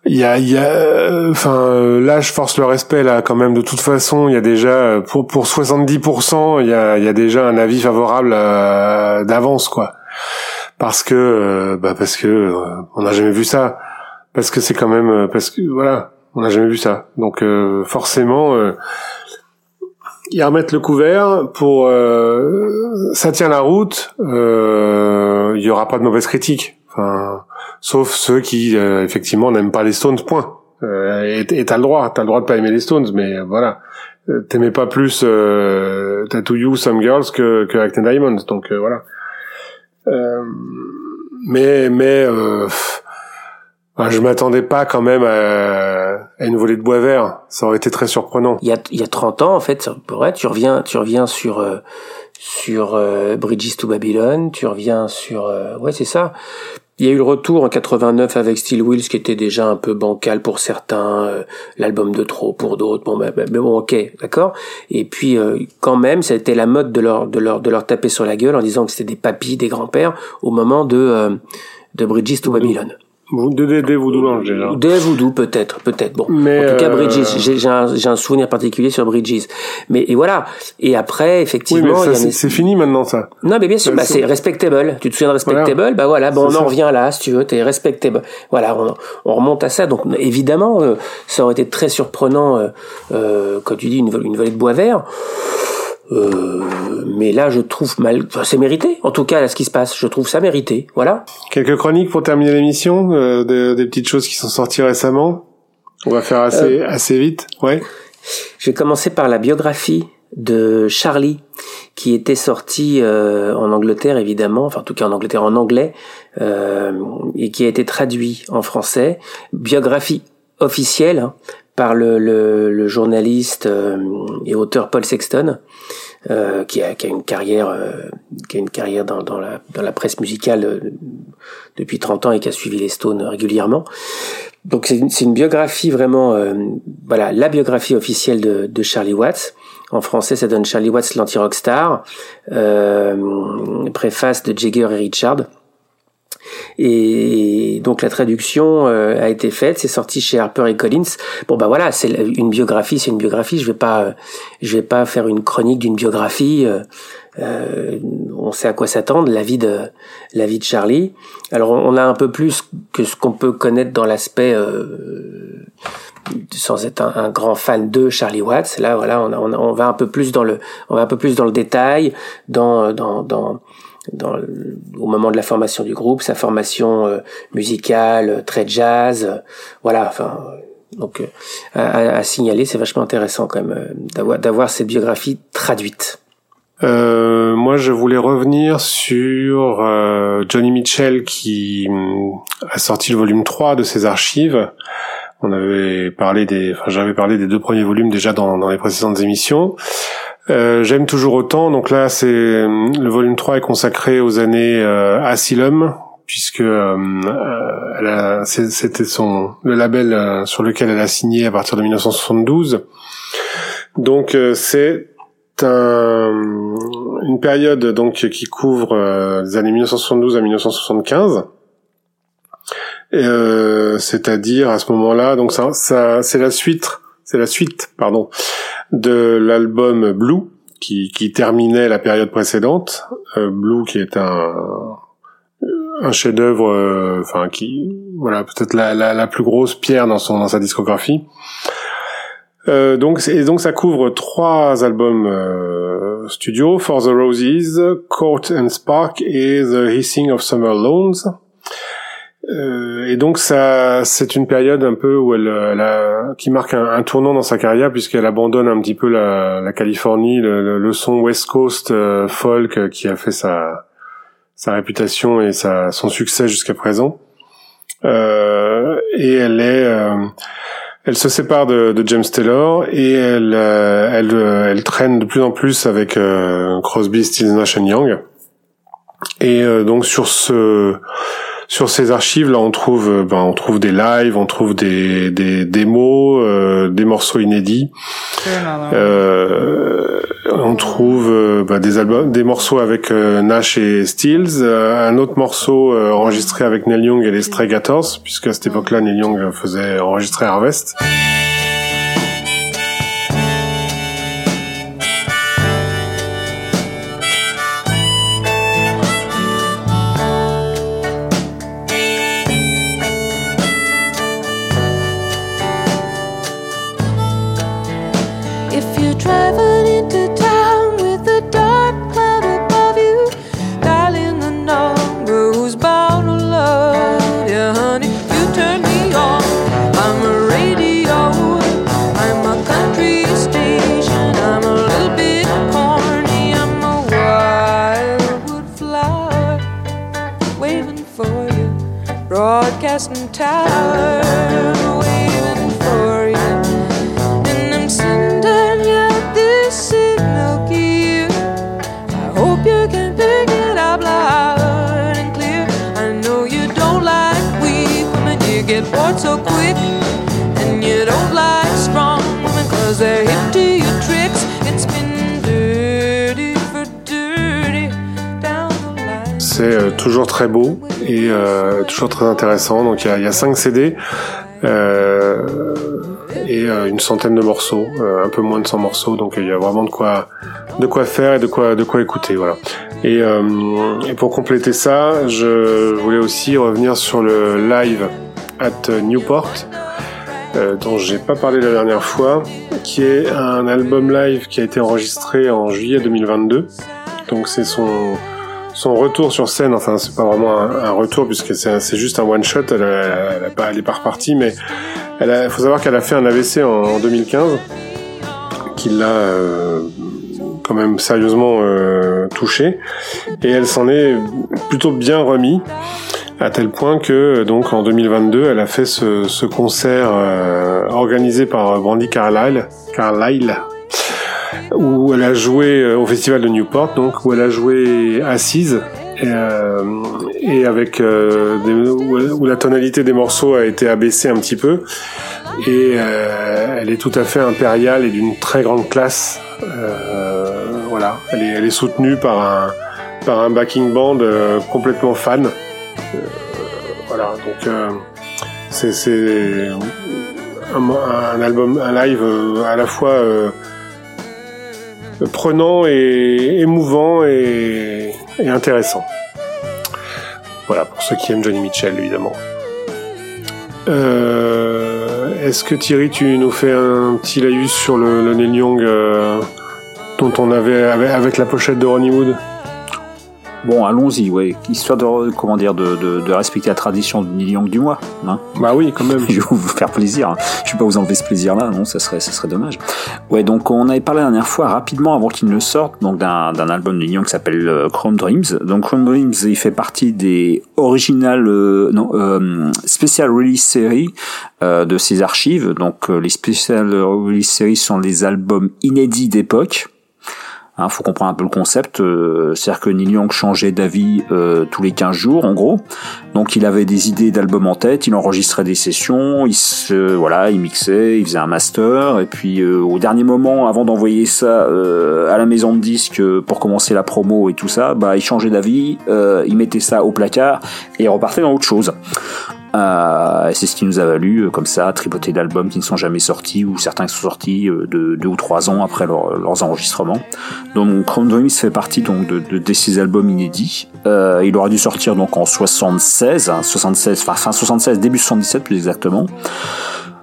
Speaker 1: Il y a, il y a, enfin, là, je force le respect là, quand même. De toute façon, il y a déjà pour pour 70%, il y a, il y a déjà un avis favorable euh, d'avance, quoi. Parce que, euh, bah, parce que euh, on n'a jamais vu ça. Parce que c'est quand même, parce que voilà, on n'a jamais vu ça. Donc euh, forcément, euh, y remettre le couvert pour euh, ça tient la route. Euh, il y aura pas de mauvaise critique. Enfin, sauf ceux qui effectivement n'aiment pas les Stones. Point. et t'as le droit, t'as le droit de pas aimer les Stones, mais voilà. T'aimais pas plus Tattoo You, Some Girls que que Acting Diamonds. Donc voilà. mais mais je m'attendais pas quand même à, une volée de bois vert. Ça aurait été très surprenant.
Speaker 2: Il y a, il y a 30 ans, en fait, ouais, tu reviens, tu reviens sur euh, sur euh, Bridges to Babylon, tu reviens sur, euh, ouais, c'est ça. Il y a eu le retour en 89 avec Steel Wheels qui était déjà un peu bancal pour certains, l'album de trop pour d'autres. Bon, ben, mais bon, ok, d'accord. Et puis quand même, ça a été la mode de leur de leur de leur taper sur la gueule en disant que c'était des papis, des grands-pères au moment de de Bridges to Babylon.
Speaker 1: De, des Voodoo déjà.
Speaker 2: Des Voodoo peut-être, peut-être. Bon, mais en tout cas euh, Bridges, j'ai un, un, souvenir particulier sur Bridges. Mais et voilà. Et après, effectivement,
Speaker 1: oui, c'est fini maintenant ça.
Speaker 2: Non, mais bien sûr, bah, c'est respectable. Tu te souviens de respectable? Bah voilà, bon, on en revient là, si tu veux, t'es respectable. Voilà, on, on, remonte à ça. Donc évidemment, euh, ça aurait été très surprenant, euh, euh, quand tu dis une, une vallée de bois vert. Euh, mais là, je trouve mal. Enfin, c'est mérité. En tout cas, là, ce qui se passe, je trouve ça mérité. Voilà.
Speaker 1: Quelques chroniques pour terminer l'émission, euh, des, petites choses qui sont sorties récemment. On va faire assez euh, assez vite. Ouais.
Speaker 2: Je vais commencer par la biographie de Charlie, qui était sortie en Angleterre évidemment, enfin en tout cas en Angleterre en anglais, et qui a été traduit en français. Biographie officielle hein, par le, journaliste et auteur Paul Sexton. Euh, qui, a, qui, une carrière, euh, qui a une carrière dans, dans, la, dans la presse musicale euh, depuis 30 ans et qui a suivi les Stones régulièrement. Donc c'est une, une, biographie vraiment, voilà, la biographie officielle de, de, Charlie Watts. En français, ça donne Charlie Watts l'anti-rockstar, préface de Jagger et Richard. Et donc la traduction euh, a été faite, c'est sorti chez Harper et Collins. Bon bah voilà, c'est une biographie, c'est une biographie. Je vais pas, je vais pas faire une chronique d'une biographie. Euh, euh, on sait à quoi s'attendre, la vie de la vie de Charlie. Alors on a un peu plus que ce qu'on peut connaître dans l'aspect sans être un, grand fan de Charlie Watts. Là voilà, on, on, on, va un peu plus dans le, on va un peu plus dans le détail, dans dans dans dans au moment de la formation du groupe, sa formation euh, musicale, euh, très jazz, euh, voilà, enfin donc à, à, signaler, c'est vachement intéressant quand même d'avoir d'avoir cette biographie traduite.
Speaker 1: Euh, moi, je voulais revenir sur Johnny Mitchell qui mm, a sorti le volume 3 de ses archives. On avait parlé des, enfin, j'avais parlé des deux premiers volumes déjà dans, dans les précédentes émissions. Euh, j'aime toujours autant. Donc là, c'est le volume 3 est consacré aux années euh, Asylum, puisque euh, c'était son le label sur lequel elle a signé à partir de 1972. Donc c'est un, une période donc qui couvre les années 1972 à 1975. c'est-à-dire à ce moment-là, donc ça, ça c'est la suite, c'est la suite, pardon, de l'album Blue, qui, qui, terminait la période précédente. Euh, Blue, qui est un, un chef-d'œuvre, euh, enfin qui, voilà, peut-être la, la, la, plus grosse pierre dans son dans sa discographie. Euh, donc, et donc ça couvre trois albums euh, studio, For the Roses, Court and Spark et The Hissing of Summer Loans. Euh, et donc ça, c'est une période un peu où elle, a, qui marque un, tournant dans sa carrière puisqu'elle abandonne un petit peu la, la Californie, le, le, son West Coast euh, folk qui a fait sa sa réputation et sa, son succès jusqu'à présent. Euh, et elle est elle se sépare de, de James Taylor et elle, euh, elle, euh, elle, traîne de plus en plus avec euh, Crosby, Stills, Nash Young. Et donc sur ce sur ces archives là, on trouve ben, on trouve des lives, on trouve des des démos, des morceaux inédits. Euh, on trouve euh, bah, des albums, des morceaux avec euh, Nash et Stills, euh, un autre morceau enregistré avec Neil Young et les Stray Gators, puisque à cette époque-là Neil Young faisait enregistrer Harvest. Toujours très beau et euh, toujours très intéressant. Donc il y a, y a cinq CD euh, et euh, une centaine de morceaux, un peu moins de 100 morceaux. Donc il y a vraiment de quoi de quoi faire et de quoi de quoi écouter. Voilà. Et, et pour compléter ça, je voulais aussi revenir sur le live at Newport. Euh, dont j'ai pas parlé la dernière fois, qui est un album live qui a été enregistré en juillet 2022. Donc c'est son son retour sur scène. Enfin, c'est pas vraiment un, retour puisque c'est juste un one shot. Elle, elle, elle, est pas repartie, mais il faut savoir qu'elle a fait un AVC en, 2015, qui l'a euh, quand même sérieusement euh, touché, et elle s'en est plutôt bien remis à tel point que donc en 2022, elle a fait ce, ce concert euh, organisé par Brandy Carlyle, Carlyle où elle a joué euh, au festival de Newport, donc où elle a joué assise et, euh, et avec euh, où, la tonalité des morceaux a été abaissée un petit peu et euh, elle est tout à fait impériale et d'une très grande classe. voilà, elle est, elle est soutenue par un par un backing band complètement fan. voilà, donc c'est un, un, album, un live à la fois prenant et émouvant et, intéressant. Voilà, pour ceux qui aiment Johnny Mitchell, évidemment. Euh, est-ce que Thierry, tu nous fais un petit laïus sur le, le Young euh, dont on avait avec la pochette de Ronnie Wood?
Speaker 3: Bon, allons-y, ouais. Histoire de, comment dire, de, de, de respecter la tradition du Young du mois. Hein
Speaker 1: bah oui, quand même.
Speaker 3: je vais vous faire plaisir. Hein. Je vais pas vous enlever ce plaisir-là, non, ça serait, ça serait dommage. Ouais, donc on avait parlé la dernière fois rapidement avant qu'il ne sorte, donc d'un, d'un album de Young qui s'appelle euh, Chrome Dreams. Donc Chrome Dreams, il fait partie des originales, euh, non, euh, special release séries euh, de ses archives. Donc les special release séries sont les albums inédits d'époque. Hein, faut comprendre un peu le concept. Euh, C'est-à-dire que Neil Young changeait d'avis euh, tous les 15 jours, en gros. Donc il avait des idées d'albums en tête, il enregistrait des sessions, il se, voilà, il mixait, il faisait un master, et puis euh, au dernier moment, avant d'envoyer ça euh, à la maison de disques pour commencer la promo et tout ça, bah il changeait d'avis, il mettait ça au placard et il repartait dans autre chose. Euh, c'est ce qui nous a valu, euh, comme ça, tripoter d'albums qui ne sont jamais sortis ou certains qui sont sortis euh, de deux ou trois ans après leurs enregistrements. Donc Chrome Dreams fait partie donc de, de, ces albums inédits. Euh, il aurait dû sortir donc en 76, 76, hein, enfin fin 76, début 77 plus exactement.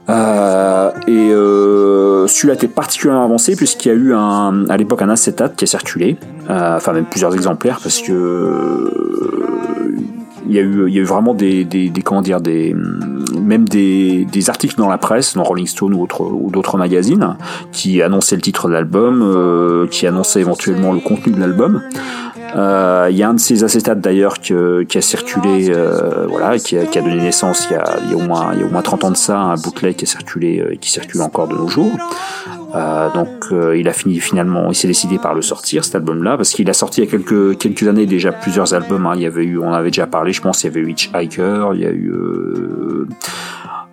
Speaker 3: Euh, et euh, celui-là était particulièrement avancé puisqu'il y a eu un, à l'époque un acétate qui a circulé, euh, enfin même plusieurs exemplaires parce que il y a eu, il y a eu vraiment des, des, des comment dire, des, même des, des articles dans la presse, dans Rolling Stone ou, autre, ou d'autres magazines, qui annonçaient le titre de l'album, euh, qui annonçaient éventuellement le contenu de l'album. Euh, il y a un de ces acétates d'ailleurs qui a circulé, euh, voilà, qui a, qui a, donné naissance il y a, il y a, au moins, il y a au moins 30 ans de ça, un bootleg qui a circulé, euh, qui circule encore de nos jours. Euh, donc euh, il a fini finalement, il s'est décidé par le sortir cet album-là parce qu'il a sorti il y a quelques quelques années déjà plusieurs albums. Hein. Il y avait eu, on avait déjà parlé, je pense, il y avait eu Hitchhiker, il y a eu euh,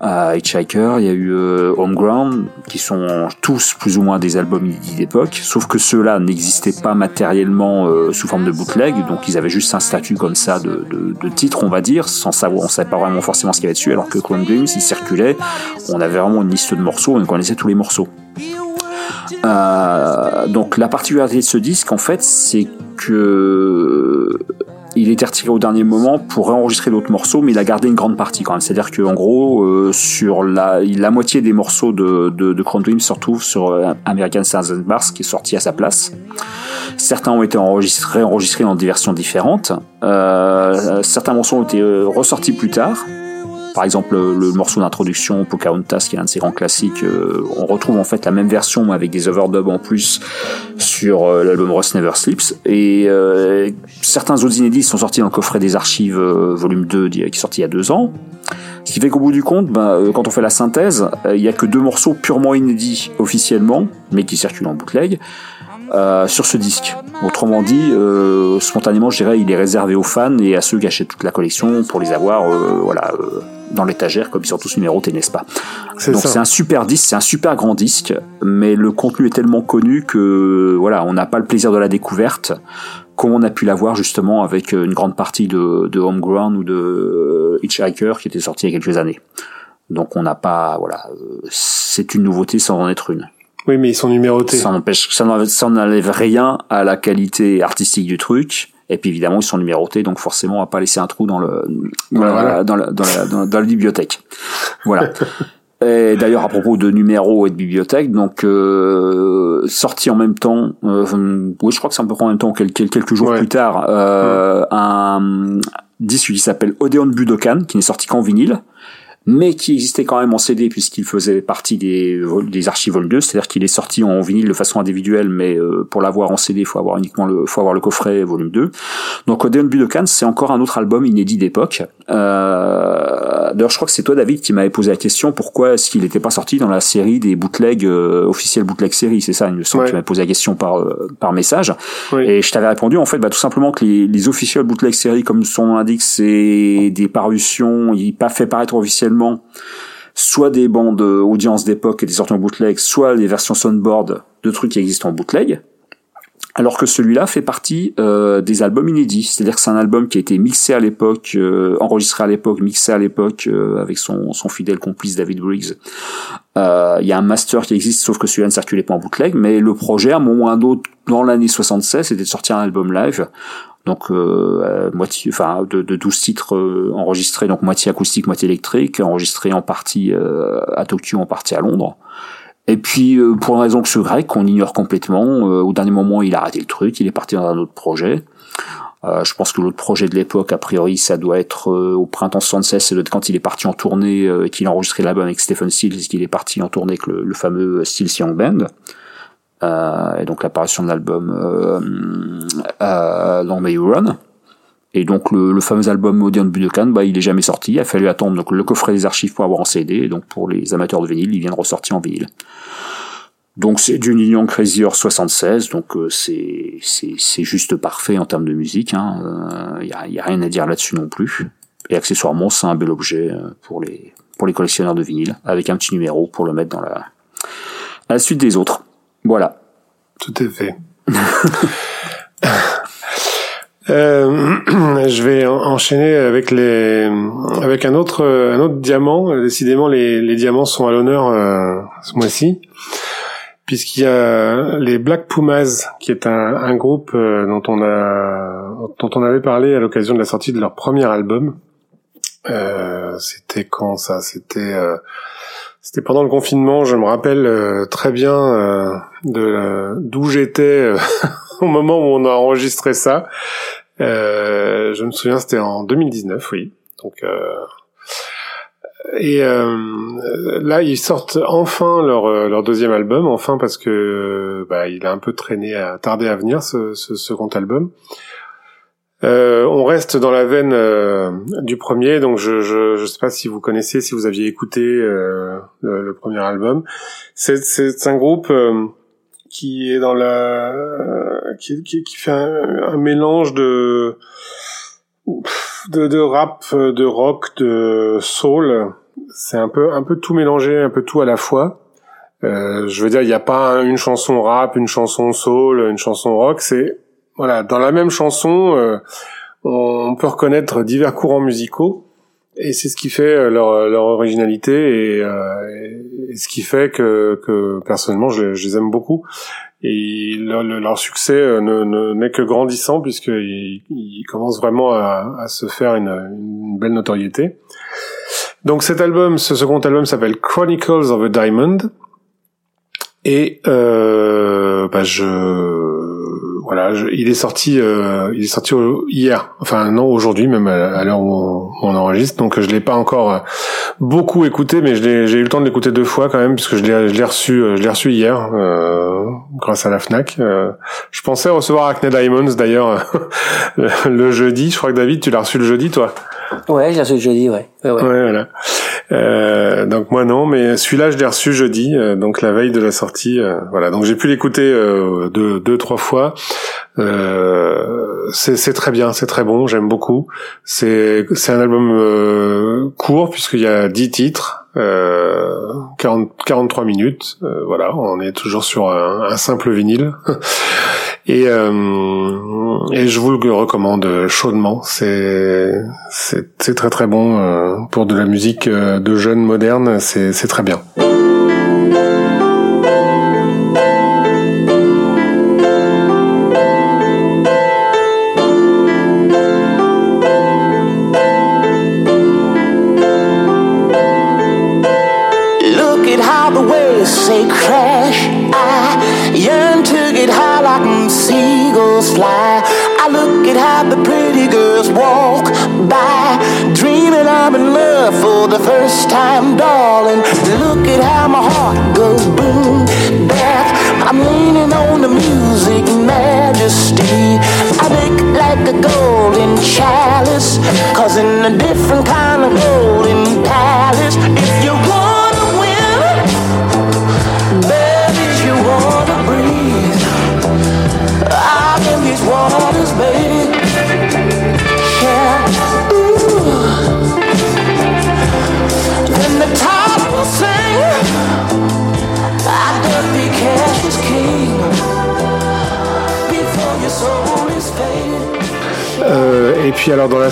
Speaker 3: Hitchhiker, il y a eu euh, Homeground, qui sont tous plus ou moins des albums d'époque, sauf que ceux-là n'existaient pas matériellement euh, sous forme de bootleg, donc ils avaient juste un statut comme ça de titre, on va dire, sans savoir, on savait pas vraiment forcément ce qu'il y avait dessus, alors que Clone Dreams, il circulait, on avait vraiment une liste de morceaux, on connaissait tous les morceaux. Euh, donc la particularité de ce disque, en fait, c'est que il était retiré au dernier moment pour enregistrer d'autres morceaux, mais il a gardé une grande partie quand même. C'est-à-dire qu'en gros, euh, sur la, moitié des morceaux de, de, de Dream se retrouvent sur euh, American Stars and Bars, qui est sorti à sa place. Certains ont été enregistrés, enregistrés dans des versions différentes. Euh, certains morceaux ont été ressortis plus tard. Par exemple, le morceau d'introduction, Pocahontas, qui est un de ses grands classiques, euh, on retrouve en fait la même version avec des overdubs en plus sur euh, l'album Rust Never Sleeps. Et euh, certains autres inédits sont sortis dans le coffret des archives volume 2 qui est sorti il y a deux ans. Ce qui fait qu'au bout du compte, ben, quand on fait la synthèse, il n'y a que deux morceaux purement inédits officiellement, mais qui circulent en bootleg. Euh, sur ce disque. Autrement dit, euh, spontanément, je dirais, il est réservé aux fans et à ceux qui achètent toute la collection pour les avoir, euh, voilà, dans l'étagère, comme ils sont tous numérotés, n'est-ce pas? Donc c'est un super disque, c'est un super grand disque, mais le contenu est tellement connu que, voilà, on n'a pas le plaisir de la découverte comme on a pu l'avoir justement avec une grande partie de, de Homeground ou de Hitchhiker qui était sorti il y a quelques années. Donc on n'a pas, voilà, c'est une nouveauté sans en être une.
Speaker 1: Oui, mais ils sont numérotés.
Speaker 3: Ça n'empêche, ça n'enlève rien à la qualité artistique du truc. Et puis évidemment, ils sont numérotés, donc forcément, on va pas laisser un trou dans le dans, la, dans, la, dans, la, dans, la bibliothèque. Voilà. Et d'ailleurs, à propos de numéros et de bibliothèque, donc euh, sorti en même temps, euh, oui, je crois que c'est un peu en même temps, quelques, quelques jours plus tard, euh, un disque qui s'appelle Odeon Budokan, qui n'est sorti qu'en vinyle mais qui existait quand même en CD puisqu'il faisait partie des, des archives Vol 2, c'est-à-dire qu'il est sorti en vinyle de façon individuelle, mais euh, pour l'avoir en CD, il faut avoir uniquement le, faut avoir le coffret volume 2. Donc Odeon Budokan, c'est encore un autre album inédit d'époque. Euh, D'ailleurs, je crois que c'est toi, David, qui m'avait posé la question pourquoi est-ce qu'il n'était pas sorti dans la série des bootlegs euh, officiels bootleg série, c'est ça, il me semble. Tu m'avais posé la question par euh, par message, et je t'avais répondu en fait, bah, tout simplement que les, les officiels bootleg série, comme son nom l'indique, c'est des parutions, il pas fait paraître officiellement soit des bandes audience d'époque et des sorties en bootleg, soit les versions soundboard de trucs qui existent en bootleg. Alors que celui-là fait partie euh, des albums inédits, c'est-à-dire que c'est un album qui a été mixé à l'époque, euh, enregistré à l'époque, mixé à l'époque euh, avec son, fidèle complice David Briggs. Il y a un master qui existe, sauf que celui-là ne circulait pas en bootleg, mais le projet, à un moment ou dans l'année 76, c'était de sortir un album live donc euh, moitié enfin de, de 12 titres euh, enregistrés donc moitié acoustique moitié électrique enregistrés en partie euh, à Tokyo en partie à Londres et puis euh, pour une raison que ce grec qu'on ignore complètement au dernier moment il a arrêté le truc il est parti dans un autre projet je pense que l'autre projet de l'époque, a priori, ça doit être au printemps 76, c'est quand il est parti en tournée, et qu'il a enregistré l'album avec Stephen Stills, qu'il est parti en tournée avec le, le fameux Stills Young Band. Euh, et donc l'apparition de l'album euh, euh, Long May You. Et donc le, le fameux album Odeon Budokan, bah, il est jamais sorti. Il a fallu attendre donc le coffret des archives pour avoir en CD. Et donc pour les amateurs de vinyle, il vient de ressortir en vinyle. Donc c'est du Union Crazy Horse 76, donc euh, c'est c'est juste parfait en termes de musique. Il hein. y, a, y, a, rien à dire là-dessus non plus. Et accessoirement, c'est un bel objet pour les pour les collectionneurs de vinyle, avec un petit numéro pour le mettre dans la la suite des autres. Voilà.
Speaker 1: Tout est fait. Euh, je vais enchaîner avec les avec un autre un autre diamant. Décidément, les, diamants sont à l'honneur euh, ce mois-ci, puisqu'il y a les Black Pumas, qui est un, un groupe euh, dont on a dont on avait parlé à l'occasion de la sortie de leur premier album. C'était quand ça? C'était C'était pendant le confinement, je me rappelle euh, très bien euh, de d'où j'étais au moment où on a enregistré ça. je me souviens, c'était en 2019, oui. Donc et là, ils sortent enfin leur deuxième album, enfin parce que bah, il a un peu traîné, à tardé à venir ce second album. Euh, on reste dans la veine euh, du premier, donc je, je je sais pas si vous connaissez, si vous aviez écouté euh, le, premier album. C'est c'est un groupe qui est dans la qui qui, qui fait un, mélange de, de de rap, de rock, de soul. C'est un peu un peu tout mélangé, un peu tout à la fois. je veux dire, il n'y a pas une chanson rap, une chanson soul, une chanson rock. C'est voilà, dans la même chanson, euh, on peut reconnaître divers courants musicaux, et c'est ce qui fait euh, leur, leur originalité et, euh, et, ce qui fait que, que personnellement, je, je les aime beaucoup. Et leur, leur succès ne, ne, n'est que grandissant puisqu'ils ils commencent vraiment à, à se faire une, une, belle notoriété. Donc cet album, ce second album s'appelle Chronicles of a Diamond. Et euh, bah je voilà, il est sorti, euh, il est sorti hier, enfin non aujourd'hui même à, l'heure où on, enregistre, donc je l'ai pas encore euh, beaucoup écouté, mais j'ai eu le temps de l'écouter deux fois quand même puisque je l'ai reçu, euh, je l'ai reçu hier grâce à la Fnac. je pensais recevoir Acne Diamonds d'ailleurs le jeudi. Je crois que David, tu l'as reçu le jeudi, toi?
Speaker 2: Ouais, j'ai reçu le jeudi, ouais. Ouais, ouais.
Speaker 1: ouais voilà. Euh, donc moi non, mais celui-là je l'ai reçu jeudi, euh, donc la veille de la sortie. Euh, voilà, donc j'ai pu l'écouter euh, deux, deux, trois fois. c'est très bien, c'est très bon, j'aime beaucoup. C'est un album court puisqu'il y a 10 titres, 40, 43 minutes. voilà, on est toujours sur un simple vinyle. Et, euh, et je vous le recommande chaudement. C'est c'est très très bon euh, pour de la musique euh, de jeunes modernes. C'est très bien.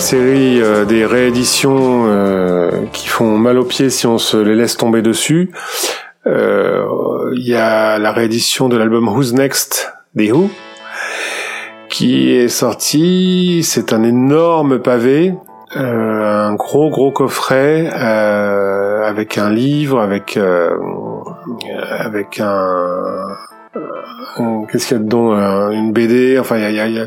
Speaker 1: Série euh, des rééditions euh, qui font mal aux pieds si on se les laisse tomber dessus, il y a la réédition de l'album Who's Next? Des Who? Qui est sorti. C'est un énorme pavé, un gros gros coffret avec un livre, avec avec un, qu'est-ce qu'il y a dedans, une BD. Enfin il y a, y a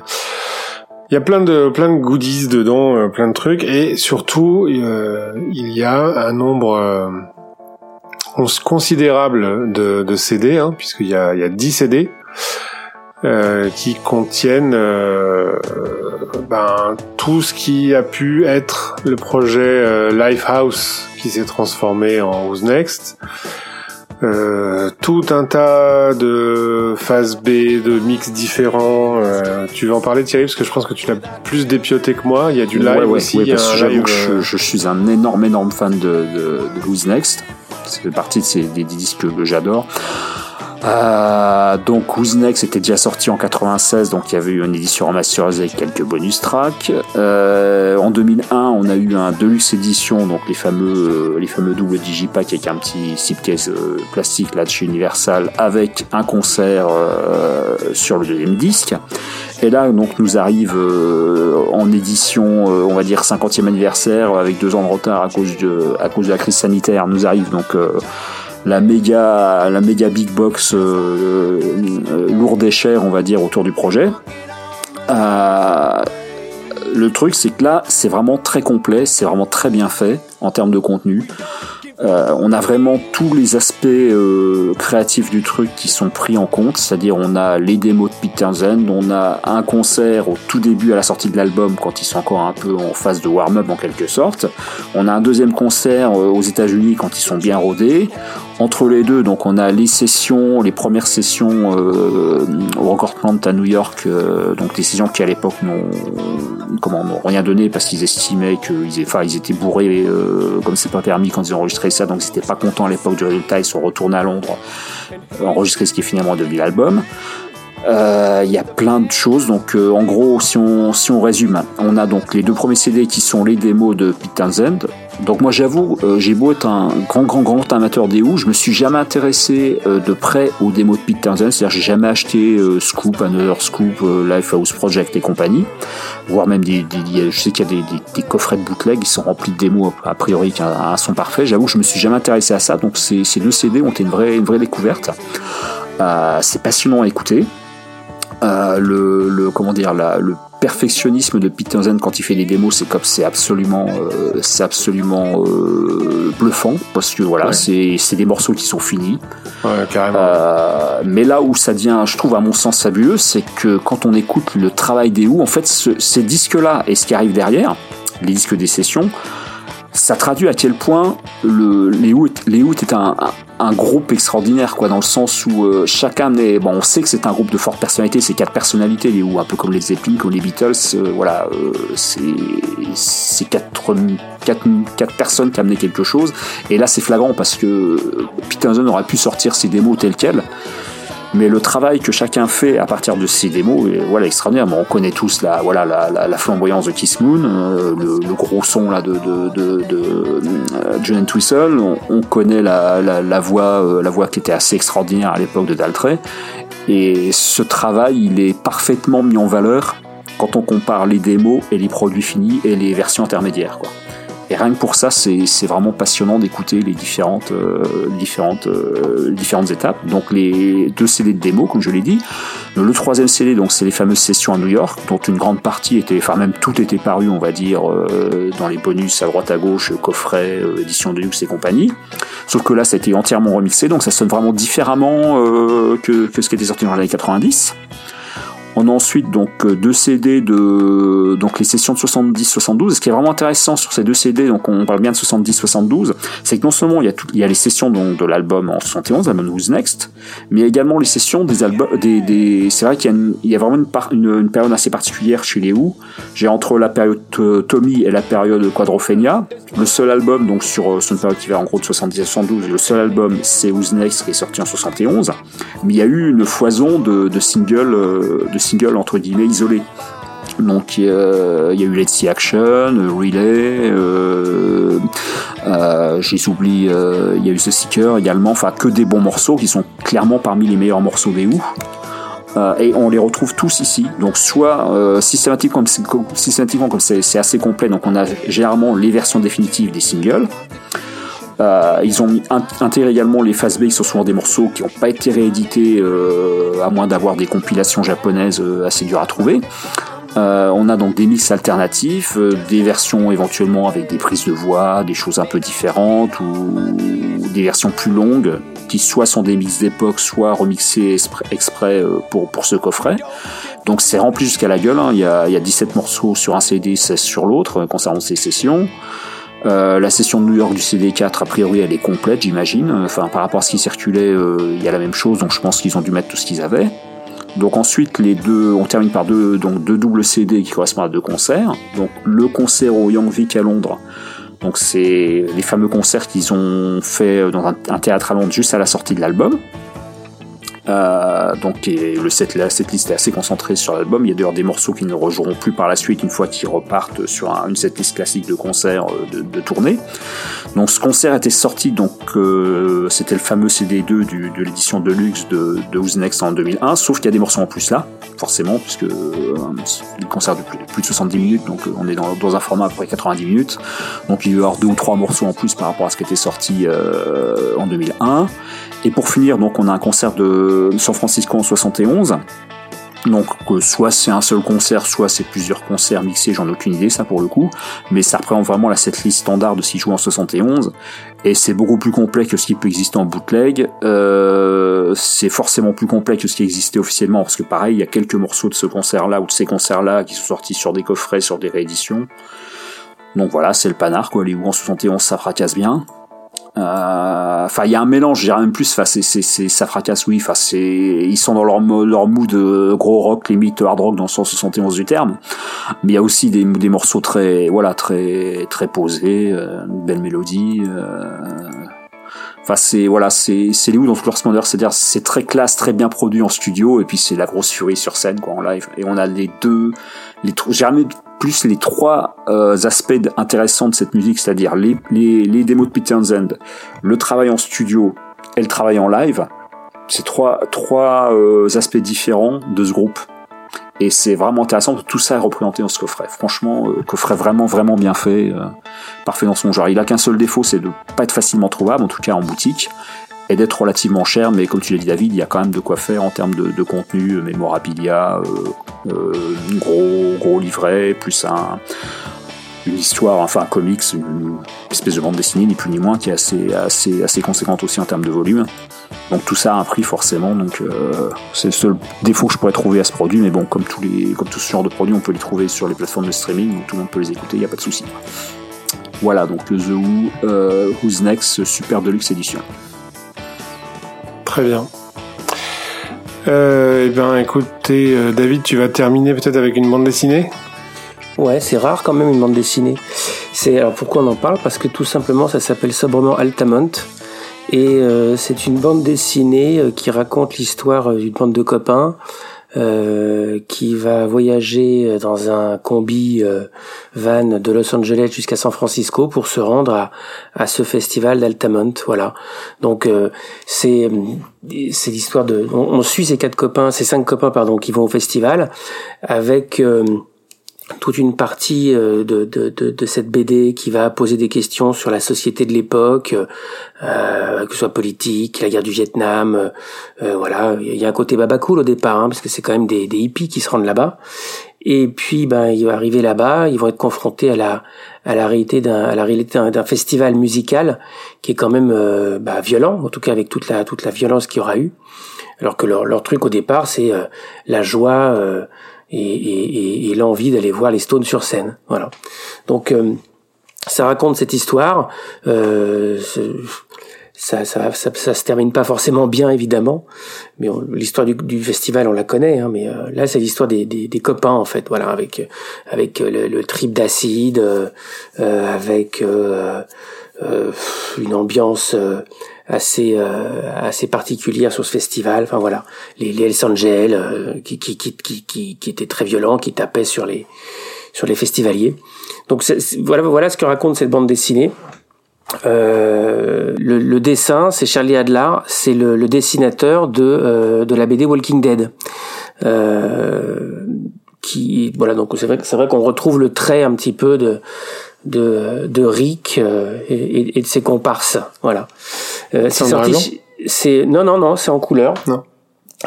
Speaker 1: il y a plein de plein de goodies dedans, euh, plein de trucs, et surtout euh, il y a un nombre euh, considérable de, CD, hein, puisqu'il y a, il y a 10 CD qui contiennent ben, tout ce qui a pu être le projet Lifehouse qui s'est transformé en Who's Next. Euh, tout un tas de phases B, de mix différents. Euh, tu veux en parler Thierry parce que je pense que tu l'as plus dépioté que moi. Il y a du live aussi.
Speaker 3: parce que j'avoue que je, je, suis un énorme énorme fan de, de, de Who's Next. C'est partie de ces, des, disques que j'adore. Euh, donc Who's Next était déjà sorti en 96, donc il y avait eu une édition remasterisée avec quelques bonus tracks. Euh, en 2001, on a eu un deluxe édition, donc les fameux euh, les fameux doubles digipack avec un petit slipcase euh, plastique là de chez Universal, avec un concert euh, sur le deuxième disque. Et là, donc, nous arrive en édition, on va dire 50e anniversaire, avec deux ans de retard à cause de à cause de la crise sanitaire, nous arrive donc la méga, la méga big box euh, euh, lourde et chère, on va dire, autour du projet. Euh, le truc, c'est que là, c'est vraiment très complet, c'est vraiment très bien fait en termes de contenu. Euh, on a vraiment tous les aspects euh, créatifs du truc qui sont pris en compte, c'est-à-dire on a les démos de Peter Zen, on a un concert au tout début à la sortie de l'album quand ils sont encore un peu en phase de warm-up en quelque sorte, on a un deuxième concert euh, aux États-Unis quand ils sont bien rodés, entre les deux, donc on a les sessions, les premières sessions au Record Plant à New York, donc des sessions qui à l'époque n'ont rien donné parce qu'ils estimaient qu'ils étaient bourrés comme c'est pas permis quand ils ont enregistré donc ils n'étaient pas contents à l'époque du résultat, ils sont retournés à Londres enregistrer ce qui est finalement devenu l'album. Euh, il y a plein de choses. Donc, euh, en gros, si on, si on résume, on a donc les deux premiers CD qui sont les démos de Pete Townsend. Donc, moi, j'avoue, euh, j'ai beau être un grand, grand, grand amateur des Who, je me suis jamais intéressé de près aux démos de Pete Townsend. C'est-à-dire, j'ai jamais acheté Scoop, Another Scoop, Life House Project et compagnie. Voire même des, je sais qu'il y a des, coffrets de bootleg qui sont remplis de démos a priori qui ont un son parfait. J'avoue, je me suis jamais intéressé à ça. Donc, ces, ces deux CD ont été une vraie, une vraie découverte. c'est passionnant à écouter. Euh, le, le, comment dire la, le perfectionnisme de Peter Zen quand il fait des démos c'est comme c'est absolument euh, c'est absolument euh, bluffant parce que voilà c'est c'est des morceaux qui sont finis
Speaker 1: ouais, carrément.
Speaker 3: Euh, mais là où ça devient je trouve à mon sens fabuleux c'est que quand on écoute le travail des Who en fait ce, ces disques là et ce qui arrive derrière les disques des sessions ça traduit à quel point le, les Who les est un, un un groupe extraordinaire quoi dans le sens où euh, chacun est bon on sait que c'est un groupe de forte personnalité c'est quatre personnalités les ou un peu comme les Zeppelin comme les Beatles euh, voilà euh, c'est quatre, quatre quatre personnes qui amenaient quelque chose. Et là c'est flagrant parce que Peter aurait pu sortir ses démos telles quelles mais le travail que chacun fait à partir de ces démos est voilà extraordinaire. Bon, on connaît tous la voilà la, la, la flamboyance de Kiss Moon euh, le, le, gros son là de de, de, de euh, John Twistle. On, on, connaît la, la, la voix euh, la voix qui était assez extraordinaire à l'époque de Daltrey. Et ce travail il est parfaitement mis en valeur quand on compare les démos et les produits finis et les versions intermédiaires quoi et rien que pour ça, c'est vraiment passionnant d'écouter les différentes, euh, différentes, euh, différentes étapes. Donc les deux CD de démo, comme je l'ai dit. Le troisième CD, donc c'est les fameuses sessions à New York, dont une grande partie était, enfin même tout était paru, on va dire, euh, dans les bonus à droite à gauche, coffret, euh, édition de luxe et compagnie. Sauf que là, ça a été entièrement remixé, donc ça sonne vraiment différemment euh, que, que ce qui était sorti dans les années 90. On a ensuite donc euh, deux CD de donc les sessions de 70-72. Ce qui est vraiment intéressant sur ces deux CD, donc on parle bien de 70-72, c'est que non seulement il y a tout, il y a les sessions donc de l'album en 71, l'album Who's Next, mais également les sessions des albums, c'est vrai qu'il y a, vraiment une, période assez particulière chez les Who. J'ai entre la période euh, Tommy et la période Quadrophenia. Le seul album donc sur, euh, sur une période qui va en gros de 70 à 72, le seul album c'est Who's Next qui est sorti en 71. Mais il y a eu une foison de, de singles de entre guillemets isolé. Donc euh, il y a eu Let's See Action, Relay, euh, euh, euh, il y a eu The Seeker également, enfin que des bons morceaux qui sont clairement parmi les meilleurs morceaux des. Euh, et on les retrouve tous ici. Donc soit euh, systématiquement, systématiquement comme c'est assez complet, donc on a généralement les versions définitives des singles. Euh, ils ont intégré également les phases B qui sont souvent des morceaux qui n'ont pas été réédités euh, à moins d'avoir des compilations japonaises euh, assez dures à trouver. Euh, on a donc des mix alternatifs, euh, des versions éventuellement avec des prises de voix, des choses un peu différentes ou des versions plus longues qui soit sont des mix d'époque, soit remixés exprès pour, pour ce coffret. Donc c'est rempli jusqu'à la gueule, hein. il, y a, y a, 17 morceaux sur un CD, 16 sur l'autre concernant ces sessions. Euh, la session de New York du CD4, a priori, elle est complète, j'imagine. Enfin, par rapport à ce qui circulait, euh, il y a la même chose, donc je pense qu'ils ont dû mettre tout ce qu'ils avaient. Donc ensuite, les deux, on termine par deux, donc deux doubles CD qui correspondent à deux concerts. Donc le concert au Young Vic à Londres. Donc c'est les fameux concerts qu'ils ont fait dans un, théâtre à Londres juste à la sortie de l'album. Euh, donc le set, la setlist est assez concentrée sur l'album. Il y a d'ailleurs des morceaux qui ne rejoueront plus par la suite une fois qu'ils repartent sur un, une setlist classique de concert euh, de, de, tournée. Donc ce concert était sorti, donc euh, c'était le fameux CD2 du, de l'édition Deluxe de, de Who's Next en 2001, sauf qu'il y a des morceaux en plus là, forcément, puisque euh, un concert de plus, plus, de 70 minutes, donc on est dans, dans, un format à peu près 90 minutes. Donc il y a eu deux ou trois morceaux en plus par rapport à ce qui était sorti en 2001. Et pour finir, donc on a un concert de San Francisco en 71. Donc soit c'est un seul concert, soit c'est plusieurs concerts mixés, j'en ai aucune idée ça pour le coup, mais ça représente vraiment la setlist standard de ce qui joue en 71, et c'est beaucoup plus complet que ce qui peut exister en bootleg, euh, c'est forcément plus complet que ce qui existait officiellement, parce que pareil, il y a quelques morceaux de ce concert-là ou de ces concerts-là qui sont sortis sur des coffrets, sur des rééditions, donc voilà, c'est le panard quoi, les où en 71 ça fracasse bien, euh, enfin, il y a un mélange, j'ai même plus. Enfin, c'est, c'est, ça fracasse, oui. Enfin, c'est, ils sont dans leur leur mood de gros rock, limite hard rock dans le sens 71 du terme. Mais il y a aussi des, des morceaux très, voilà, très, très posés, euh, une belle mélodie. Euh, enfin, c'est voilà, c'est c'est les dans tout leur splendeur, c'est-à-dire c'est très classe, très bien produit en studio, et puis c'est la grosse furie sur scène quoi en live. Et on a les deux, les j'ai jamais plus les trois euh, aspects intéressants de cette musique, c'est-à-dire les, les, les, démos de Peter Townsend, le travail en studio et le travail en live. C'est trois, trois euh, aspects différents de ce groupe. Et c'est vraiment intéressant, tout ça est représenté dans ce coffret. Franchement, euh, coffret vraiment, vraiment bien fait, euh, parfait dans son genre. Il a qu'un seul défaut, c'est de pas être facilement trouvable, en tout cas en boutique et d'être relativement cher, mais comme tu l'as dit David, il y a quand même de quoi faire en termes de, contenu, mémorabilia, euh, euh, gros gros livret, plus un, une histoire, enfin un comics, une espèce de bande dessinée, ni plus ni moins, qui est assez, assez, assez conséquente aussi en termes de volume. Donc tout ça a un prix forcément, donc euh, c'est le seul défaut que je pourrais trouver à ce produit, mais bon, comme, tous les, comme tout ce genre de produits, on peut les trouver sur les plateformes de streaming, donc tout le monde peut les écouter, il n'y a pas de souci. Voilà, donc le The Who, euh, Who's Next, Super Deluxe Edition.
Speaker 1: Très bien. Euh, eh bien, écoutez, euh, David, tu vas terminer peut-être avec une bande dessinée?
Speaker 2: Ouais, c'est rare quand même une bande dessinée. C'est alors pourquoi on en parle? Parce que tout simplement, ça s'appelle sobrement Altamont. Et euh, c'est une bande dessinée qui raconte l'histoire d'une bande de copains euh, qui va voyager dans un combi euh, van de Los Angeles jusqu'à San Francisco pour se rendre à, à ce festival d'Altamont. Voilà. Donc euh, c'est c'est l'histoire de. On, on, suit ces quatre copains, ces cinq copains pardon, qui vont au festival avec toute une partie de, de, de, de, cette BD qui va poser des questions sur la société de l'époque, euh, que ce soit politique, la guerre du Vietnam, euh, voilà. Il y a un côté baba cool au départ, hein, parce que c'est quand même des, des, hippies qui se rendent là-bas. Et puis, ben, ils vont arriver là-bas, ils vont être confrontés à la à la réalité d'un à la réalité d'un festival musical qui est quand même euh, bah, violent, en tout cas avec toute la toute la violence qu'il y aura eu. Alors que leur, leur truc au départ, c'est euh, la joie et, et, et l'envie d'aller voir les Stones sur scène. Voilà. Donc euh, ça raconte cette histoire. Euh, ça, ça, ça, ça, se termine pas forcément bien évidemment, mais l'histoire du, du, festival on la connaît. Hein, mais euh, là c'est l'histoire des, des, des, copains en fait, voilà, avec avec le, le trip d'acide, euh, avec euh, une ambiance assez euh, assez particulière sur ce festival. Enfin voilà, les, les Hells Angels euh, qui, qui, qui, qui, qui étaient très violents, qui tapaient sur les sur les festivaliers. Donc voilà voilà ce que raconte cette bande dessinée. Euh, le, le, dessin, c'est Charlie Adler, c'est le, le, dessinateur de euh, de la BD Walking Dead. Euh, qui voilà donc c'est vrai c'est vrai qu'on retrouve le trait un petit peu de de, de Rick euh, et, et, de ses comparses. Voilà.
Speaker 1: Euh, c'est sorti.
Speaker 2: C'est non non non, c'est en couleur. Non.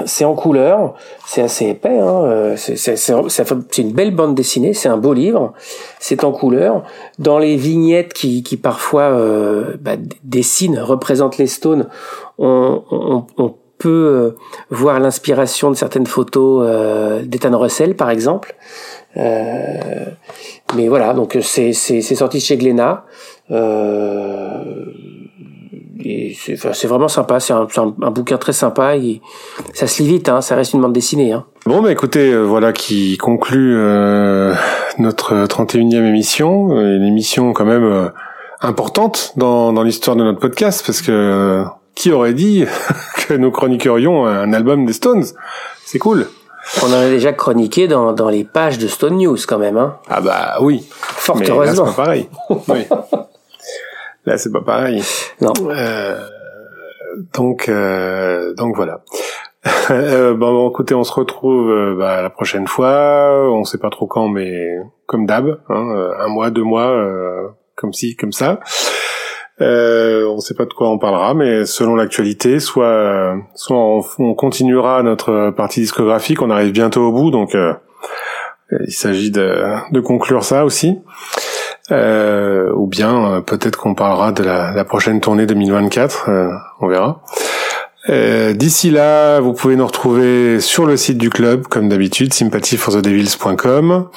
Speaker 2: C'est en couleur, c'est assez épais. Hein. Euh, c'est une belle bande dessinée, c'est un beau livre. C'est en couleur. Dans les vignettes qui, qui parfois euh, bah, dessinent, représentent les Stones, on, on, on peut voir l'inspiration de certaines photos euh, d'Ethan Russell, par exemple. Euh, mais voilà, donc c'est c'est sorti chez Glénat. Euh, c'est vraiment sympa, c'est un, un, bouquin très sympa. Ça se lit vite, hein, ça reste une bande dessinée. Hein.
Speaker 1: Bon, bah écoutez, euh, voilà qui conclut euh, notre 31e émission. Une émission quand même importante dans, dans l'histoire de notre podcast parce que qui aurait dit que nous chroniquerions un album des Stones? C'est cool.
Speaker 2: On en a déjà chroniqué dans, dans les pages de Stone News quand même. Hein.
Speaker 1: Ah bah oui.
Speaker 2: Fort heureusement.
Speaker 1: Là, c'est pas pareil. oui. Là, c'est pas pareil.
Speaker 2: Non.
Speaker 1: Euh, donc, euh, donc voilà. euh, bon, écoutez, on se retrouve euh, bah, la prochaine fois. On sait pas trop quand, mais comme d'hab, hein, euh, un mois, deux mois, euh, comme ci, comme ça. Euh, on sait pas de quoi on parlera, mais selon l'actualité, soit, soit on, continuera notre partie discographique. On arrive bientôt au bout, donc il s'agit de, de, conclure ça aussi. ou bien peut-être qu'on parlera de la, la, prochaine tournée 2024. on verra. Euh, d'ici là, vous pouvez nous retrouver sur le site du club, comme d'habitude, sympathyforthedevils.com.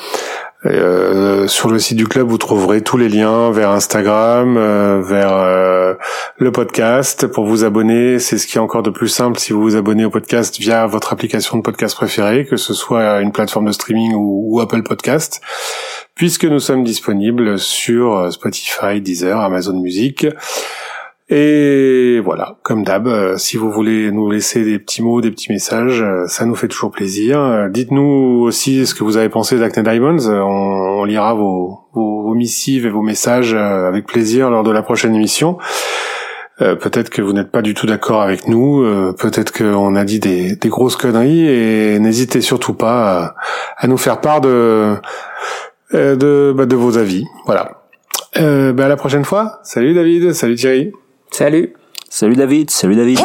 Speaker 1: Euh, sur le site du club, vous trouverez tous les liens vers Instagram, euh, vers euh, le podcast pour vous abonner. C'est ce qui est encore de plus simple si vous vous abonnez au podcast via votre application de podcast préférée, que ce soit une plateforme de streaming ou, ou Apple Podcast, puisque nous sommes disponibles sur Spotify, Deezer, Amazon Music. Et voilà, comme d'hab, euh, si vous voulez nous laisser des petits mots, des petits messages, euh, ça nous fait toujours plaisir. Euh, dites-nous aussi ce que vous avez pensé d'Acne Diamonds. On, lira vos, missives et vos messages avec plaisir lors de la prochaine émission. peut-être que vous n'êtes pas du tout d'accord avec nous, peut-être qu'on a dit des, grosses conneries, et n'hésitez surtout pas à, nous faire part de, bah, vos avis. Voilà. Bah, à la prochaine fois. Salut David, salut Thierry.
Speaker 2: Salut.
Speaker 3: Salut David, salut David.